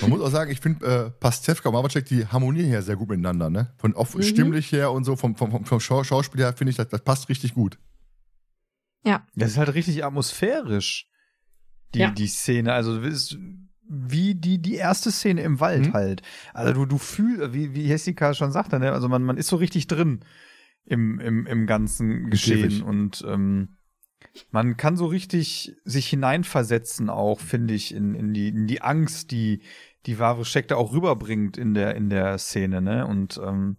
Man muss auch sagen, ich finde äh, Pastewka und Mavacek, die harmonieren hier sehr gut miteinander, ne? Von oft Mhm. stimmlich her und so, vom, vom, vom, vom Schau Schauspiel her, finde ich, das, das passt richtig gut. Das ist halt richtig atmosphärisch, die, Ja. die Szene. Also ist wie die, die erste Szene im Wald Mhm. halt. Also du, du fühlst, wie, wie Jessica schon sagte, ne? also man, man ist so richtig drin im, im, im ganzen Geschehen und ähm, man kann so richtig sich hineinversetzen auch, finde ich, in, in, die, in die Angst, die die wahre Scheck da auch rüberbringt in der, in der Szene, ne? Und ähm,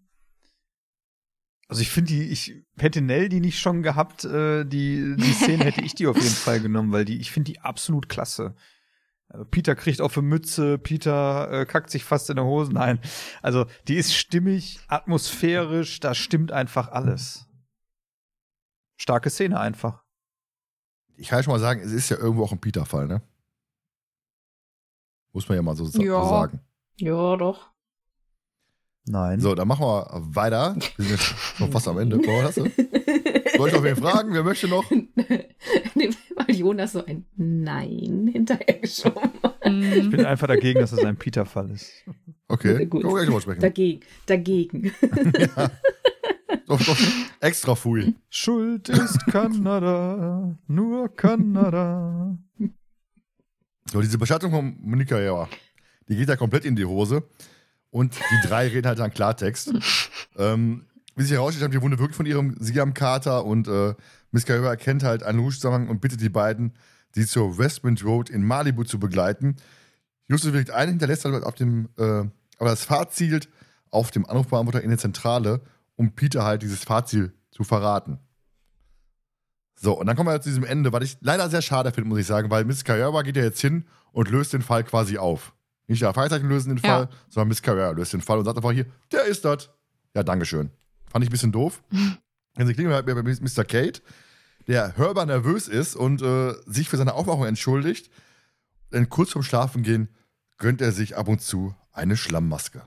also ich finde die, ich hätte Nell die nicht schon gehabt, äh, die, die Szene hätte ich die auf jeden Fall genommen, weil die, ich finde die absolut klasse. Also Peter kriegt auf eine Mütze, Peter äh, kackt sich fast in der Hose. Nein, also die ist stimmig, atmosphärisch, da stimmt einfach alles. Starke Szene einfach. Ich kann ja schon mal sagen, es ist ja irgendwo auch ein Peter-Fall, ne? Muss man ja mal so, so Ja. sagen. Ja, doch. Nein. So, dann machen wir weiter. Wir sind jetzt schon fast am Ende. Boah, hast du? Soll ich noch wen fragen? Wer möchte noch? Nee, Weil Jonas so ein Nein hinterhergeschoben hat. Ich bin einfach dagegen, dass es ein Peter-Fall ist. Okay, Gut. können wir gleich drüber sprechen. Dagegen. Dagegen. Doch, doch, extra Fui. Schuld ist Kanada, nur Kanada. So, diese Beschattung von Monika Jauer, die geht ja komplett in die Hose. Und die drei reden halt dann Klartext. ähm, wie sich herausstellt, haben die Wunde wirklich von ihrem Sieg am Kater und äh, Miss Carrera erkennt halt einen Rouge-Zusammenhang und bittet die beiden, sie zur Westmont Road in Malibu zu begleiten. Justus willigt ein, hinterlässt halt auf dem, äh, aber das Fahrziel auf dem Anrufbeantworter in der Zentrale, um Peter halt dieses Fahrziel zu verraten. So, und dann kommen wir zu diesem Ende, was ich leider sehr schade finde, muss ich sagen, weil Miss Carrera geht ja jetzt hin und löst den Fall quasi auf. Nicht der Fragezeichen lösen den Ja. Fall, sondern Miss Carrera löst den Fall und sagt einfach hier, der ist das. Ja, Dankeschön. Fand ich ein bisschen doof. Dann sie klingen halt bei Mr. Kate, der hörbar nervös ist und äh, sich für seine Aufwachung entschuldigt. Denn kurz vorm Schlafengehen gönnt er sich ab und zu eine Schlammmaske.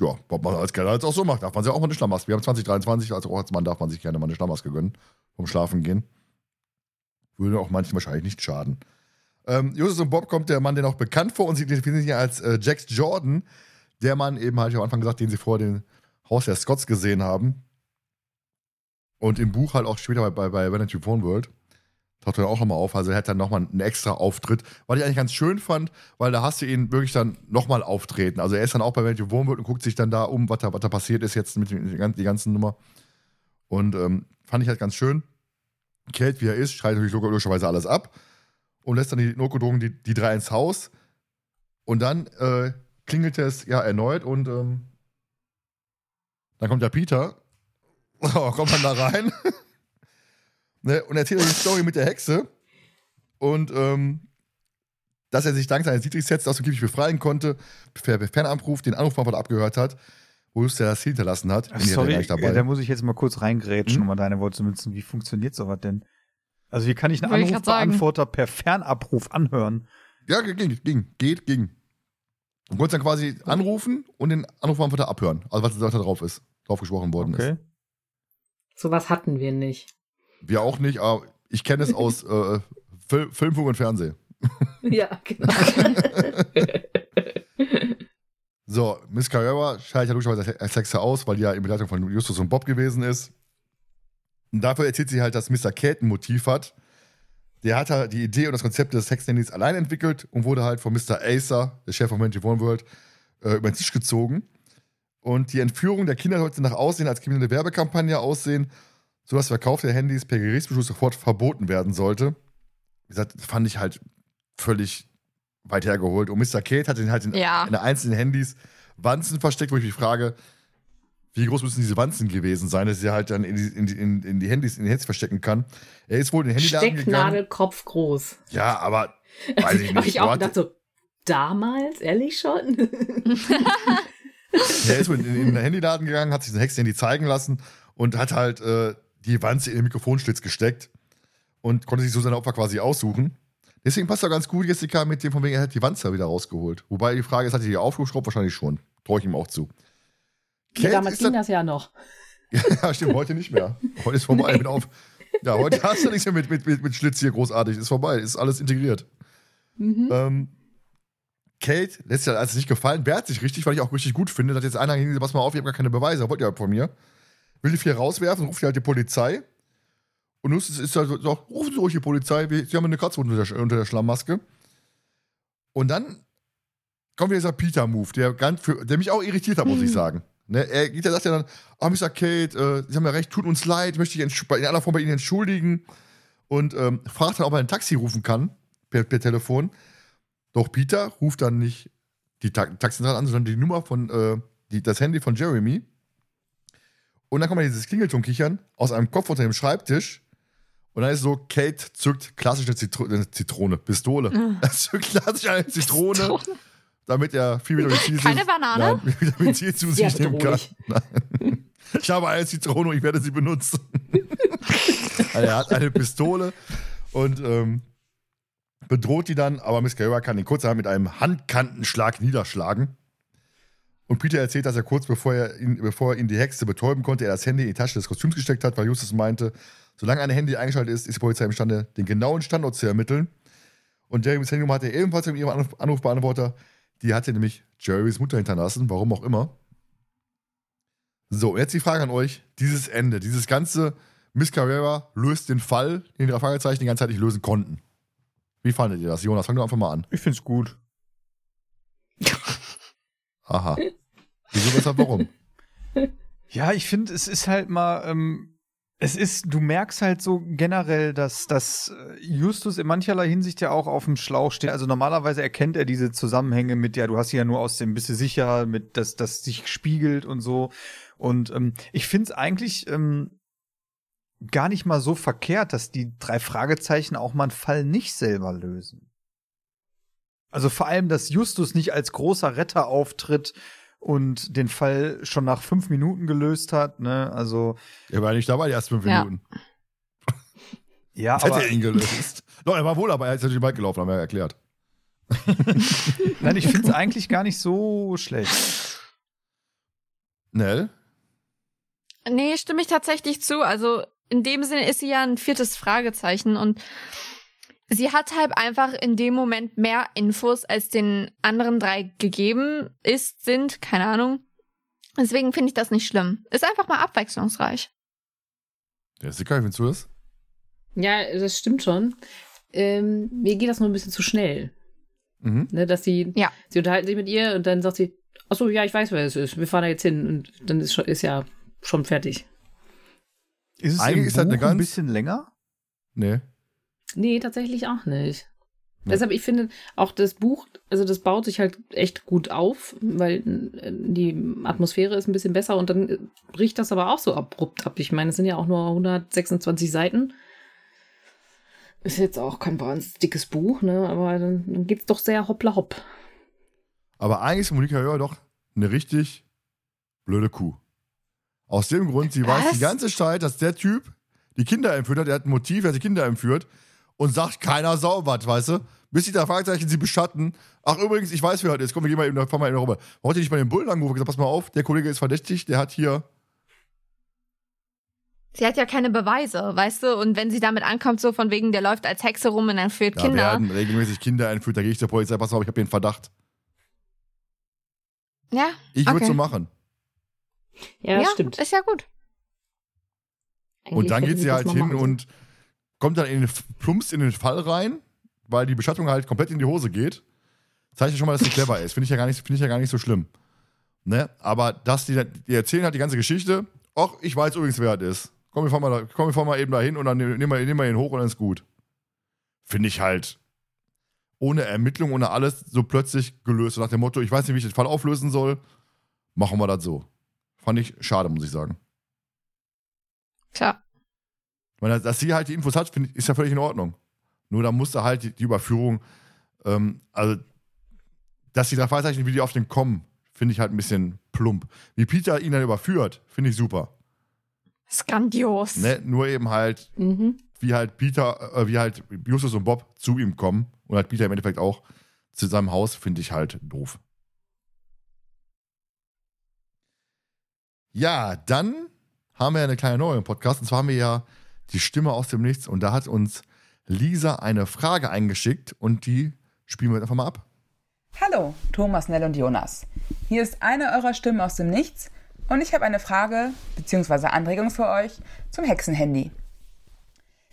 Ja, was man als Kerl jetzt auch so macht, darf man sich auch mal eine Schlammmaske. Wir haben 2023, also auch als Mann darf man sich gerne mal eine Schlammmaske gönnen, vom Schlafen gehen. Würde auch manchen wahrscheinlich nicht schaden. Ähm, Justus und Bob kommt der Mann, der noch bekannt vor und sie identifizieren sich als äh, Jax Jordan, der Mann eben, hatte ich am Anfang gesagt, den sie vor dem Haus der Scotts gesehen haben. Und im Buch halt auch später bei, bei, bei Vanity Phone World. Taucht er auch nochmal auf. Also er hat dann nochmal einen extra Auftritt, was ich eigentlich ganz schön fand, weil da hast du ihn wirklich dann nochmal auftreten. Also er ist dann auch bei Phone World und guckt sich dann da um, was da, was da passiert ist jetzt mit die ganzen Nummer. Und ähm, fand ich halt ganz schön. Kate, wie er ist, schreit natürlich logischerweise alles ab und lässt dann die Nokodrogen die, die drei ins Haus. Und dann äh, klingelt es ja erneut und ähm, dann kommt der Peter, oh, kommt dann da rein ne, und erzählt euch die Story mit der Hexe und ähm, dass er sich dank seines Dietrich-Sets aus dem Käfig befreien konnte, per Fernanruf den Anrufbeantworter abgehört hat, wo der das hinterlassen hat. Ach, sorry, dabei. ja, da muss ich jetzt mal kurz reingrätschen, Hm? um mal deine Worte zu nutzen. Wie funktioniert sowas denn? Also wie kann ich einen sagen. Anrufbeantworter per Fernabruf anhören? Ja, ging, ging, geht, ging. Du konntest dann quasi anrufen und den Anrufbeantworter abhören. Also was da drauf ist, drauf gesprochen worden ist. Okay. Sowas hatten wir nicht. Wir auch nicht, aber ich kenne es aus äh, Fil Filmfunk und Fernsehen. Ja, genau. So, Miss Carrera scheidet ja logischerweise als Hexe aus, weil die ja in Begleitung von Justus und Bob gewesen ist. Und dafür erzählt sie halt, dass Mr. Kate ein Motiv hat. Der hat halt die Idee und das Konzept des Hexenhandys allein entwickelt und wurde halt von Mr. Acer, der Chef von Twenty One World, äh, über den Tisch gezogen. Und die Entführung der Kinder sollte nach Aussehen als kriminelle Werbekampagne aussehen, sodass der Verkauf der Handys per Gerichtsbeschluss sofort verboten werden sollte. Wie gesagt, das fand ich halt völlig weit hergeholt. Und Mr. Kate hat den halt in, Ja. in einzelnen Handys Wanzen versteckt, wo ich mich frage, wie groß müssen diese Wanzen gewesen sein, dass er halt dann in die, in, in, in die Handys, in die Handys verstecken kann. Er ist wohl in den Handyladen gegangen. Stecknadel, Kopf groß. Ja, aber weiß ich nicht. ich auch gedacht, so, damals, ehrlich schon? Er ist wohl in, in den Handyladen gegangen, hat sich sein Hexenhandy zeigen lassen und hat halt äh, die Wanze in den Mikrofonschlitz gesteckt und konnte sich so seine Opfer quasi aussuchen. Deswegen passt er ganz gut, Jessica, mit dem von wegen, er hat die Wanze wieder rausgeholt. Wobei die Frage ist, hat er die aufgeschraubt? Wahrscheinlich schon. traue ich ihm auch zu. Ja, Kate damals ging das ja noch. Ja, stimmt, heute nicht mehr. Heute ist vorbei. Bin auf. Ja, heute hast du nichts mehr mit, mit, mit, mit Schlitz hier großartig. Ist vorbei. Ist alles integriert. Mhm. Ähm, Kate lässt sich das alles nicht gefallen, wehrt sich richtig, weil ich auch richtig gut finde, dass jetzt einer hingeht, pass mal auf, ich habe gar keine Beweise, wollt ihr halt von mir. Will die vier rauswerfen, ruft die halt die Polizei. Und nun ist es halt so, rufen Sie ruhig die Polizei, Sie haben eine Kratzwunde unter der, unter der Schlammmaske. Und dann kommt wieder dieser Peter-Move, der, der mich auch irritiert hat, muss ich sagen. Ne, er geht, sagt ja dann, oh, Mr. Kate, äh, Sie haben ja recht, tut uns leid, möchte ich in aller Form bei Ihnen entschuldigen. Und ähm, fragt dann, ob er ein Taxi rufen kann, per, per Telefon. Doch Peter ruft dann nicht die Ta Taxizentrale an, sondern die Nummer von, äh, die, das Handy von Jeremy. Und dann kommt mal dieses Klingelton kichern aus einem Kopf unter dem Schreibtisch. Und dann ist so, Kate zückt klassisch eine, Zitro eine Zitrone, Pistole. Er zückt klassisch eine Zitrone, damit er viel Vitamin C, Keine Banane? Nein, Vitamin C zu sich nehmen kann. Nein. Ich habe eine Zitrone und ich werde sie benutzen. also er hat eine Pistole und ähm, bedroht die dann, aber Miss Carrera kann ihn kurzerhand mit einem Handkantenschlag niederschlagen. Und Peter erzählt, dass er kurz bevor er, ihn, bevor er ihn die Hexe betäuben konnte, er das Handy in die Tasche des Kostüms gesteckt hat, weil Justus meinte, solange ein Handy eingeschaltet ist, ist die Polizei imstande, den genauen Standort zu ermitteln. Und Jeremys Handynummer hatte er ebenfalls in ihrem Anruf Anrufbeantworter. Die hatte nämlich Jeremys Mutter hinterlassen, warum auch immer. So, jetzt die Frage an euch: Dieses Ende, dieses ganze Miss Carrera löst den Fall, den die drei Fragezeichen die ganze Zeit nicht lösen konnten. Wie fandet ihr das? Jonas, fang doch einfach mal an. Ich find's gut. Aha. Wieso, weshalb, warum? Ja, ich finde, es ist halt mal, ähm, es ist, du merkst halt so generell, dass, dass äh, Justus in mancherlei Hinsicht ja auch auf dem Schlauch steht. Also normalerweise erkennt er diese Zusammenhänge mit, ja, du hast sie ja nur aus dem bisschen sicher, mit, dass das sich spiegelt und so. Und ähm, ich finde es eigentlich ähm, gar nicht mal so verkehrt, dass die drei Fragezeichen auch mal einen Fall nicht selber lösen. Also vor allem, dass Justus nicht als großer Retter auftritt und den Fall schon nach fünf Minuten gelöst hat, ne? Also, Er war nicht dabei, die ersten fünf Ja. Minuten. ja, Jetzt hätte aber er ihn gelöst. Doch, er war wohl dabei, er ist natürlich weit gelaufen, haben wir ja erklärt. nein, ich finde es eigentlich gar nicht so schlecht. Nell? Nee, stimme ich tatsächlich zu. Also in dem Sinne ist sie ja ein viertes Fragezeichen und sie hat halt einfach in dem Moment mehr Infos, als den anderen drei gegeben ist, sind, keine Ahnung. Deswegen finde ich das nicht schlimm. Ist einfach mal abwechslungsreich. Der Sicker, wie findest du das? Ja, das stimmt schon. Ähm, mir geht das nur ein bisschen zu schnell. Mhm. Ne, dass sie, Ja. sie unterhalten sich mit ihr und dann sagt sie, ach so, ja, ich weiß, wer es ist. Wir fahren da jetzt hin und dann ist, schon, ist ja schon fertig. Ist es Eigentlich ist das eine Buch ein ganz- bisschen länger? Nee. Nee, tatsächlich auch nicht. Nee. Deshalb, ich finde, auch das Buch, also das baut sich halt echt gut auf, weil äh, die Atmosphäre ist ein bisschen besser und dann bricht das aber auch so abrupt ab. Ich meine, es sind ja auch nur 126 Seiten. Ist jetzt auch kein wahnsinnig dickes Buch, ne? Aber dann, dann geht's doch sehr hoppla hopp. Aber eigentlich ist Monika Hörer doch eine richtig blöde Kuh. Aus dem Grund, sie weiß Was? die ganze Zeit, dass der Typ die Kinder entführt hat, der hat ein Motiv, er hat die Kinder entführt und sagt keiner sau was, weißt du? Bis die da Fragezeichen sie beschatten. Ach, übrigens, ich weiß, wer das ist. Komm, wir gehen mal eben, fahren mal eben rüber. Heute nicht bei den Bullen angerufen und gesagt, pass mal auf, der Kollege ist verdächtig, der hat hier. Sie hat ja keine Beweise, weißt du? Und wenn sie damit ankommt, so von wegen, der läuft als Hexe rum und entführt Da Kinder. werden regelmäßig Kinder entführt, da gehe ich zur Polizei, pass mal auf, ich habe hier einen Verdacht. Ja, Ich würde Okay. so machen. Ja, das stimmt. ist ja gut. Und Eigentlich dann hätte geht sie halt mal hin machen sollen. und kommt dann in den, plumpst in den Fall rein, weil die Beschattung halt komplett in die Hose geht. Zeigt ja schon mal, dass sie clever ist. Finde ich, ja gar nicht- finde ich ja gar nicht so schlimm. Ne? Aber dass die, die erzählen halt die ganze Geschichte. Ach, ich weiß übrigens, wer das ist. Komm, wir fahren mal, da, komm, wir fahren mal eben da hin und dann nehmen wir, nehmen wir ihn hoch und dann ist gut. Finde ich halt ohne Ermittlung, ohne alles so plötzlich gelöst. Nach dem Motto, ich weiß nicht, wie ich den Fall auflösen soll. Machen wir das so. Fand ich schade, muss ich sagen. Klar. Weil dass- sie halt die Infos hat, ich, ist ja völlig in Ordnung. Nur da musste halt die, die Überführung, ähm, also, dass die drei Fragezeichen, wie die auf den kommen, finde ich halt ein bisschen plump. Wie Peter ihn dann überführt, finde ich super. Ist grandios. Ne? Nur eben halt, Mhm. wie halt Peter, äh, wie halt Justus und Bob zu ihm kommen und halt Peter im Endeffekt auch zu seinem Haus, finde ich halt doof. Ja, dann haben wir eine kleine neue im Podcast. Und zwar haben wir ja die Stimme aus dem Nichts. Und da hat uns Lisa eine Frage eingeschickt und die spielen wir jetzt einfach mal ab. Hallo, Thomas, Nell und Jonas. Hier ist eine eurer Stimmen aus dem Nichts und ich habe eine Frage bzw. Anregung für euch zum Hexenhandy.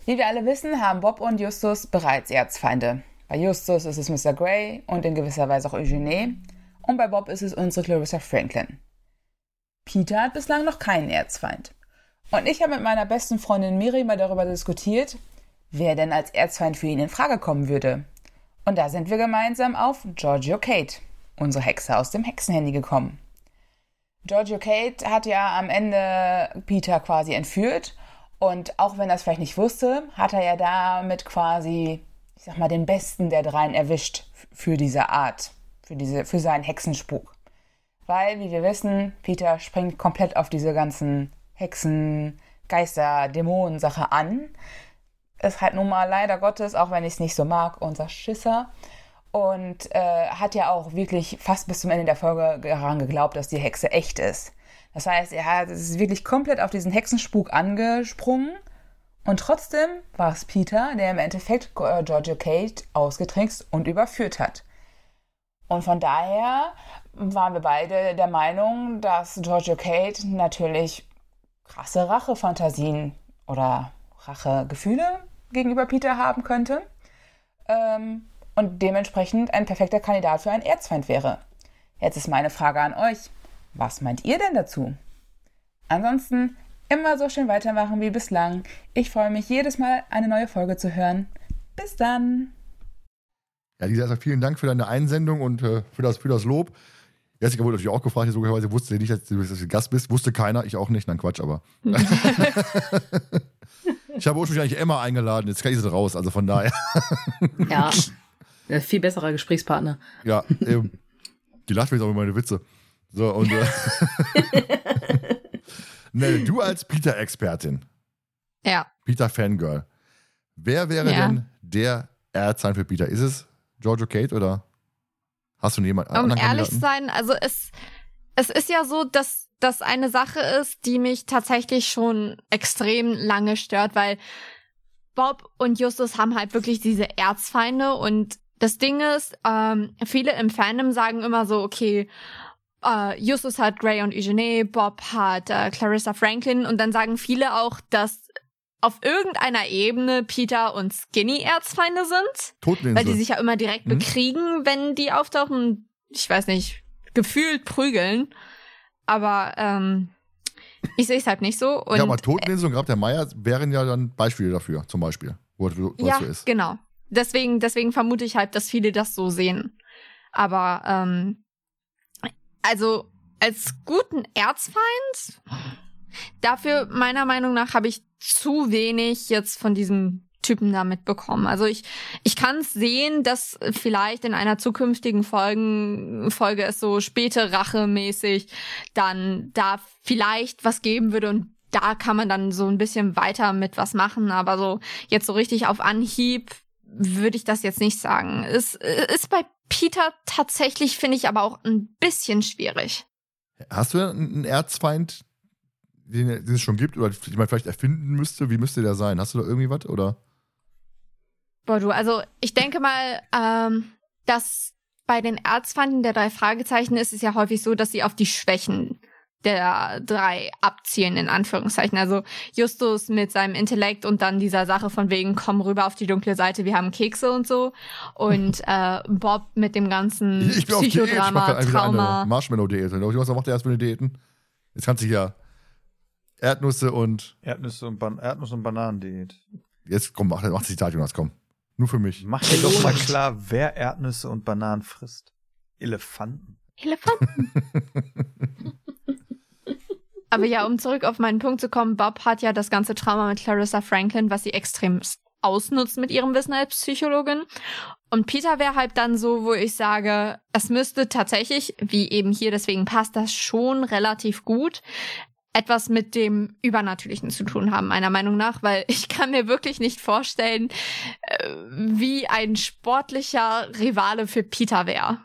Wie wir alle wissen, haben Bob und Justus bereits Erzfeinde. Bei Justus ist es Mr. Grey und in gewisser Weise auch Eugenie und bei Bob ist es unsere Clarissa Franklin. Peter hat bislang noch keinen Erzfeind. Und ich habe mit meiner besten Freundin Miri mal darüber diskutiert, wer denn als Erzfeind für ihn in Frage kommen würde. Und da sind wir gemeinsam auf Giorgio Kate, unsere Hexe aus dem Hexenhandy, gekommen. Giorgio Kate hat ja am Ende Peter quasi entführt und auch wenn er es vielleicht nicht wusste, hat er ja damit quasi, ich sag mal, den Besten der dreien erwischt für diese Art, für, diese, für seinen Hexenspuk. Weil, wie wir wissen, Peter springt komplett auf diese ganzen Hexen, Geister, Dämonen-Sache an. Ist halt nun mal leider Gottes, auch wenn ich es nicht so mag, unser Schisser. Und äh, hat ja auch wirklich fast bis zum Ende der Folge daran geglaubt, dass die Hexe echt ist. Das heißt, er hat, ist wirklich komplett auf diesen Hexenspuk angesprungen. Und trotzdem war es Peter, der im Endeffekt äh, Giorgio Kate ausgetrickst und überführt hat. Und von daher waren wir beide der Meinung, dass Giorgio Kate natürlich krasse Rachefantasien oder Rachegefühle gegenüber Peter haben könnte ähm, und dementsprechend ein perfekter Kandidat für einen Erzfeind wäre. Jetzt ist meine Frage an euch. Was meint ihr denn dazu? Ansonsten immer so schön weitermachen wie bislang. Ich freue mich jedes Mal, eine neue Folge zu hören. Bis dann! Ja, Lisa, vielen Dank für deine Einsendung und äh, für, das, für das Lob. Jessica wurde natürlich auch gefragt, die sogar wusste nicht, dass du, dass du Gast bist. Wusste keiner, ich auch nicht. Nein, Quatsch, aber. ich habe ursprünglich eigentlich Emma eingeladen, jetzt kann ich sie raus, also von daher. ja. Viel besserer Gesprächspartner. Ja, ähm, die lacht mir jetzt auch über meine Witze. So, und. Äh, Nell, du als Peter-Expertin. Ja. Peter-Fangirl. Wer wäre ja. denn der Erzfeind für Peter? Ist es Giorgio Kate oder Hast du jemanden? Um ehrlich zu sein, also es, es ist ja so, dass das eine Sache ist, die mich tatsächlich schon extrem lange stört, weil Bob und Justus haben halt wirklich diese Erzfeinde und das Ding ist, ähm, viele im Fandom sagen immer so, okay, äh, Justus hat Gray und Eugenie, Bob hat äh, Clarissa Franklin und dann sagen viele auch, dass auf irgendeiner Ebene Peter und Skinny Erzfeinde sind. Toteninsel. Weil die sich ja immer direkt mhm. bekriegen, wenn die auftauchen. Ich weiß nicht, gefühlt prügeln. Aber ähm, ich sehe es halt nicht so. Und, ja, aber Toteninsel und Grab der Meier wären ja dann Beispiele dafür, zum Beispiel. Wo, wo ja, so ist. genau. Deswegen, deswegen vermute ich halt, dass viele das so sehen. Aber ähm, also als guten Erzfeind Dafür, meiner Meinung nach, habe ich zu wenig jetzt von diesem Typen da mitbekommen. Also ich, ich kann es sehen, dass vielleicht in einer zukünftigen Folgen, Folge es so späte Rache mäßig dann da vielleicht was geben würde und da kann man dann so ein bisschen weiter mit was machen, aber so jetzt so richtig auf Anhieb würde ich das jetzt nicht sagen. Es ist bei Peter tatsächlich, finde ich, aber auch ein bisschen schwierig. Hast du einen Erzfeind, den, den es schon gibt oder den man vielleicht erfinden müsste? Wie müsste der sein? Hast du da irgendwie was oder? Boah, du, also ich denke mal, ähm, dass bei den Erzfeinden der drei Fragezeichen ist es ja häufig so, dass sie auf die Schwächen der drei abzielen, in Anführungszeichen. Also Justus mit seinem Intellekt und dann dieser Sache von wegen, komm rüber auf die dunkle Seite, wir haben Kekse und so. Und äh, Bob mit dem ganzen ich bin Psychodrama, auf Trauma. Marshmallow-Diät. Was macht der erst für eine Diäten? Jetzt kannst du ja Erdnüsse und. Erdnüsse und, Ban Erdnuss und Bananendiät. Jetzt komm, mach, mach das Zitat, Jonas, komm. Nur für mich. Mach dir doch mal klar, wer Erdnüsse und Bananen frisst. Elefanten. Elefanten. Aber ja, um zurück auf meinen Punkt zu kommen, Bob hat ja das ganze Trauma mit Clarissa Franklin, was sie extrem ausnutzt mit ihrem Wissen als Psychologin. Und Peter wäre halt dann so, wo ich sage, es müsste tatsächlich, wie eben hier, deswegen passt das schon relativ gut, etwas mit dem Übernatürlichen zu tun haben, meiner Meinung nach, weil ich kann mir wirklich nicht vorstellen, äh, wie ein sportlicher Rivale für Peter wäre.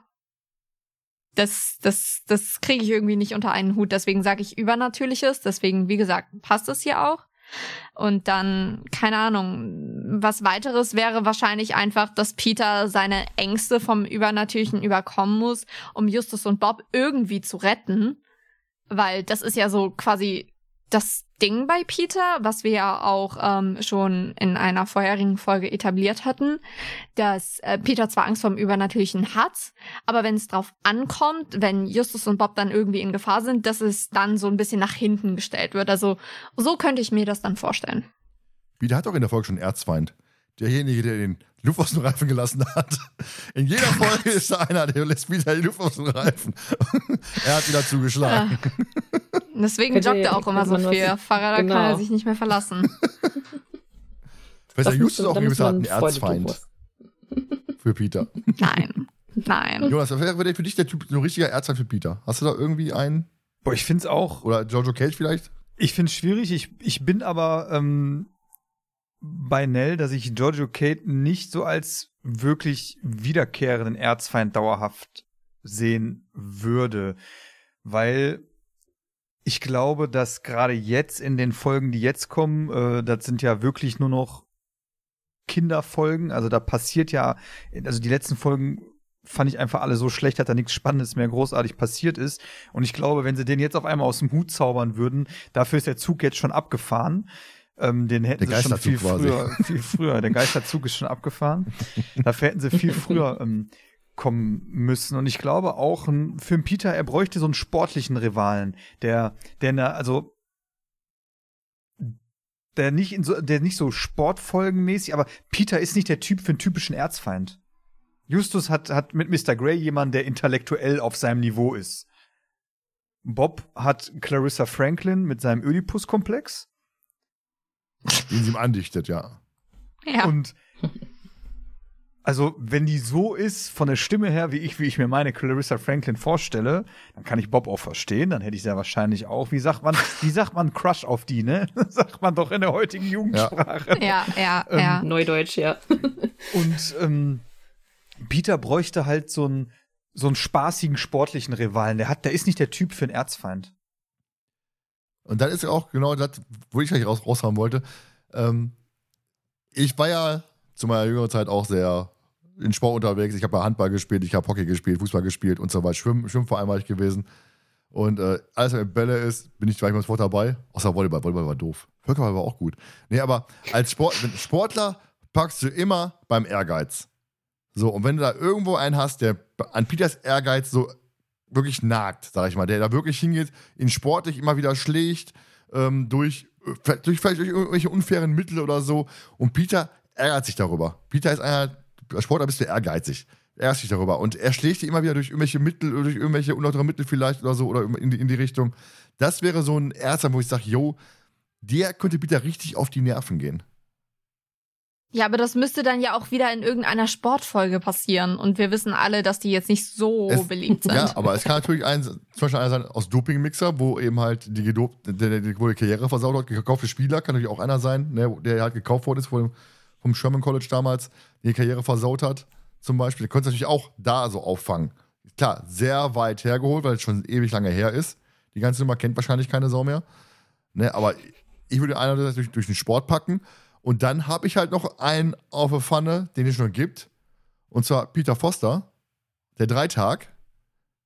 das, das, das kriege ich irgendwie nicht unter einen Hut. Deswegen sage ich Übernatürliches. Deswegen, wie gesagt, passt es hier auch. Und dann, keine Ahnung, was weiteres wäre wahrscheinlich einfach, dass Peter seine Ängste vom Übernatürlichen überkommen muss, um Justus und Bob irgendwie zu retten. Weil das ist ja so quasi das Ding bei Peter, was wir ja auch ähm, schon in einer vorherigen Folge etabliert hatten, dass äh, Peter zwar Angst vom Übernatürlichen hat, aber wenn es drauf ankommt, wenn Justus und Bob dann irgendwie in Gefahr sind, dass es dann so ein bisschen nach hinten gestellt wird. Also so könnte ich mir das dann vorstellen. Peter hat auch in der Folge schon Erzfeind. Derjenige, der den Luft aus dem Reifen gelassen hat. In jeder Folge ist da einer, der lässt wieder die Luft aus dem Reifen. er hat wieder zugeschlagen. Ja. Deswegen joggt er auch immer so viel. Fahrrad genau. kann er sich nicht mehr verlassen. Vielleicht ist Justus auch ein gewisser ein Erzfeind. Für Peter. Nein. Nein. Jonas, wer wäre für dich der Typ, so ein richtiger Erzfeind für Peter? Hast du da irgendwie einen? Boah, ich finde es auch. Oder Giorgio Cage vielleicht? Ich finde es schwierig. Ich, ich bin aber ähm, bei Nell, dass ich Giorgio Kate nicht so als wirklich wiederkehrenden Erzfeind dauerhaft sehen würde, weil ich glaube, dass gerade jetzt in den Folgen, die jetzt kommen, äh, das sind ja wirklich nur noch Kinderfolgen. Also da passiert ja, also die letzten Folgen fand ich einfach alle so schlecht, dass da nichts Spannendes mehr großartig passiert ist. Und ich glaube, wenn sie den jetzt auf einmal aus dem Hut zaubern würden, dafür ist der Zug jetzt schon abgefahren. Ähm, den hätten der sie schon viel früher, viel früher. Der Geisterzug ist schon abgefahren. Dafür hätten sie viel früher ähm, kommen müssen. Und ich glaube auch, Film Peter, er bräuchte so einen sportlichen Rivalen, der, der, also, der nicht in so, der nicht so sportfolgenmäßig, aber Peter ist nicht der Typ für einen typischen Erzfeind. Justus hat, hat mit Mr. Grey jemanden, der intellektuell auf seinem Niveau ist. Bob hat Clarissa Franklin mit seinem Oedipus-Komplex. Den sie ihm andichtet, ja. Ja. Und also, wenn die so ist, von der Stimme her, wie ich, wie ich mir meine Clarissa Franklin vorstelle, dann kann ich Bob auch verstehen. Dann hätte ich sehr wahrscheinlich auch. Wie sagt man, wie sagt man Crush auf die, ne? sagt man doch in der heutigen Jugendsprache. Ja, ja, ähm, ja. Neudeutsch, ja. und ähm, Peter bräuchte halt so einen, so einen spaßigen sportlichen Rivalen. Der hat, der ist nicht der Typ für einen Erzfeind. Und dann ist ja auch genau das, wo ich eigentlich raus, raushaben wollte. Ähm, ich war ja zu meiner jüngeren Zeit auch sehr in Sport unterwegs. Ich habe Handball gespielt, ich habe Hockey gespielt, Fußball gespielt und so weiter. Schwimm, Schwimmverein war ich gewesen. Und äh, alles, was mit Bälle ist, bin ich gleich mal sofort dabei. Außer Volleyball. Volleyball war doof. Völkerball war auch gut. Nee, aber als Sport, Sportler packst du immer beim Ehrgeiz. So, und wenn du da irgendwo einen hast, der an Peters Ehrgeiz so wirklich nagt, sag ich mal, der da wirklich hingeht, ihn sportlich immer wieder schlägt, ähm, durch, äh, durch vielleicht durch irgendwelche unfairen Mittel oder so. Und Peter ärgert sich darüber. Peter ist einer, als Sportler bist du ehrgeizig. Er ärgert sich darüber. Und er schlägt dich immer wieder durch irgendwelche Mittel durch irgendwelche unlautere Mittel vielleicht oder so oder in die, in die Richtung. Das wäre so ein Erster, wo ich sage, yo, der könnte Peter richtig auf die Nerven gehen. Ja, aber das müsste dann ja auch wieder in irgendeiner Sportfolge passieren. Und wir wissen alle, dass die jetzt nicht so es, beliebt sind. Ja, aber es kann natürlich ein, zum Beispiel einer sein aus Dopingmixer, wo eben halt die, gedopt, der, der, wo die Karriere versaut hat, gekaufte Spieler, kann natürlich auch einer sein, ne, der halt gekauft worden ist vom, vom Sherman College damals, die Karriere versaut hat, zum Beispiel. Der könnte natürlich auch da so auffangen. Klar, sehr weit hergeholt, weil es schon ewig lange her ist. Die ganze Nummer kennt wahrscheinlich keine Sau mehr. Ne, aber ich würde einer durch, durch den Sport packen und dann habe ich halt noch einen auf der Pfanne, den es schon gibt. Und zwar Peter Foster, der Dreitag,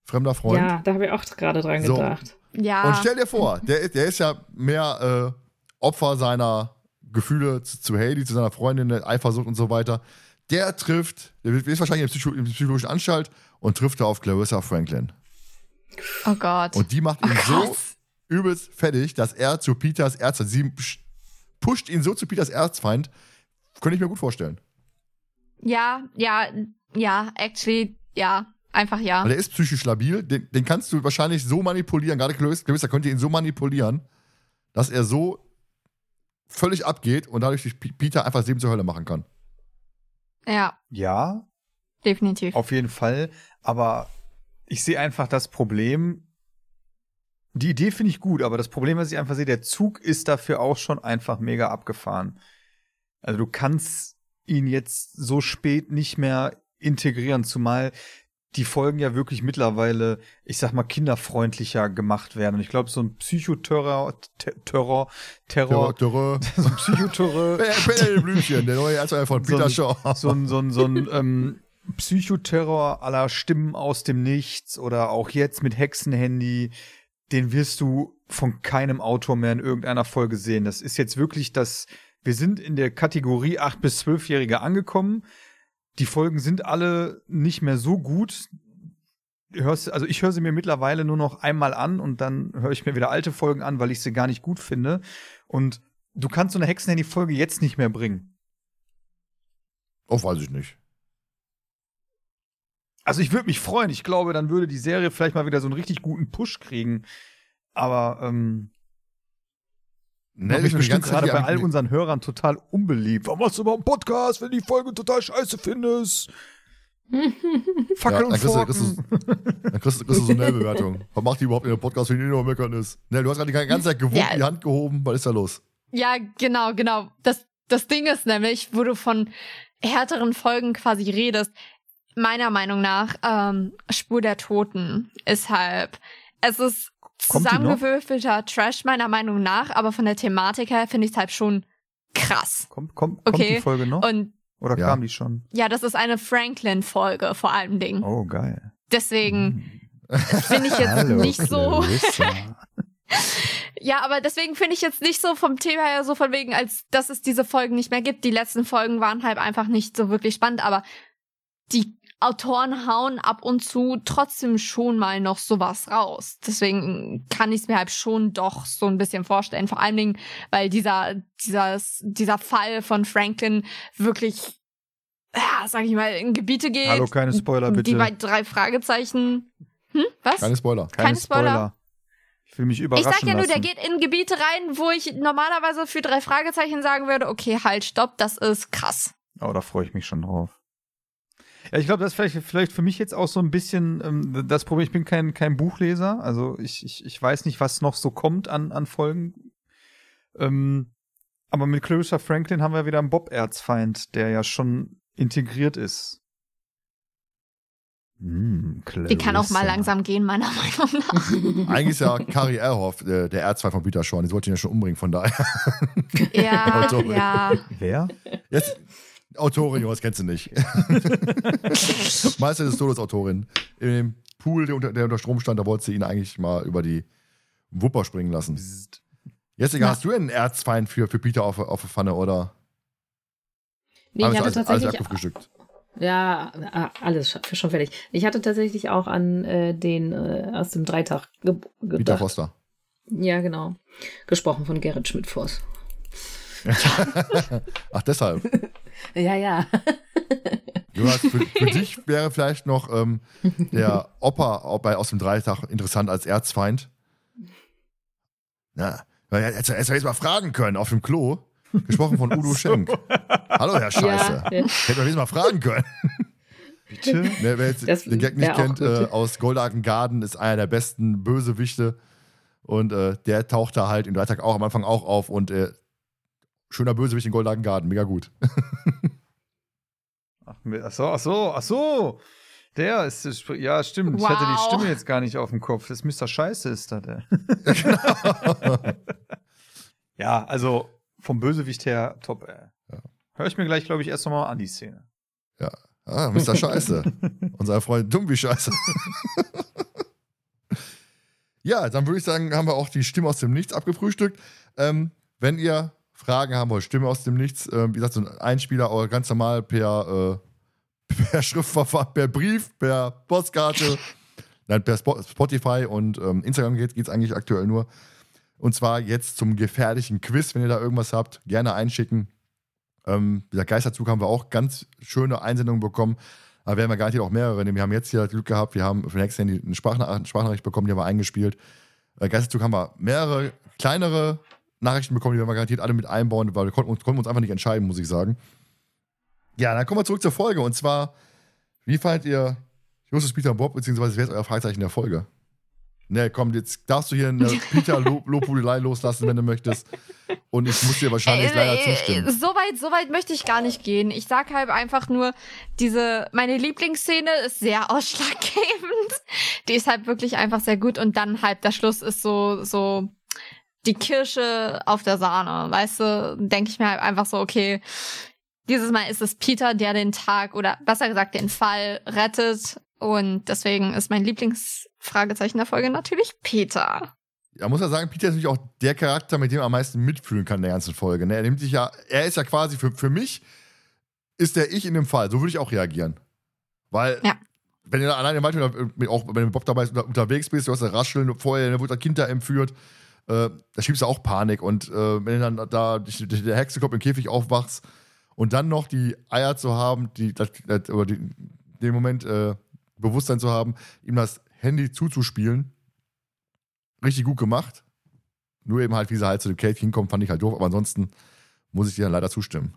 fremder Freund. Ja, da habe ich auch gerade dran so. gedacht. Ja. Und stell dir vor, der, der ist ja mehr äh, Opfer seiner Gefühle zu, zu Haley, zu seiner Freundin, Eifersucht und so weiter. Der trifft, der ist wahrscheinlich in der, der psychologischen Anstalt und trifft da auf Clarissa Franklin. Oh Gott. Und die macht ihn oh so übelst fertig, dass er zu Peters Ärzte, sie pusht ihn so zu Peters Erzfeind. Könnte ich mir gut vorstellen. Ja, ja, ja, actually, ja. Einfach ja. Weil er ist psychisch labil. Den, den kannst du wahrscheinlich so manipulieren. Gerade Clarissa könnte ihn so manipulieren, dass er so völlig abgeht und dadurch durch Peter einfach das Leben zur Hölle machen kann. Ja. Ja. Definitiv. Auf jeden Fall. Aber ich sehe einfach das Problem, die Idee finde ich gut, aber das Problem, was ich einfach sehe, der Zug ist dafür auch schon einfach mega abgefahren. Also du kannst ihn jetzt so spät nicht mehr integrieren, zumal die Folgen ja wirklich mittlerweile, ich sag mal, kinderfreundlicher gemacht werden. Und ich glaube, so ein Psychoterror, Te- Terror, Terror, Terror. so ein Psychoterror, Blümchen, der neue Erzeuger von Peter Shaw. so ein, so ein, so ein ähm, Psychoterror aller Stimmen aus dem Nichts oder auch jetzt mit Hexenhandy, den wirst du von keinem Autor mehr in irgendeiner Folge sehen. Das ist jetzt wirklich das, wir sind in der Kategorie 8- bis 12-Jährige angekommen. Die Folgen sind alle nicht mehr so gut. Hörst, also ich höre sie mir mittlerweile nur noch einmal an und dann höre ich mir wieder alte Folgen an, weil ich sie gar nicht gut finde. Und du kannst so eine Hexenhandy-Folge jetzt nicht mehr bringen. Oh, weiß ich nicht. Also ich würde mich freuen. Ich glaube, dann würde die Serie vielleicht mal wieder so einen richtig guten Push kriegen. Aber ähm, Ne, ich bin bestimmt gerade bei all unseren Hörern total unbeliebt. Warum machst du überhaupt einen Podcast, wenn du die Folge total scheiße findest? Fackel Ja, und dann kriegst du- Dann kriegst, du- kriegst du so eine Bewertung. Was macht die überhaupt in der Podcast, wenn die nur meckern ist? Ne, du hast gerade die ganze Zeit gewunken, Ja. die Hand gehoben. Was ist da los? Ja, genau, genau. Das, das Ding ist nämlich, wo du von härteren Folgen quasi redest, meiner Meinung nach, ähm, Spur der Toten ist halb. Es ist Kommt zusammengewürfelter Trash meiner Meinung nach, aber von der Thematik her finde ich es halt schon krass. Kommt, kommt, kommt Okay. die Folge noch? Und Oder Ja. kam die schon? ja, das ist eine Franklin-Folge vor allem Ding. Oh, geil. Deswegen finde ich jetzt nicht so. Ja, aber deswegen finde ich jetzt nicht so vom Thema her so von wegen, als dass es diese Folgen nicht mehr gibt. Die letzten Folgen waren halt einfach nicht so wirklich spannend, aber die Autoren hauen ab und zu trotzdem schon mal noch sowas raus. Deswegen kann ich es mir halt schon doch so ein bisschen vorstellen. Vor allen Dingen, weil dieser, dieser, dieser Fall von Franklin wirklich, ja, sag ich mal, in Gebiete geht. Hallo, keine Spoiler, bitte. Die bei drei Fragezeichen. Hm? Was? Keine Spoiler. Keine, keine Spoiler. Spoiler. Ich will mich Ich überraschen sag ja nur, der geht in Gebiete rein, wo ich normalerweise für drei Fragezeichen sagen würde, okay, halt, stopp, das ist krass. Oh, da freue ich mich schon drauf. Ja, ich glaube, das ist vielleicht, vielleicht für mich jetzt auch so ein bisschen ähm, das Problem. Ich bin kein, kein Buchleser, also ich, ich, ich weiß nicht, was noch so kommt an, an Folgen. Ähm, aber mit Clarissa Franklin haben wir wieder einen Bob-Erzfeind, der ja schon integriert ist. Hm, Die kann auch mal langsam gehen, meiner Meinung nach. Eigentlich ist ja Kari Erhoff, äh, der Erzfeind von Peter Shaw. Die sollte ihn ja schon umbringen, von daher. Ja, ja. Wer? Jetzt, Autorin, Jonas, kennst du nicht. Meister des Todes Autorin. In dem Pool, der unter, der unter Strom stand, da wollte sie ihn eigentlich mal über die Wupper springen lassen. Jessica, hast du einen Erzfeind für, für Peter auf, auf der Pfanne, oder? Nee, ich Alles- hatte alles, alles tatsächlich. abgefrühstückt. Ja, alles sch- schon fertig. Ich hatte tatsächlich auch an äh, den äh, aus dem Dreitag ge Peter gedacht. Foster. Ja, genau. Gesprochen von Gerrit Schmidt-Voss. Ach, deshalb. Ja, ja. Jonas, für, für dich wäre vielleicht noch ähm, der Opa bei, aus dem Dreitag interessant als Erzfeind. Na, weil er hätte er jetzt mal fragen können auf dem Klo. Gesprochen von Udo Schenk. Hallo, Herr Scheiße. Ja, ja. Hätte man jetzt mal fragen können. Bitte? Wer, wer jetzt Das den Gag nicht kennt, äh, aus Goldaken Garden ist einer der besten Bösewichte. Und äh, der taucht da halt im Dreitag auch am Anfang auch auf und äh, schöner Bösewicht in Goldaken Garden, mega gut. Ach, ach so, ach so, ach so. Der ist, ist- ja, stimmt. Ich hatte die Wow. Stimme jetzt gar nicht auf dem Kopf. Das Mr. Scheiße ist das, ey. ja, also vom Bösewicht her top, ey. Ja. Hör ich mir gleich, glaube ich, erst nochmal an die Szene. Ah, Mr. Scheiße. Unser Freund dumm wie Scheiße. ja, dann würde ich sagen, haben wir auch die Stimme aus dem Nichts abgefrühstückt. Ähm, wenn ihr Fragen haben wollt, Stimme aus dem Nichts, ähm, wie gesagt, so ein Einspieler oder ganz normal per, äh, per Schriftverfahren, per Brief, per Postkarte, nein, per Spo- Spotify und ähm, Instagram geht es eigentlich aktuell nur. Und zwar jetzt zum gefährlichen Quiz, wenn ihr da irgendwas habt, gerne einschicken. Ähm, dieser Geisterzug haben wir auch ganz schöne Einsendungen bekommen. Aber wir haben ja garantiert auch mehrere. denn Wir haben jetzt hier das Glück gehabt, wir haben für den nächsten eine Sprachnach eine Sprachnachricht bekommen, die haben wir eingespielt. Äh, Geisterzug haben wir mehrere kleinere Nachrichten bekommen, die werden wir garantiert alle mit einbauen, weil wir konnten uns, konnten uns einfach nicht entscheiden, muss ich sagen. Ja, dann kommen wir zurück zur Folge. Und zwar, wie fandet ihr Justus, Peter und Bob, beziehungsweise wer ist euer Fragezeichen der Folge? Ne, komm, jetzt darfst du hier eine Peter-Lobhudelei loslassen, wenn du möchtest. Und ich muss dir wahrscheinlich Äh, leider äh, zustimmen. So weit, so weit möchte ich gar nicht gehen. Ich sag halt einfach nur, diese, meine Lieblingsszene ist sehr ausschlaggebend. Die ist halt wirklich einfach sehr gut und dann halt der Schluss ist so, so die Kirsche auf der Sahne. Weißt du, denke ich mir halt einfach so, okay, dieses Mal ist es Peter, der den Tag oder besser gesagt den Fall rettet und deswegen ist mein Lieblingsfragezeichen der Folge natürlich Peter. Ja, muss ja sagen, Peter ist natürlich auch der Charakter, mit dem er am meisten mitfühlen kann in der ganzen Folge. Ne? Er nimmt sich ja, er ist ja quasi für, für mich, ist der Ich in dem Fall. So würde ich auch reagieren. Weil, Ja. wenn du alleine im Wald oder auch wenn du mit Bob dabei unter, unterwegs bist, du hast das Rascheln, vorher ne, wurde das Kind da entführt, äh, da schiebst du auch Panik. Und äh, wenn du dann da durch, durch der Hexenkopf im Käfig aufwachst und dann noch die Eier zu haben, die, das, das, oder die, den Moment äh, Bewusstsein zu haben, ihm das Handy zuzuspielen, richtig gut gemacht. Nur eben halt, wie sie halt zu dem Kate hinkommt, fand ich halt doof, aber ansonsten muss ich dir dann leider zustimmen.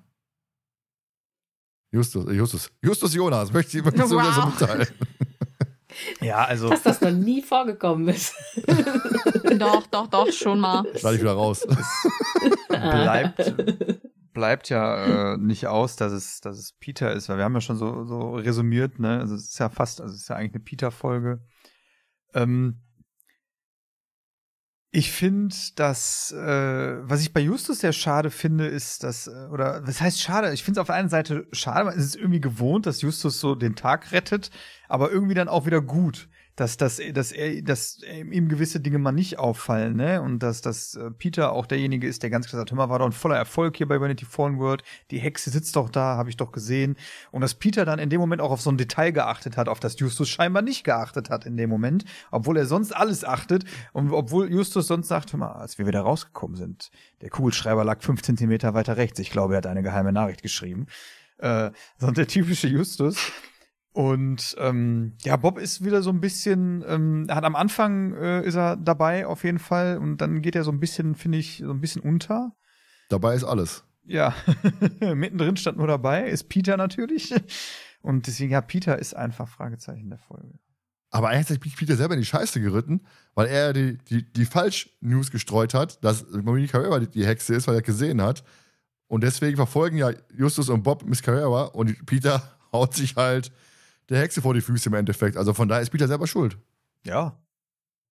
Justus, äh, Justus, Justus Jonas, möchte ich, sowieso so Wow. mitteilen. Ja, also Dass das noch nie vorgekommen ist. doch, doch, doch, schon mal. Schneide ich wieder raus. bleibt, bleibt ja äh, nicht aus, dass es, dass es Peter ist, weil wir haben ja schon so, so resümiert, ne? Also es ist ja fast, also es ist ja eigentlich eine Peter-Folge. Ähm, ich finde, dass, äh, was ich bei Justus sehr schade finde, ist, dass, äh, oder was heißt schade? Ich finde es auf der einen Seite schade, weil es ist irgendwie gewohnt, dass Justus so den Tag rettet, aber irgendwie dann auch wieder gut, dass, dass, dass, er, dass ihm gewisse Dinge mal nicht auffallen, ne? Und dass, dass äh, Peter auch derjenige ist, der ganz klar sagt, hör mal, war doch ein voller Erfolg hier bei Vanity Fallen World, die Hexe sitzt doch da, habe ich doch gesehen. Und dass Peter dann in dem Moment auch auf so ein Detail geachtet hat, auf das Justus scheinbar nicht geachtet hat in dem Moment, obwohl er sonst alles achtet und obwohl Justus sonst sagt, hör mal, als wir wieder rausgekommen sind, der Kugelschreiber lag fünf Zentimeter weiter rechts. Ich glaube, er hat eine geheime Nachricht geschrieben. Äh, sondern der typische Justus. Und ähm, ja, Bob ist wieder so ein bisschen, ähm, hat am Anfang äh, ist er dabei auf jeden Fall und dann geht er so ein bisschen, finde ich, so ein bisschen unter. Dabei ist alles. Ja, mittendrin stand nur dabei, ist Peter natürlich. Und deswegen, ja, Peter ist einfach Fragezeichen der Folge. Aber eigentlich hat sich Peter selber in die Scheiße geritten, weil er die, die, die Falsch-News gestreut hat, dass Monica Carrera die, die Hexe ist, weil er gesehen hat. Und deswegen verfolgen ja Justus und Bob Miss Carrera und Peter haut sich halt der Hexe vor die Füße im Endeffekt. Also von daher ist Peter selber schuld. Ja.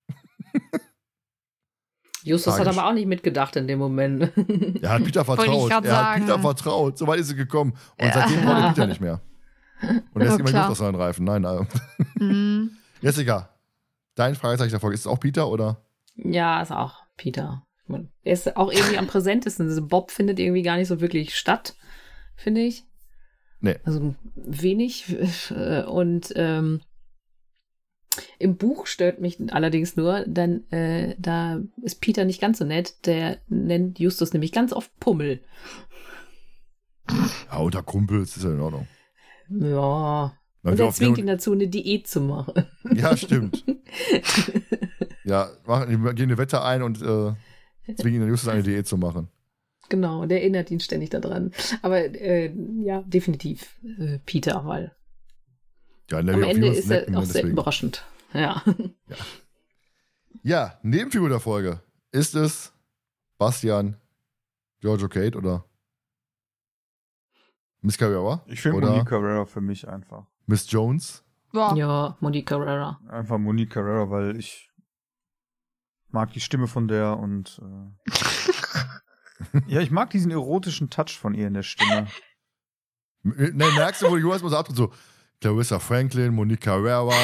Justus hat Tragisch. aber auch nicht mitgedacht in dem Moment. Er hat Peter Wollte ich vertraut. Er hat sagen. Peter vertraut. So weit ist es gekommen. Und Ja. seitdem er Peter nicht mehr. Und er Ja, ist immer. Luft aus seinen Reifen. Nein, nein. Mhm. Jessica, dein Fragezeichen der Folge, ist es auch Peter oder? ja, ist auch Peter. Er ist auch irgendwie am präsentesten. Also Bob findet irgendwie gar nicht so wirklich statt, finde ich. Nee. Also wenig. äh, Und ähm, im Buch stört mich allerdings nur, dann äh, da ist Peter nicht ganz so nett. Der nennt Justus nämlich ganz oft Pummel. Ja, unter Kumpels ist ja in Ordnung. Ja. Man Und er zwingt ihn dazu, eine Diät zu machen. Ja, stimmt. Ja, machen, die gehen eine Wette ein und äh, zwingen ihn dann Justus eine Diät zu machen. Genau, der erinnert ihn ständig daran. Aber äh, ja, definitiv äh, Peter, weil Ja, am Ende ist er auch sehr deswegen. überraschend. Ja. Ja, Nebenfigur der Folge. Ist es Bastian, Giorgio Kate oder Miss Carrera? Ich finde Oder Monique Carrera für mich einfach. Miss Jones? Ja. ja, Monique Carrera. Einfach Monique Carrera, weil ich mag die Stimme von der und äh, ja, ich mag diesen erotischen Touch von ihr in der Stimme. Ne, merkst du, wo Jonas mal so abtritt, so Clarissa Franklin, Monique Carrera.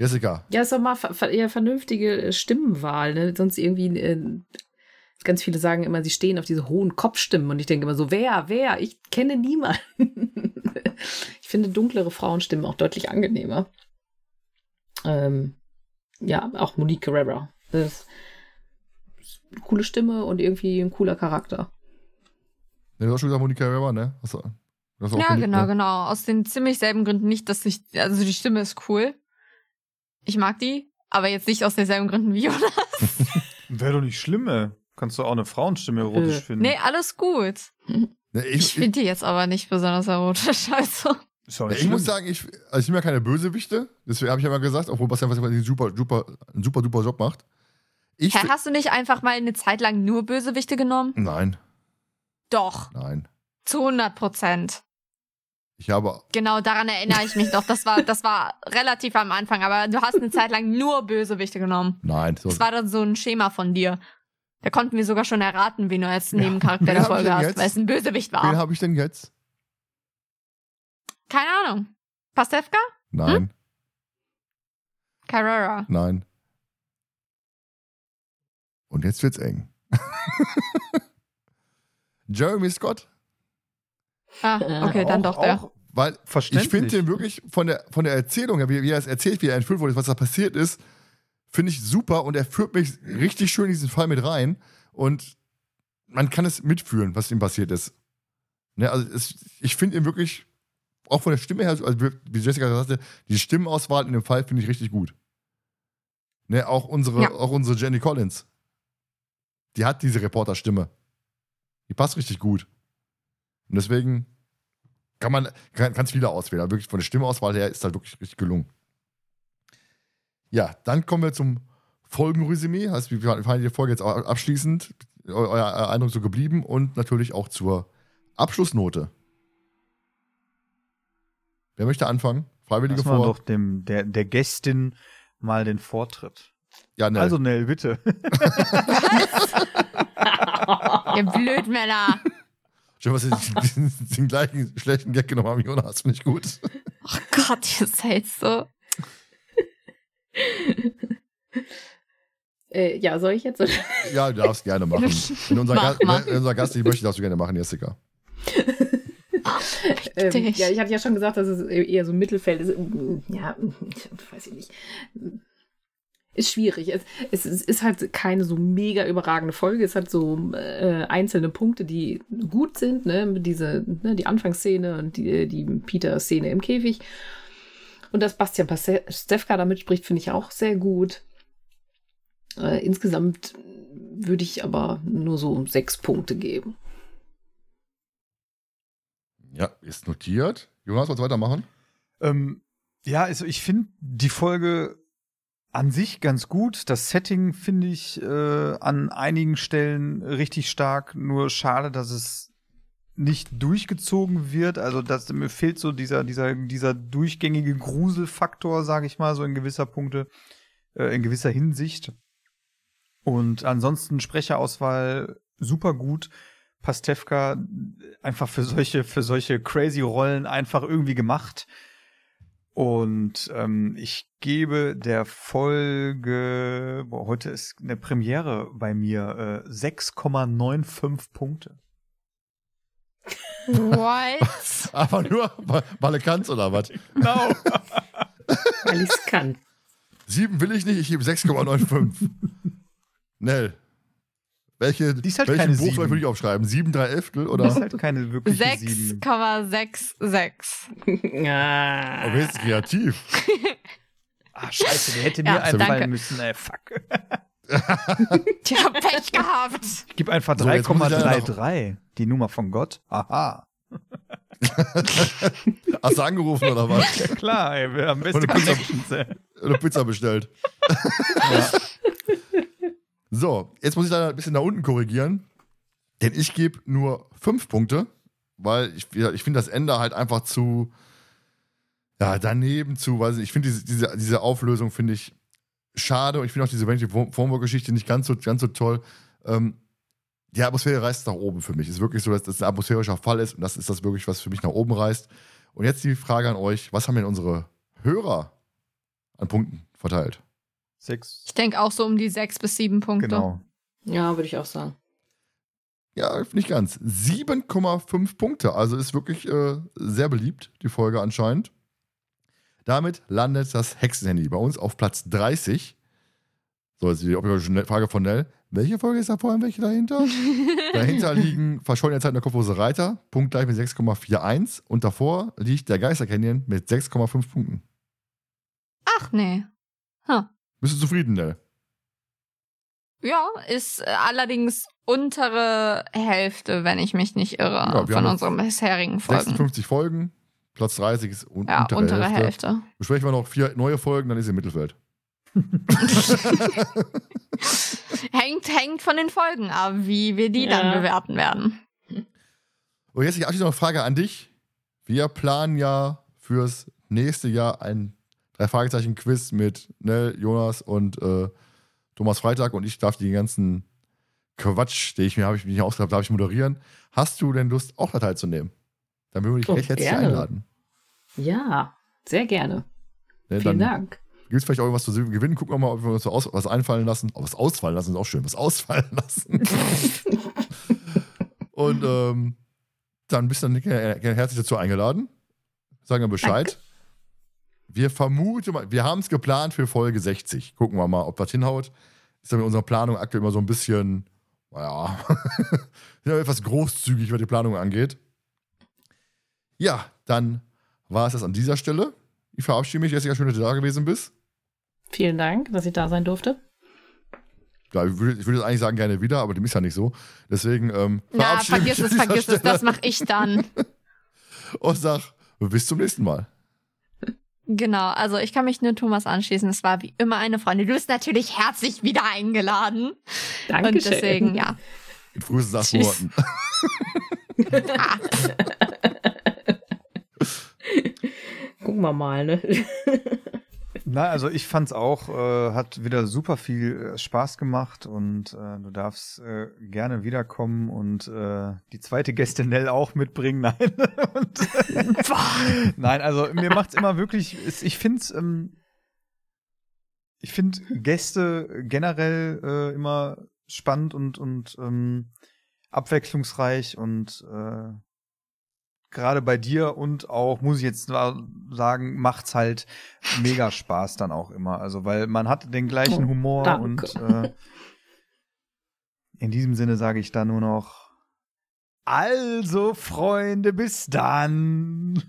Jessica, Ja, ist doch mal eher vernünftige äh, Stimmenwahl, ne? Sonst irgendwie, äh, ganz viele sagen immer, sie stehen auf diese hohen Kopfstimmen und ich denke immer so, wer, wer? Ich kenne niemanden. ich finde dunklere Frauenstimmen auch deutlich angenehmer. Ähm, ja, auch Monique Carrera. Das ist eine coole Stimme und irgendwie ein cooler Charakter. ne, du hast schon gesagt Monique Carrera, ne? Hast du, hast du Ja, verliebt, genau, ne? genau. Aus den ziemlich selben Gründen nicht, dass ich, also die Stimme ist cool. Ich mag die, aber jetzt nicht aus denselben Gründen wie Jonas. Wäre doch nicht schlimm, ey. Kannst du auch eine Frauenstimme erotisch Äh, finden. Nee, alles gut. Ne, Ich ich, ich, finde die jetzt aber nicht besonders erotisch, also. Ja, nicht ich muss sagen, ich, also ich bin ja keine Bösewichte, deswegen habe ich ja mal gesagt, obwohl Bastian was einen super, super, einen super duper Job macht. Ich fi- hast du nicht einfach mal eine Zeit lang nur Bösewichte genommen? Nein, Doch, nein. zu 100 Prozent. Ich habe, Genau daran erinnere ich mich noch. Das war, das war relativ am Anfang, aber du hast eine Zeit lang nur Bösewichte genommen. nein. So, Das war dann so ein Schema von dir. Da konnten wir sogar schon erraten, wen du als Nebencharakter Wen der Folge hast, weil es ein Bösewicht wen war. habe ich denn jetzt? Keine Ahnung. Pastewka? Nein, Carrera. nein. Und jetzt wird's eng. Jeremy Scott, Ah, okay, dann Auch- doch der. Auch weil ich finde den wirklich von der, von der Erzählung her, wie, wie er es erzählt, wie er entführt wurde, was da passiert ist, finde ich super und er führt mich richtig schön in diesen Fall mit rein und man kann es mitfühlen, was ihm passiert ist. Ne, also es, ich finde ihn wirklich, auch von der Stimme her, also wie Jessica sagte, die Stimmenauswahl in dem Fall finde ich richtig gut. Ne, auch unsere, Ja. auch unsere Jenny Collins. Die hat diese Reporterstimme. Die passt richtig gut. Und deswegen kann man kann, ganz viele auswählen. Aber wirklich von der Stimmeauswahl her ist halt wirklich richtig gelungen. Ja, dann kommen wir zum Folgenresümee. Heißt, wir fahren die Folge jetzt abschließend. Eu- Euer Eindruck so geblieben und natürlich auch zur Abschlussnote. Wer möchte anfangen? Freiwillige Lass vor. doch dem, der, der Gästin mal den Vortritt. Ja, ne. Also, Nell, bitte. Ihr Blödmänner. Schön, was sie den, den gleichen schlechten Gag genommen haben, Jonas. Finde ich gut. Oh Gott, ihr seid so. Äh, ja, soll ich jetzt? Ja, du darfst gerne machen. Wenn unser, Mach Ga mal. wenn unser Gast nicht möchte, darfst du gerne machen, Jessica. Ähm, ja, ich hatte ja schon gesagt, dass es eher so Mittelfeld ist. Ja, weiß ich nicht. Ist schwierig. Es, es, es ist halt keine so mega überragende Folge. Es hat so äh, einzelne Punkte, die gut sind. Ne? Diese, ne, die Anfangsszene und die, die Peter-Szene im Käfig. Und dass Bastian Pastewka da mitspricht, finde ich auch sehr gut. Äh, insgesamt würde ich aber nur so sechs Punkte geben. Ja, ist notiert. Jonas, du weitermachen? Ähm, ja, also ich finde die Folge an sich ganz gut. Das Setting finde ich äh, an einigen Stellen richtig stark. Nur schade, dass es nicht durchgezogen wird. Also dass mir fehlt so dieser dieser dieser durchgängige Gruselfaktor, sage ich mal, so in gewisser Punkte, äh, in gewisser Hinsicht. Und ansonsten Sprecherauswahl super gut. Pastewka einfach für solche, für solche crazy Rollen einfach irgendwie gemacht. Und ähm, ich gebe der Folge, boah, heute ist eine Premiere bei mir, äh, 6,95 Punkte. What? Aber nur, weil du kannst oder was? Genau. Weil ich es kann. Sieben will ich nicht, ich gebe 6,95. Nell. Welche, Die ist halt welchen sieben. würde ich aufschreiben? Sieben, drei Elftel Das oder? ist halt keine wirkliche sieben. 6,66. ja. Aber jetzt kreativ. Ah, scheiße, der hätte Ja, mir einfallen müssen, ey, fuck. Ich hab Pech gehabt. Ich gebe einfach So, jetzt muss ich leider 3,33. Die Nummer von Gott. Aha. Hast du angerufen oder was? Ja klar, ey, wir haben beste Pizza- Connections, ey. Oder Pizza bestellt. So, jetzt muss ich leider ein bisschen nach unten korrigieren. Denn ich gebe nur fünf Punkte, weil ich, ich finde das Ende halt einfach zu, ja, daneben zu, weiß ich, finde diese, diese, diese Auflösung finde ich schade und ich finde auch diese Formwork-Geschichte nicht ganz so, ganz so toll. Ähm, die Atmosphäre reißt nach oben für mich. Es ist wirklich so, dass das ein atmosphärischer Fall ist und das ist das wirklich, was für mich nach oben reißt. Und jetzt die Frage an euch: Was haben denn unsere Hörer an Punkten verteilt? Sechs. Ich denke auch so um die 6 bis 7 Punkte. Genau. Ja, würde ich auch sagen. Ja, nicht ganz. 7,5 Punkte. Also ist wirklich äh, sehr beliebt, die Folge anscheinend. Damit landet das Hexenhandy bei uns auf Platz 30. So, jetzt die obligatorische Frage von Nell. Welche Folge ist da vorhin, welche dahinter? dahinter liegen Verschollene Zeit der Kopflose Reiter, punktgleich mit 6,41. Und davor liegt der Geister Canyon mit 6,5 Punkten. Ach nee. Huh. Bist du zufrieden, Nell? Ja, ist äh, allerdings untere Hälfte, wenn ich mich nicht irre, Ja, von haben unseren bisherigen Folgen. 56 Folgen, Platz 30 ist un Ja, untere, untere Hälfte. Hälfte. Besprechen wir noch vier neue Folgen, dann ist sie im Mittelfeld. Hängt, hängt von den Folgen ab, wie wir die Ja. dann bewerten werden. Und jetzt abschließend noch eine Frage an dich. Wir planen ja fürs nächste Jahr ein Drei-Fragezeichen-Quiz mit Nell, Jonas und äh, Thomas Freitag und ich darf den ganzen Quatsch, den ich mir habe ich mich nicht ausgedacht, darf ich moderieren. Hast du denn Lust, auch da teilzunehmen? Dann würde ich dich Oh, recht herzlich einladen. Ja, sehr gerne. Ne, Vielen Dank. Gibt es vielleicht auch irgendwas zu gewinnen? Gucken wir mal, ob wir uns aus, was einfallen lassen. Oh, was ausfallen lassen ist auch schön. Was ausfallen lassen. und ähm, dann bist du dann gerne gerne herzlich dazu eingeladen. Sagen wir Bescheid. Wir vermuten mal, wir haben es geplant für Folge 60. Gucken wir mal, ob das hinhaut. Ist ja mit unserer Planung aktuell immer so ein bisschen, naja, sind ja etwas großzügig, was die Planung angeht. Ja, dann war es das an dieser Stelle. Ich verabschiede mich, Jessica, schön, dass du da gewesen bist. Vielen Dank, dass ich da sein durfte. Ja, ich würde, ich würde eigentlich sagen, gerne wieder, aber dem ist ja nicht so. Deswegen ähm, Na, vergiss mich es, vergiss es, Stelle das mache ich dann. Und sag, bis zum nächsten Mal. Genau, also ich kann mich nur Thomas anschließen. Es war wie immer eine Freundin. Du bist natürlich herzlich wieder eingeladen. Dankeschön. Und deswegen, ja. In Tschüss. Monaten. Gucken wir mal, ne? Na, also ich fand's auch, äh, hat wieder super viel äh, Spaß gemacht und äh, du darfst äh, gerne wiederkommen und äh, die zweite Gäste Nell auch mitbringen. Nein. und, Nein, also mir macht's immer wirklich, ich find's, ähm, ich find Gäste generell äh, immer spannend und, und ähm, abwechslungsreich und äh, gerade bei dir und auch, muss ich jetzt sagen, macht's halt mega Spaß dann auch immer. Also, weil man hat den gleichen Oh, Humor danke. und äh, in diesem Sinne sage ich da nur noch, also Freunde, bis dann.